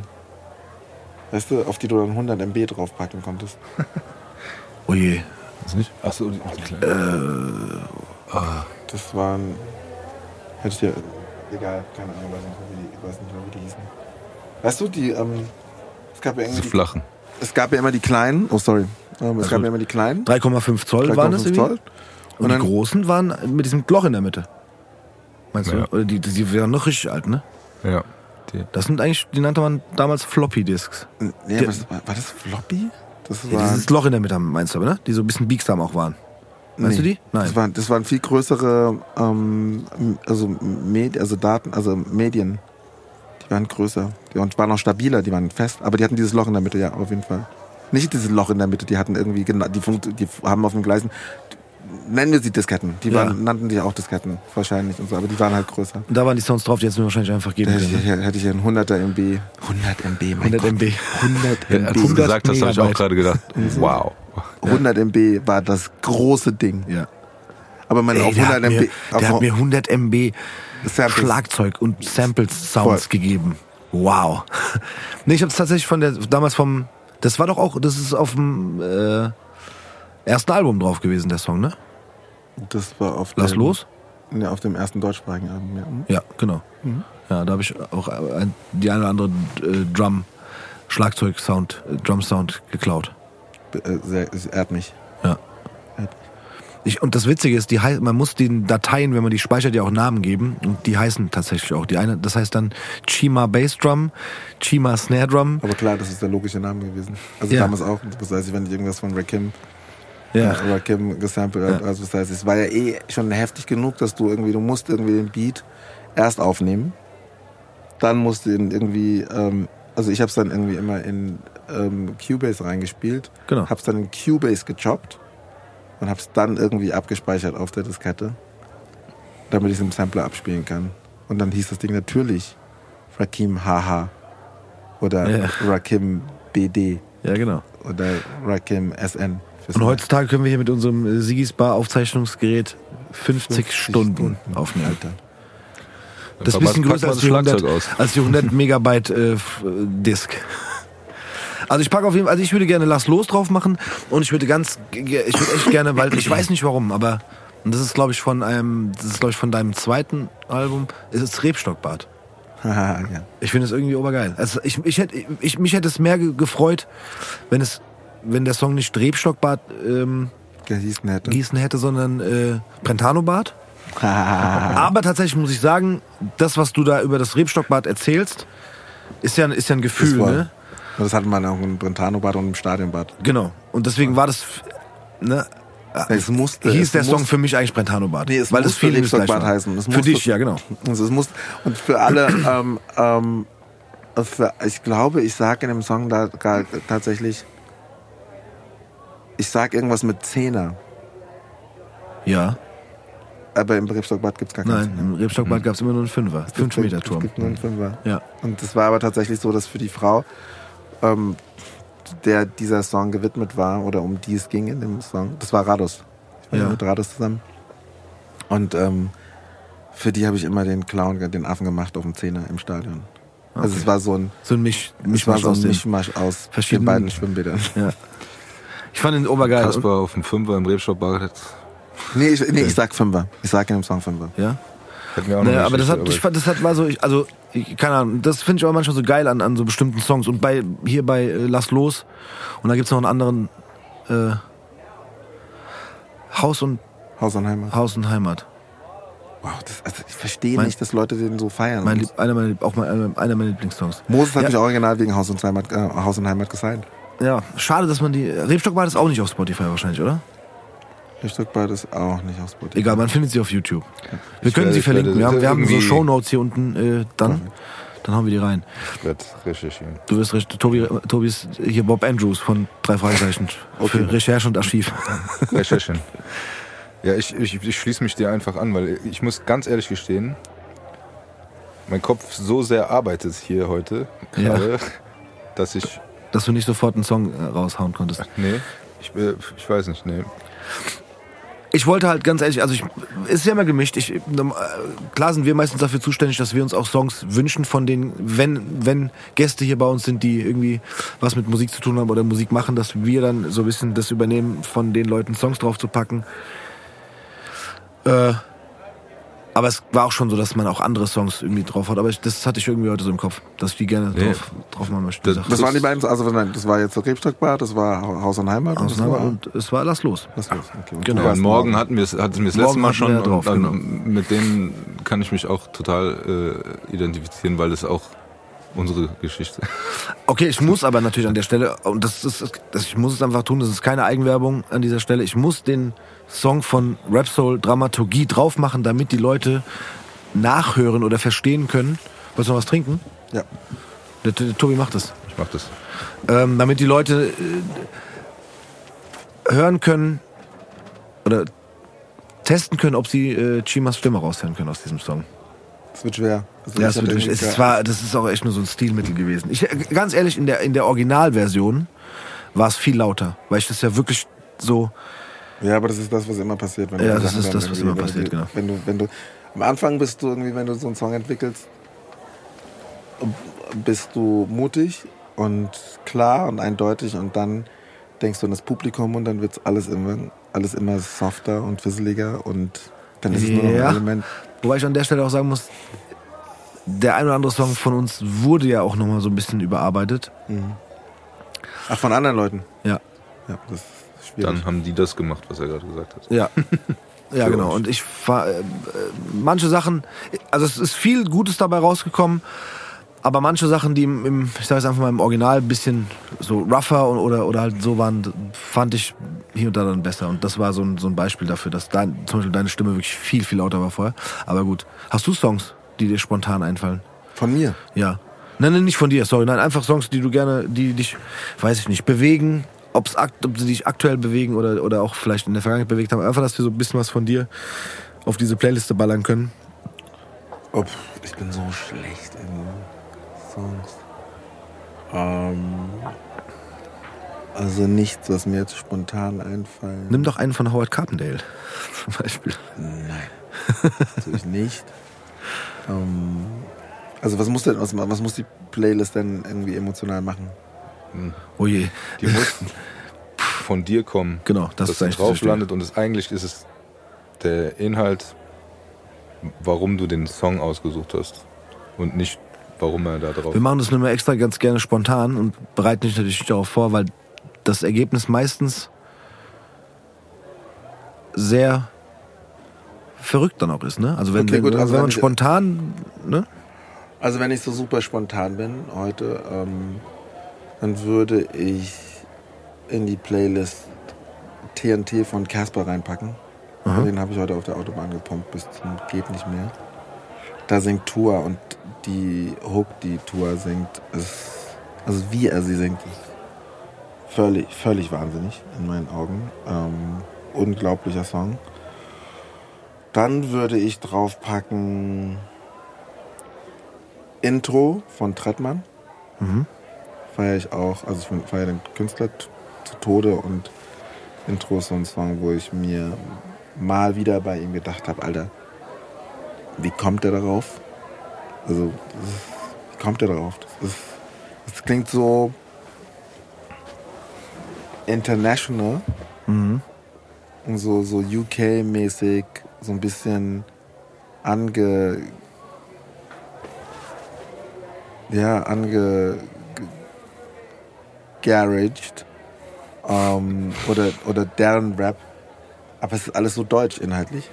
Weißt du, auf die du dann 100 MB draufpacken konntest. Oh je. Ist nicht? Achso, die, die kleinen. Das waren, hätte ich dir, egal, keine Ahnung, weiß nicht, wie die, weiß nicht mehr, wie die hießen. Weißt du, die, ähm, es gab ja irgendwie, flachen. es gab ja immer die kleinen, oh sorry, ähm, es Also gab ja immer die kleinen, 3,5 Zoll waren das 3,5 irgendwie. Zoll. Und, Und die großen waren mit diesem Loch in der Mitte. Meinst Ja. du? Oder die, die waren noch richtig alt, ne? Ja. Die. Das sind eigentlich, die nannte man damals Floppy Disks. Nee, was, war, das Floppy? Das Ja, war, dieses Loch in der Mitte meinst du aber, ne? Die so ein bisschen biegsam auch waren. Meinst du die? Nein. Das waren, das waren viel größere, ähm, also, Med also Daten, also Medien. Die waren größer. Die waren auch stabiler, die waren fest. Aber die hatten dieses Loch in der Mitte, ja, auf jeden Fall. Nicht dieses Loch in der Mitte, die hatten irgendwie, gena- die, die haben auf den Gleisen, nennen wir sie Disketten. Die Ja. waren, nannten die auch Disketten, wahrscheinlich und so, aber die waren halt größer. Und da waren die Sounds drauf, die hättest du mir wahrscheinlich einfach Da geben hätte ich, können. ne? hätte ich einen 100er MB. 100 MB, mein 100 Gott. MB. 100 Ja, MB. als du 100 gesagt hast, habe ich auch gerade gedacht, wow. 100 MB war das große Ding. Ja. Aber man Ey, auf der, 100 hat mir, MB. der hat mir 100 MB Samples. Schlagzeug und Samples-Sounds Voll. gegeben. Wow. nee, ich habe es tatsächlich von der, damals vom, das war doch auch, das ist auf dem äh, ersten Album drauf gewesen, der Song, ne? Das war auf Lass dem, los? Ja, auf dem ersten deutschsprachigen Album, ja. Hm. Ja, genau. Ja, da habe ich auch ein, die eine oder andere äh, Drum, Schlagzeug-Sound, äh, Drum-Sound geklaut. Äh, Sehr, es ehrt mich. Ja. Ich, und das Witzige ist, die, man muss den Dateien, wenn man die speichert, ja auch Namen geben. Und die heißen tatsächlich auch. Die eine, das heißt dann Chima Bass Drum, Chima Snare Drum. Aber klar, das ist der logische Name gewesen. Also Ja. damals auch. Das heißt, wenn ich irgendwas von Rakim, Ja. äh, Rakim gesampelt habe, Ja. also das heißt, es war ja eh schon heftig genug, dass du irgendwie, du musst irgendwie den Beat erst aufnehmen. Dann musst du ihn irgendwie, ähm, also ich habe es dann irgendwie immer in ähm, Cubase reingespielt. Genau. Hab's dann in Cubase gechoppt und hab's dann irgendwie abgespeichert auf der Diskette, damit ich es im Sampler abspielen kann. Und dann hieß das Ding natürlich Rakim HH oder Ja. Rakim BD Ja, genau. oder Rakim SN. Und heutzutage können wir hier mit unserem äh, Sigis Bar Aufzeichnungsgerät 50, Stunden, aufnehmen. Alter. Das ist ein bisschen größer als die, 100, Schlagzeug aus. als die 100 Megabyte äh, äh, Disk. Also ich packe auf jeden Fall, also ich würde gerne Lass los drauf machen und ich würde ganz, ich würde echt gerne, weil ich weiß nicht warum, aber und das ist glaube ich von einem, das ist glaube ich von deinem zweiten Album, es ist Rebstockbart. Haha, ja. Ich finde es irgendwie obergeil. Also ich, ich hätte, ich, mich hätte es mehr ge- gefreut, wenn es, wenn der Song nicht Rebstockbart ähm, Gehießen hätte. gießen hätte, sondern äh, Brentano-Bart. Aber tatsächlich muss ich sagen, das, was du da über das Rebstockbad erzählst, ist ja, ist ja ein Gefühl, ne? Und das hatte man auch im Brentano-Bad und im Stadionbad. Genau. Und deswegen war das, ne? Es musste, hieß es der Song muss- für mich eigentlich Brentano-Bad. Nee, es weil das musste das gleich Rebstockbad war. heißen. Es Für musste- dich, ja genau. Also es muss, und für alle, ähm, ähm, Ich glaube, ich sage in dem Song da gar, tatsächlich, ich sage irgendwas mit Zehner. Ja. Aber im Rebstockbad gibt es gar keinen. Nein, im Rebstockbad mhm. gab es immer nur einen Fünfer. Fünf Meter Turm. Es gibt nur einen Fünfer. Ja. Und es war aber tatsächlich so, dass für die Frau, ähm, der dieser Song gewidmet war oder um die es ging in dem Song, das war Rados. Ich war ja. mit Rados zusammen. Und ähm, für die habe ich immer den Clown, den Affen gemacht auf dem Zehner im Stadion. Okay. Also es war so ein, so ein Misch, Mischmasch, war so ein Mischmasch aus verschiedenen beiden Schwimmbädern. Ja. Ich fand den Obergeil. Kasper auf dem Fünfer im Rebstockbad Nee, ich, nee, ich sag Fünfer. Ich sag in dem Song Fünfer. Ja? Naja, aber das hat, ich fand, das hat mal so, also, keine Ahnung, das finde ich auch manchmal so geil an, an so bestimmten Songs. Und bei, hier bei äh, Lass los, und da gibt's noch einen anderen, äh, Haus und, Haus und Heimat. Haus und Heimat. Wow, das, also ich verstehe mein, nicht, dass Leute den so feiern. Mein Lieb, einer meiner, auch mein, einer meiner Lieblingssongs. Moses hat ja. mich original wegen Haus und Heimat, äh, Haus und Heimat gesigned. Ja, schade, dass man die. Rebstockbad ist auch nicht auf Spotify wahrscheinlich, oder? Rebstockbad ist auch nicht auf Spotify. Egal, man findet sie auf YouTube. Wir ich können werde, sie verlinken. Wir haben, wir haben so Shownotes hier unten äh, dann. Dann haben wir die rein. Ich werde recherchieren. Du wirst Tobi, Tobi ist hier Bob Andrews von drei Fragezeichen. Okay. Für Recherche und Archiv. Recherchen. Ja, ich, ich, ich schließe mich dir einfach an, weil ich muss ganz ehrlich gestehen, mein Kopf so sehr arbeitet hier heute gerade, ja. dass ich dass du nicht sofort einen Song äh, raushauen konntest. Nee, ich, äh, ich weiß nicht, nee. Ich wollte halt ganz ehrlich, also ich, ist ja immer gemischt. Ich, äh, klar sind wir meistens dafür zuständig, dass wir uns auch Songs wünschen von denen, wenn, wenn Gäste hier bei uns sind, die irgendwie was mit Musik zu tun haben oder Musik machen, dass wir dann so ein bisschen das übernehmen, von den Leuten Songs drauf zu packen. Äh, aber es war auch schon so, dass man auch andere Songs irgendwie drauf hat. Aber ich, das hatte ich irgendwie heute so im Kopf, dass ich die gerne nee. drauf, drauf machen möchte. Das, das waren die beiden, also nein, das war jetzt der Rebstockbad, das war Haus und Heimat. Haus und, Heimat und es war Lass los. Lass los. Okay. Genau. Ja, morgen hatten wir es hatten wir das letzte Mal schon. Drauf, und, genau. Mit denen kann ich mich auch total äh, identifizieren, weil es auch unsere Geschichte. Okay, ich muss aber natürlich an der Stelle, und das ist, das, ich muss es einfach tun, das ist keine Eigenwerbung an dieser Stelle, ich muss den Song von Rap Soul Dramaturgie drauf machen, damit die Leute nachhören oder verstehen können. Wolltest du noch was trinken? Ja. Der, der, Tobi macht das. Ich mach das. Ähm, damit die Leute äh, hören können oder testen können, ob sie äh, Chimas Stimme raushören können aus diesem Song. Das wird schwer. Also ja, das, wird, es war, das ist auch echt nur so ein Stilmittel gewesen. Ich, ganz ehrlich, in der, in der Originalversion war es viel lauter, weil ich das ja wirklich so ja, aber das ist das, was immer passiert. Wenn ja, das ist das, was immer passiert, genau. Wenn du, wenn du, am Anfang bist du irgendwie, wenn du so einen Song entwickelst, bist du mutig und klar und eindeutig und dann denkst du an das Publikum und dann wird alles immer, alles immer softer und fisseliger und dann ist es nur noch ein Element. Wobei ich an der Stelle auch sagen muss, der ein oder andere Song von uns wurde ja auch nochmal so ein bisschen überarbeitet. Mhm. Ach, von anderen Leuten? Ja. Ja, das Schwierig. Dann haben die das gemacht, was er gerade gesagt hat. Ja. Ja, genau. Und ich war äh, manche Sachen, also es ist viel Gutes dabei rausgekommen, aber manche Sachen, die im, im ich sage es einfach mal im Original ein bisschen so rougher oder, oder halt so waren, fand ich hier und da dann besser. Und das war so ein, so ein Beispiel dafür, dass dein, zum Beispiel deine Stimme wirklich viel, viel lauter war vorher. Aber gut. Hast du Songs, die dir spontan einfallen? Von mir? Ja. Nein, nein, nicht von dir, sorry. Nein, einfach Songs, die du gerne, die dich, weiß ich nicht, bewegen, ob's, ob sie sich aktuell bewegen oder, oder auch vielleicht in der Vergangenheit bewegt haben. Einfach, dass wir so ein bisschen was von dir auf diese Playliste ballern können. Ob, ich bin so schlecht in Songs. Ähm, also nichts, was mir jetzt spontan einfällt. Nimm doch einen von Howard Carpendale zum Beispiel. Nein, natürlich nicht. Ähm, also was muss denn, was muss die Playlist denn irgendwie emotional machen? Oh je. Die mussten von dir kommen. Genau, das dass ist drauf landet und es eigentlich ist es der Inhalt, warum du den Song ausgesucht hast und nicht warum er da drauf. Wir machen das nur mal extra ganz gerne spontan und bereiten dich natürlich darauf vor, weil das Ergebnis meistens sehr verrückt dann auch ist, ne? Also wenn, okay, gut, also wenn man spontan, ne? Also wenn ich so super spontan bin heute, ähm, dann würde ich in die Playlist TNT von Casper reinpacken. Aha. Den habe ich heute auf der Autobahn gepumpt bis zum geht nicht mehr. Da singt Tour und die Hook, die Tour singt, ist, also wie er sie singt, ist völlig, völlig wahnsinnig in meinen Augen. Ähm, unglaublicher Song. Dann würde ich draufpacken Intro von Trettmann. Mhm. Feiere ich auch. Also ich feiere den Künstler zu Tode und Intro ist so ein Song, wo ich mir mal wieder bei ihm gedacht habe, Alter, wie kommt der darauf? Also, wie kommt der darauf? Das, ist, das klingt so international Mhm. und so, so UK-mäßig, so ein bisschen ange. Ja, ange. Ge- garaged. Ähm, oder, oder deren Rap. Aber es ist alles so deutsch inhaltlich.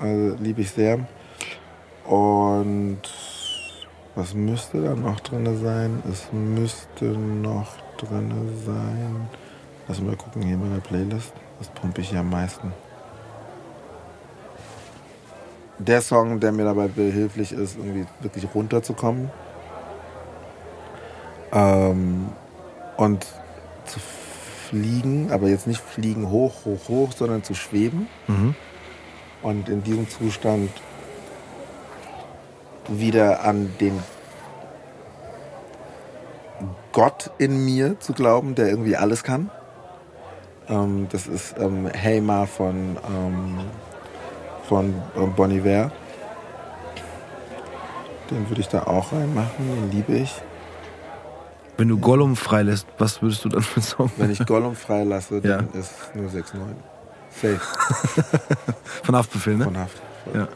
Also liebe ich sehr. Und was müsste da noch drin sein? Es müsste noch drin sein. Lass mal gucken hier in meiner Playlist. Was pumpe ich hier am meisten? Der Song, der mir dabei behilflich ist, irgendwie wirklich runterzukommen. Ähm, und zu fliegen, aber jetzt nicht fliegen hoch, hoch, hoch, sondern zu schweben. Mhm. Und in diesem Zustand wieder an den Gott in mir zu glauben, der irgendwie alles kann. Ähm, das ist ähm, Hey Ma von, ähm, von ähm, Bon Iver. Den würde ich da auch reinmachen, den liebe ich. Wenn du Gollum freilässt, was würdest du dann für einen Song? Wenn ich Gollum freilasse, dann Ja. ist nur 6-9. Safe Von Haftbefehl, ne? von Haft. Ja.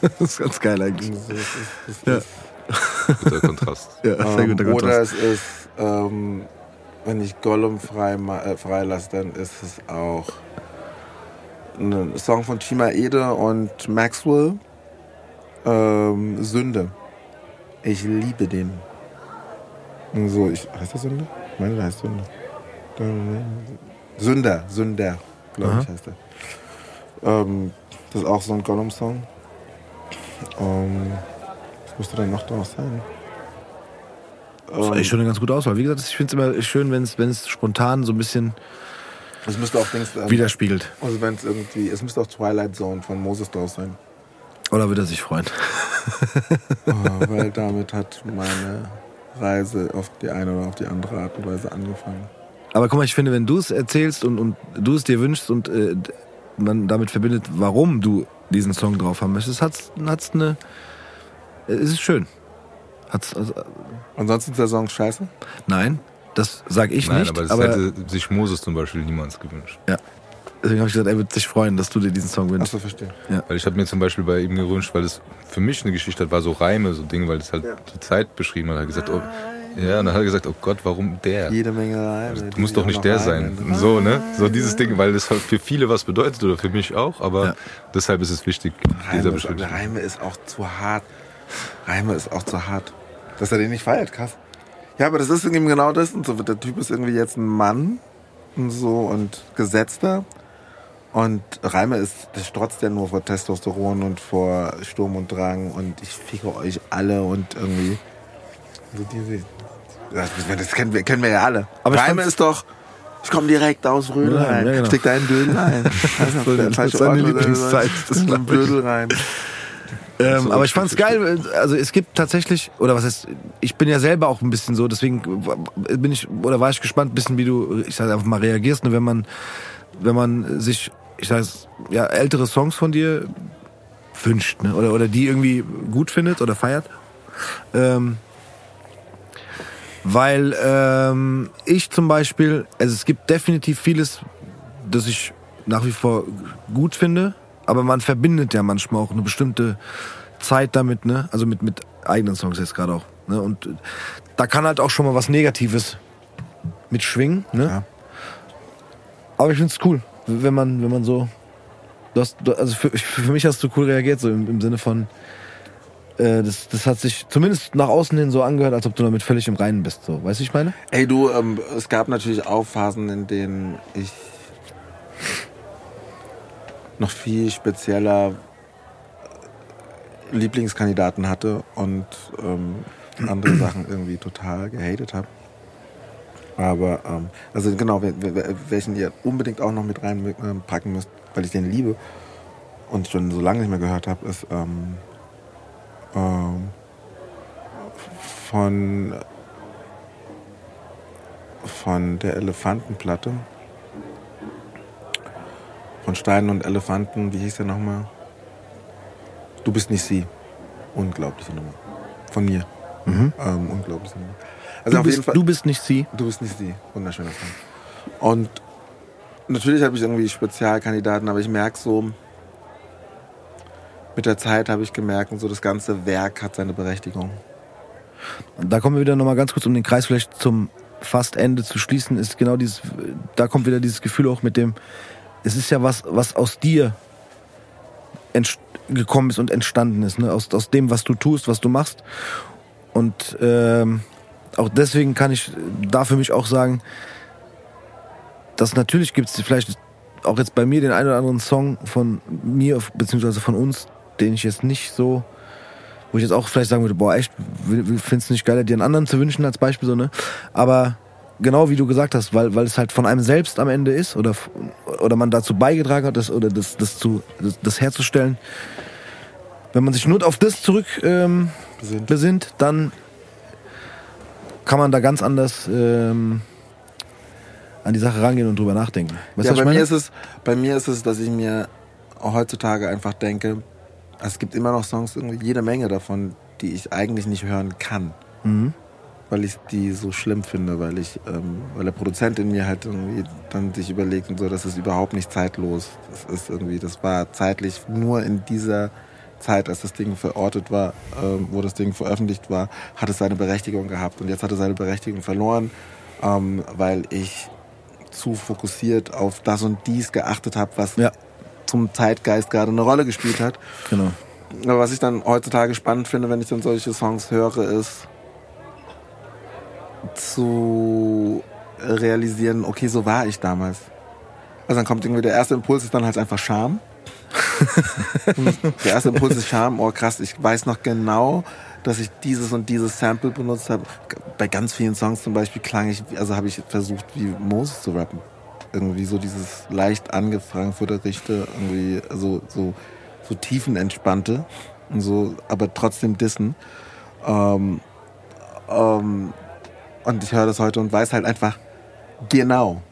das ist ganz geil eigentlich. Das ist, das ist, Ja. Guter Kontrast. Ja, sehr Ähm, guter oder Kontrast. es ist, ähm, wenn ich Gollum frei, äh, freilasse, dann ist es auch ein Song von Chima Ede und Maxwell. Ähm, Sünde. Ich liebe den. Und So, ich, heißt das Sünde? Ich meine, der heißt Sünde. Sünder, Sünder, glaube ich, heißt er. Ähm, das ist auch so ein Gollum-Song. Ähm, was müsste denn noch draus sein? Das ist eigentlich schon eine ganz gute Auswahl. Wie gesagt, ich finde es immer schön, wenn es spontan so ein bisschen Es müsste auch Dings, ähm, widerspiegelt. also wenn es irgendwie, es müsste auch Twilight Zone von Moses draus sein. Oder würde er sich freuen? Oh, weil damit hat meine Reise auf die eine oder auf die andere Art und Weise angefangen. Aber guck mal, ich finde, wenn du es erzählst und, und du es dir wünschst und äh, man damit verbindet, warum du diesen Song drauf haben möchtest, hat's, hat's eine. Es ist schön. Hat's, also, Ansonsten ist der Song scheiße. nein, das sage ich Nein, nicht. aber das aber hätte sich Moses zum Beispiel niemals gewünscht. Deswegen habe ich gesagt, er wird sich freuen, dass du dir diesen Song wünschst. Achso, verstehe. Weil ich habe mir zum Beispiel bei ihm gewünscht, weil es für mich eine Geschichte hat, war so Reime, so Dinge, weil es halt Ja. die Zeit beschrieben hat. Er hat gesagt, oh, ja, und dann hat er gesagt, oh Gott, warum der? Jede Menge Reime. Du musst doch nicht der sein. So, ne? So dieses Ding, weil das halt für viele was bedeutet oder für mich auch, aber Ja. deshalb ist es wichtig, dieser Reime ist. Reime ist auch zu hart. Reime ist auch zu hart. Dass er den nicht feiert, krass. Ja, aber das ist eben genau das. Und so, der Typ ist irgendwie jetzt ein Mann und so und gesetzter. Und Reime ist, das strotzt ja nur vor Testosteron und vor Sturm und Drang und ich ficke euch alle und irgendwie. So diese. Das, das kennen, wir, kennen wir ja alle. Aber Reime ist doch. Ich komme direkt aus Rödel Ja, rein. ja, genau. Steck da einen Dödel rein. Das ist Das ist seine Lieblingszeit, das ich. Blödel rein. Ähm, So aber ich fand's geil. Also es gibt tatsächlich, oder was heißt, ich bin ja selber auch ein bisschen so, deswegen bin ich, oder war ich gespannt, ein bisschen, wie du, ich sag einfach mal, reagierst, ne, wenn man, wenn man sich, ich sag, ja, ältere Songs von dir wünscht, ne, oder, oder die irgendwie gut findet oder feiert. Ähm, weil ähm, ich zum Beispiel, also es gibt definitiv vieles, das ich nach wie vor gut finde, aber man verbindet ja manchmal auch eine bestimmte Zeit damit, ne? Also mit, mit eigenen Songs jetzt gerade auch. Ne? Und da kann halt auch schon mal was Negatives mitschwingen, ne? Ja. Aber ich find's cool, wenn man, wenn man so. Du hast, du, also für, für mich hast du cool reagiert, so im, im Sinne von, äh, das, das hat sich zumindest nach außen hin so angehört, als ob du damit völlig im Reinen bist. So. Weißt du, ich meine? Ey, du, ähm, es gab natürlich auch Phasen, in denen ich noch viel spezieller Lieblingskandidaten hatte und ähm, andere Sachen irgendwie total gehatet habe. Aber, ähm, also genau, welchen ihr unbedingt auch noch mit reinpacken müsst, weil ich den liebe und schon so lange nicht mehr gehört habe, ist ähm, ähm, von, von der Elefantenplatte. Von Steinen und Elefanten, wie hieß der nochmal? Du bist nicht sie. Unglaubliche Nummer. Von mir. Mhm. Ähm, unglaubliche Nummer. Also du, auf bist, jeden Fall, du bist nicht sie. Du bist nicht sie. Wunderschöner Song. Und natürlich habe ich irgendwie Spezialkandidaten, aber ich merke so, mit der Zeit habe ich gemerkt, so das ganze Werk hat seine Berechtigung. Da kommen wir wieder nochmal ganz kurz, um den Kreis vielleicht zum fast Ende zu schließen, ist genau dieses, da kommt wieder dieses Gefühl auch mit dem, es ist ja was, was aus dir gekommen ist und entstanden ist, ne? aus, aus dem, was du tust, was du machst. Und ähm, auch deswegen kann ich da für mich auch sagen, dass natürlich gibt es vielleicht auch jetzt bei mir den einen oder anderen Song von mir, beziehungsweise von uns, den ich jetzt nicht so, wo ich jetzt auch vielleicht sagen würde, boah, echt, finde es nicht geiler, dir einen anderen zu wünschen als Beispiel, so, ne? Aber genau wie du gesagt hast, weil, weil es halt von einem selbst am Ende ist oder, oder man dazu beigetragen hat, das, oder das, das, zu, das, das herzustellen. Wenn man sich nur auf das zurück ähm, besinnt. besinnt, dann kann man da ganz anders ähm, an die Sache rangehen und drüber nachdenken. Weißt ja, bei mir, ist es, bei mir ist es, dass ich mir heutzutage einfach denke, es gibt immer noch Songs, irgendwie jede Menge davon, die ich eigentlich nicht hören kann. Mhm. Weil ich die so schlimm finde, weil ich, ähm, weil der Produzent in mir halt irgendwie dann sich überlegt und so, das ist überhaupt nicht zeitlos. Das ist irgendwie, das war zeitlich nur in dieser Zeit, als das Ding verortet war, ähm, wo das Ding veröffentlicht war, hat es seine Berechtigung gehabt. Und jetzt hat es seine Berechtigung verloren, ähm, weil ich zu fokussiert auf das und dies geachtet habe, was ja zum Zeitgeist gerade eine Rolle gespielt hat. Genau. Aber was ich dann heutzutage spannend finde, wenn ich dann solche Songs höre, ist zu realisieren, okay, so war ich damals. Also dann kommt irgendwie der erste Impuls ist dann halt einfach Scham. der erste Impuls ist Scham, oh krass, ich weiß noch genau, dass ich dieses und dieses Sample benutzt habe. Bei ganz vielen Songs zum Beispiel klang ich, also habe ich versucht, wie Moses zu rappen irgendwie so dieses leicht angefrankfurterichte, irgendwie so, so, so tiefenentspannte und so, aber trotzdem dissen. Ähm, ähm, und ich höre das heute und weiß halt einfach genau,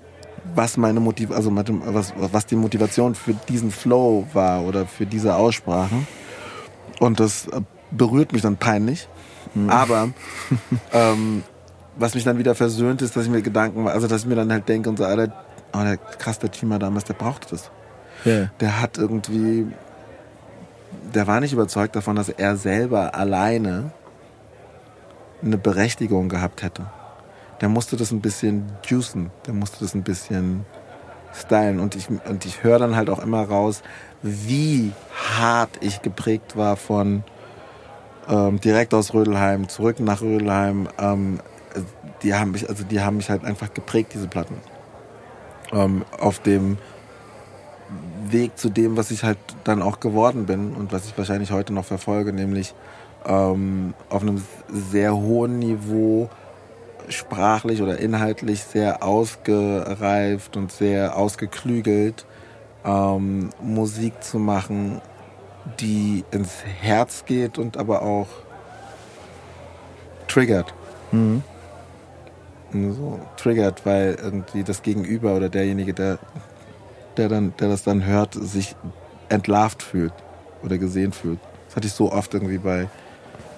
was meine Motiv also was, was die Motivation für diesen Flow war oder für diese Aussprachen. Und das berührt mich dann peinlich. Mhm. Aber ähm, was mich dann wieder versöhnt ist, dass ich mir Gedanken, also dass ich mir dann halt denke und so, Alter, aber der krass, der Chima damals, der brauchte das. Yeah. Der hat irgendwie, der war nicht überzeugt davon, dass er selber alleine eine Berechtigung gehabt hätte. Der musste das ein bisschen juicen, der musste das ein bisschen stylen. Und ich, und ich höre dann halt auch immer raus, wie hart ich geprägt war von ähm, direkt aus Rödelheim, zurück nach Rödelheim. Ähm, die haben mich, also die haben mich halt einfach geprägt, diese Platten ähm, auf dem Weg zu dem, was ich halt dann auch geworden bin und was ich wahrscheinlich heute noch verfolge, nämlich ähm, auf einem sehr hohen Niveau sprachlich oder inhaltlich sehr ausgereift und sehr ausgeklügelt ähm, Musik zu machen, die ins Herz geht und aber auch triggert. Mhm so triggert, weil irgendwie das Gegenüber oder derjenige, der, der, dann, der das dann hört, sich entlarvt fühlt oder gesehen fühlt. Das hatte ich so oft irgendwie bei,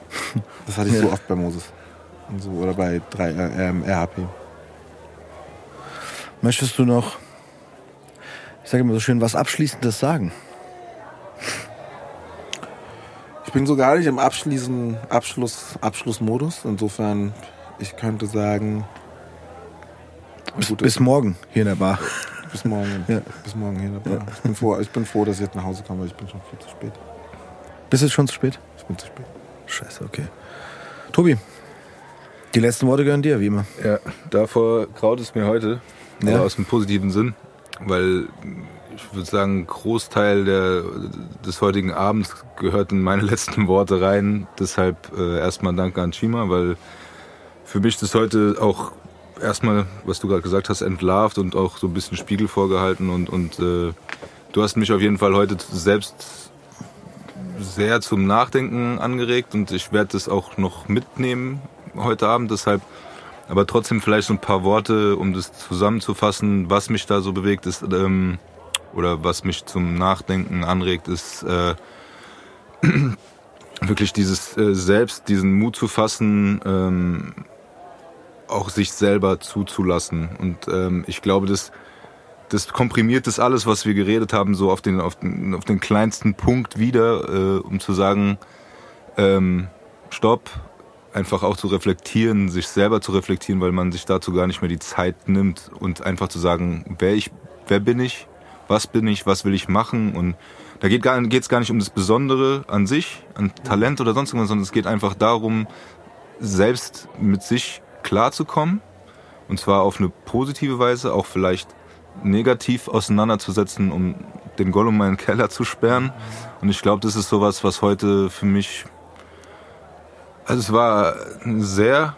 das hatte ich ja. so oft bei Moses. So, oder bei 3, äh, ähm, RHP. Möchtest du noch, ich sage immer so schön, was Abschließendes sagen? Ich bin so gar nicht im Abschließen, Abschluss, Abschlussmodus. Insofern, ich könnte sagen, bis, bis, morgen hier in der Bar. Bis morgen. Ja. Bis morgen hier in der Bar. Ja. Ich, bin froh, ich bin froh, dass ich jetzt nach Hause komme, weil ich bin schon viel zu spät. Bist du schon zu spät? Ich bin zu spät. Scheiße, okay. Tobi, die letzten Worte gehören dir, wie immer. Ja, davor graut es mir heute, ja. aus dem positiven Sinn, weil ich würde sagen, Großteil der, des heutigen Abends gehört in meine letzten Worte rein. Deshalb äh, erstmal danke an Chima, weil für mich das heute auch erstmal, was du gerade gesagt hast, entlarvt und auch so ein bisschen Spiegel vorgehalten und, und äh, du hast mich auf jeden Fall heute selbst sehr zum Nachdenken angeregt und ich werde das auch noch mitnehmen heute Abend. Deshalb aber trotzdem vielleicht so ein paar Worte, um das zusammenzufassen, was mich da so bewegt ist ähm, oder was mich zum Nachdenken anregt, ist äh, wirklich dieses äh, selbst, diesen Mut zu fassen, ähm, auch sich selber zuzulassen. Und ähm, ich glaube, das, das komprimiert das alles, was wir geredet haben, so auf den, auf den, auf den kleinsten Punkt wieder, äh, um zu sagen, ähm, stopp, einfach auch zu reflektieren, sich selber zu reflektieren, weil man sich dazu gar nicht mehr die Zeit nimmt und einfach zu sagen, wer ich, wer bin ich, was bin ich, was will ich machen und da geht gar, geht's gar nicht um das Besondere an sich, an Talent oder sonst irgendwas, sondern es geht einfach darum, selbst mit sich klarzukommen und zwar auf eine positive Weise, auch vielleicht negativ auseinanderzusetzen, um den Gollum meinen Keller zu sperren. Und ich glaube, das ist sowas, was heute für mich also es war eine sehr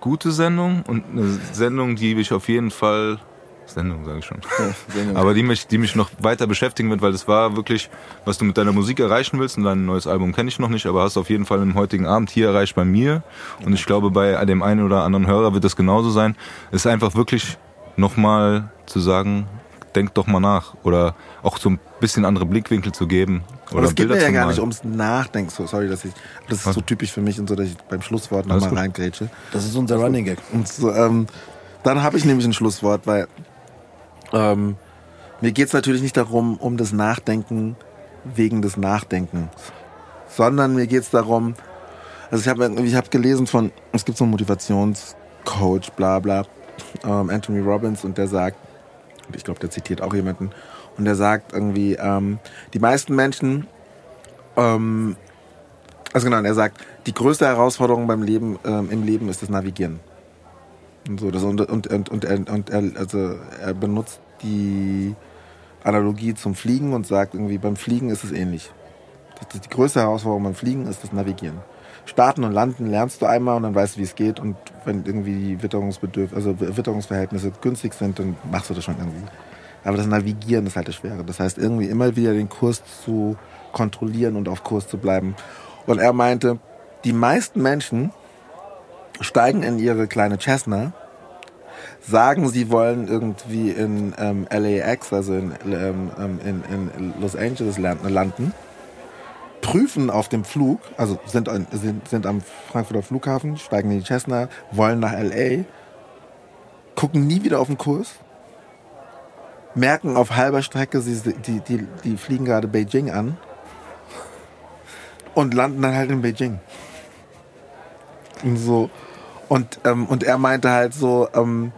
gute Sendung und eine Sendung, die mich auf jeden Fall Sendung, sage ich schon. Ja, Aber die mich, die mich noch weiter beschäftigen wird, weil das war wirklich, was du mit deiner Musik erreichen willst. Und dein neues Album kenne ich noch nicht, aber hast auf jeden Fall im heutigen Abend hier erreicht bei mir. Und ich glaube, bei dem einen oder anderen Hörer wird das genauso sein. Es ist einfach wirklich nochmal zu sagen, denk doch mal nach. Oder auch so ein bisschen andere Blickwinkel zu geben. Oder Aber es geht mir ja gar nicht ums Nachdenken. So, sorry, dass ich, das ist Was? so typisch für mich und so, dass ich beim Schlusswort nochmal reingrätsche. Das ist unser Running Gag. Und so, ähm, dann habe ich nämlich ein Schlusswort, weil ähm, mir geht es natürlich nicht darum, um das Nachdenken wegen des Nachdenkens, sondern mir geht es darum, also ich habe ich hab gelesen von, es gibt so einen Motivationscoach, bla bla, ähm, Anthony Robbins, und der sagt, ich glaube, der zitiert auch jemanden, und der sagt irgendwie, ähm, die meisten Menschen, ähm, also genau, er sagt, die größte Herausforderung beim Leben, ähm, im Leben ist das Navigieren. Und so, das, und, und, und, und, er, und er, also er benutzt die Analogie zum Fliegen und sagt irgendwie, beim Fliegen ist es ähnlich. Das die größte Herausforderung beim Fliegen ist das Navigieren. Starten und landen lernst du einmal und dann weißt du, wie es geht. Und wenn irgendwie die Witterungsbedürf also Witterungsverhältnisse günstig sind, dann machst du das schon irgendwie. Aber das Navigieren ist halt das Schwere. Das heißt, irgendwie immer wieder den Kurs zu kontrollieren und auf Kurs zu bleiben. Und er meinte, die meisten Menschen steigen in ihre kleine Cessna, sagen, sie wollen irgendwie in ähm, LAX, also in, ähm, ähm, in, in Los Angeles landen, prüfen auf dem Flug, also sind, sind, sind am Frankfurter Flughafen, steigen in die Cessna, wollen nach LA, gucken nie wieder auf den Kurs, merken auf halber Strecke, sie, die, die, die fliegen gerade Beijing an und landen dann halt in Beijing. Und so. Und, ähm, und er meinte halt so, ähm,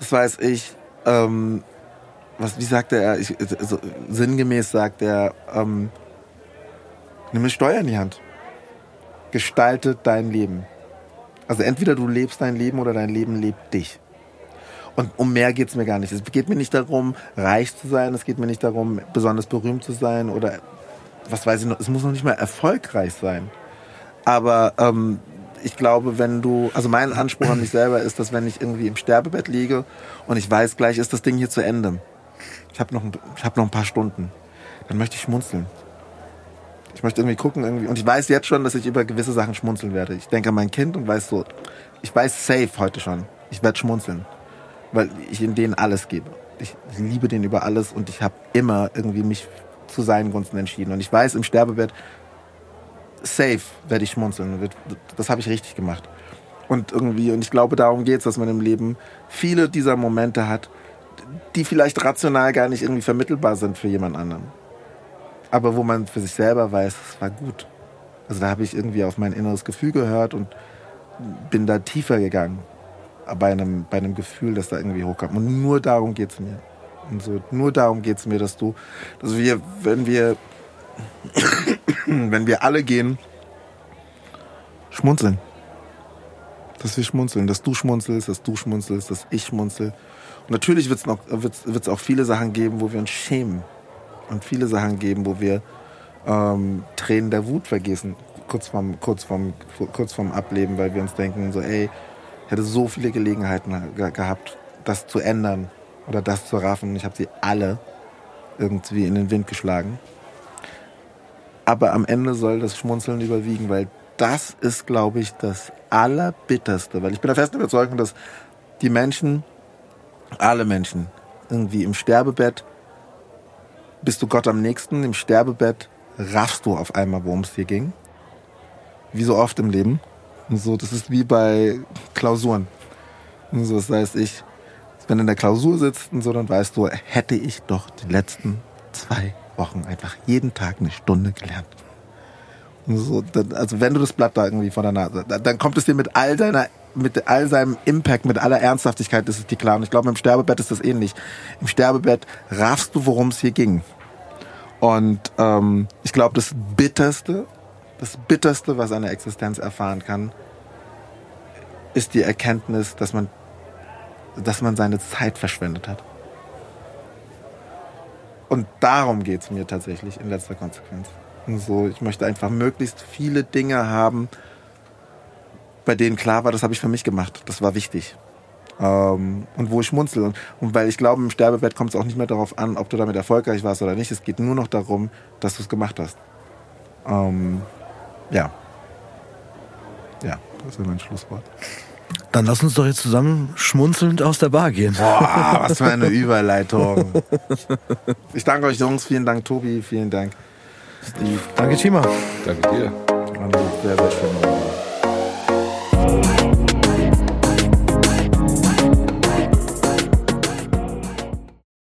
das weiß ich, ähm, was, wie sagte er, ich, also, sinngemäß sagt er, ähm, nimm eine Steuer in die Hand. Gestalte dein Leben. Also entweder du lebst dein Leben oder dein Leben lebt dich. Und um mehr geht es mir gar nicht. Es geht mir nicht darum, reich zu sein. Es geht mir nicht darum, besonders berühmt zu sein oder was weiß ich noch. Es muss noch nicht mal erfolgreich sein. Aber ähm, ich glaube, wenn du, also mein Anspruch an mich selber ist, dass wenn ich irgendwie im Sterbebett liege und ich weiß, gleich ist das Ding hier zu Ende. Ich habe noch, ich hab noch ein paar Stunden. Dann möchte ich schmunzeln. Ich möchte irgendwie gucken irgendwie und ich weiß jetzt schon, dass ich über gewisse Sachen schmunzeln werde. Ich denke an mein Kind und weiß so, ich weiß safe heute schon, ich werde schmunzeln weil ich in denen alles gebe. Ich liebe den über alles und ich habe immer irgendwie mich zu seinen Gunsten entschieden. Und ich weiß, im Sterbebett, safe werde ich schmunzeln. Das habe ich richtig gemacht. Und irgendwie, und ich glaube, darum geht es, dass man im Leben viele dieser Momente hat, die vielleicht rational gar nicht irgendwie vermittelbar sind für jemand anderen. Aber wo man für sich selber weiß, es war gut. Also da habe ich irgendwie auf mein inneres Gefühl gehört und bin da tiefer gegangen bei einem, bei einem Gefühl, das da irgendwie hochkommt. Und nur darum geht es mir. Und so, nur darum geht es mir, dass du, dass wir, wenn wir, wenn wir alle gehen, schmunzeln. Dass wir schmunzeln, dass du schmunzelst, dass du schmunzelst, dass ich schmunzel. natürlich wird es wird's, wird's auch viele Sachen geben, wo wir uns schämen. Und viele Sachen geben, wo wir ähm, Tränen der Wut vergießen, kurz vorm, kurz, vorm, kurz vorm Ableben, weil wir uns denken, so, ey, ich hätte so viele Gelegenheiten gehabt, das zu ändern oder das zu raffen. Ich habe sie alle irgendwie in den Wind geschlagen. Aber am Ende soll das Schmunzeln überwiegen, weil das ist, glaube ich, das Allerbitterste. Weil ich bin der festen Überzeugung, dass die Menschen, alle Menschen, irgendwie im Sterbebett bist du Gott am nächsten, im Sterbebett raffst du auf einmal, worum es dir ging. Wie so oft im Leben. Und so, das ist wie bei Klausuren. Und so, das heißt, ich, wenn du in der Klausur sitzt und so, dann weißt du, hätte ich doch die letzten zwei Wochen einfach jeden Tag eine Stunde gelernt. Und so, also wenn du das Blatt da irgendwie vor der Nase, dann kommt es dir mit all deiner, mit all seinem Impact, mit aller Ernsthaftigkeit, ist es dir klar. Und ich glaube, im Sterbebett ist das ähnlich. Im Sterbebett raffst du, worum es hier ging. Und ähm, ich glaube, das Bitterste, das Bitterste, was eine Existenz erfahren kann, ist die Erkenntnis, dass man, dass man seine Zeit verschwendet hat. Und darum geht es mir tatsächlich in letzter Konsequenz. Und so, ich möchte einfach möglichst viele Dinge haben, bei denen klar war, das habe ich für mich gemacht. Das war wichtig. Ähm, und wo ich schmunzel. Und, und weil ich glaube, im Sterbebett kommt es auch nicht mehr darauf an, ob du damit erfolgreich warst oder nicht. Es geht nur noch darum, dass du es gemacht hast. Ähm, ja. Ja, das ist mein Schlusswort. Dann lass uns doch jetzt zusammen schmunzelnd aus der Bar gehen. Boah, was für eine Überleitung. Ich danke euch Jungs, vielen Dank Tobi, vielen Dank Steve. Danke Chima. Danke dir. Sehr, sehr schön.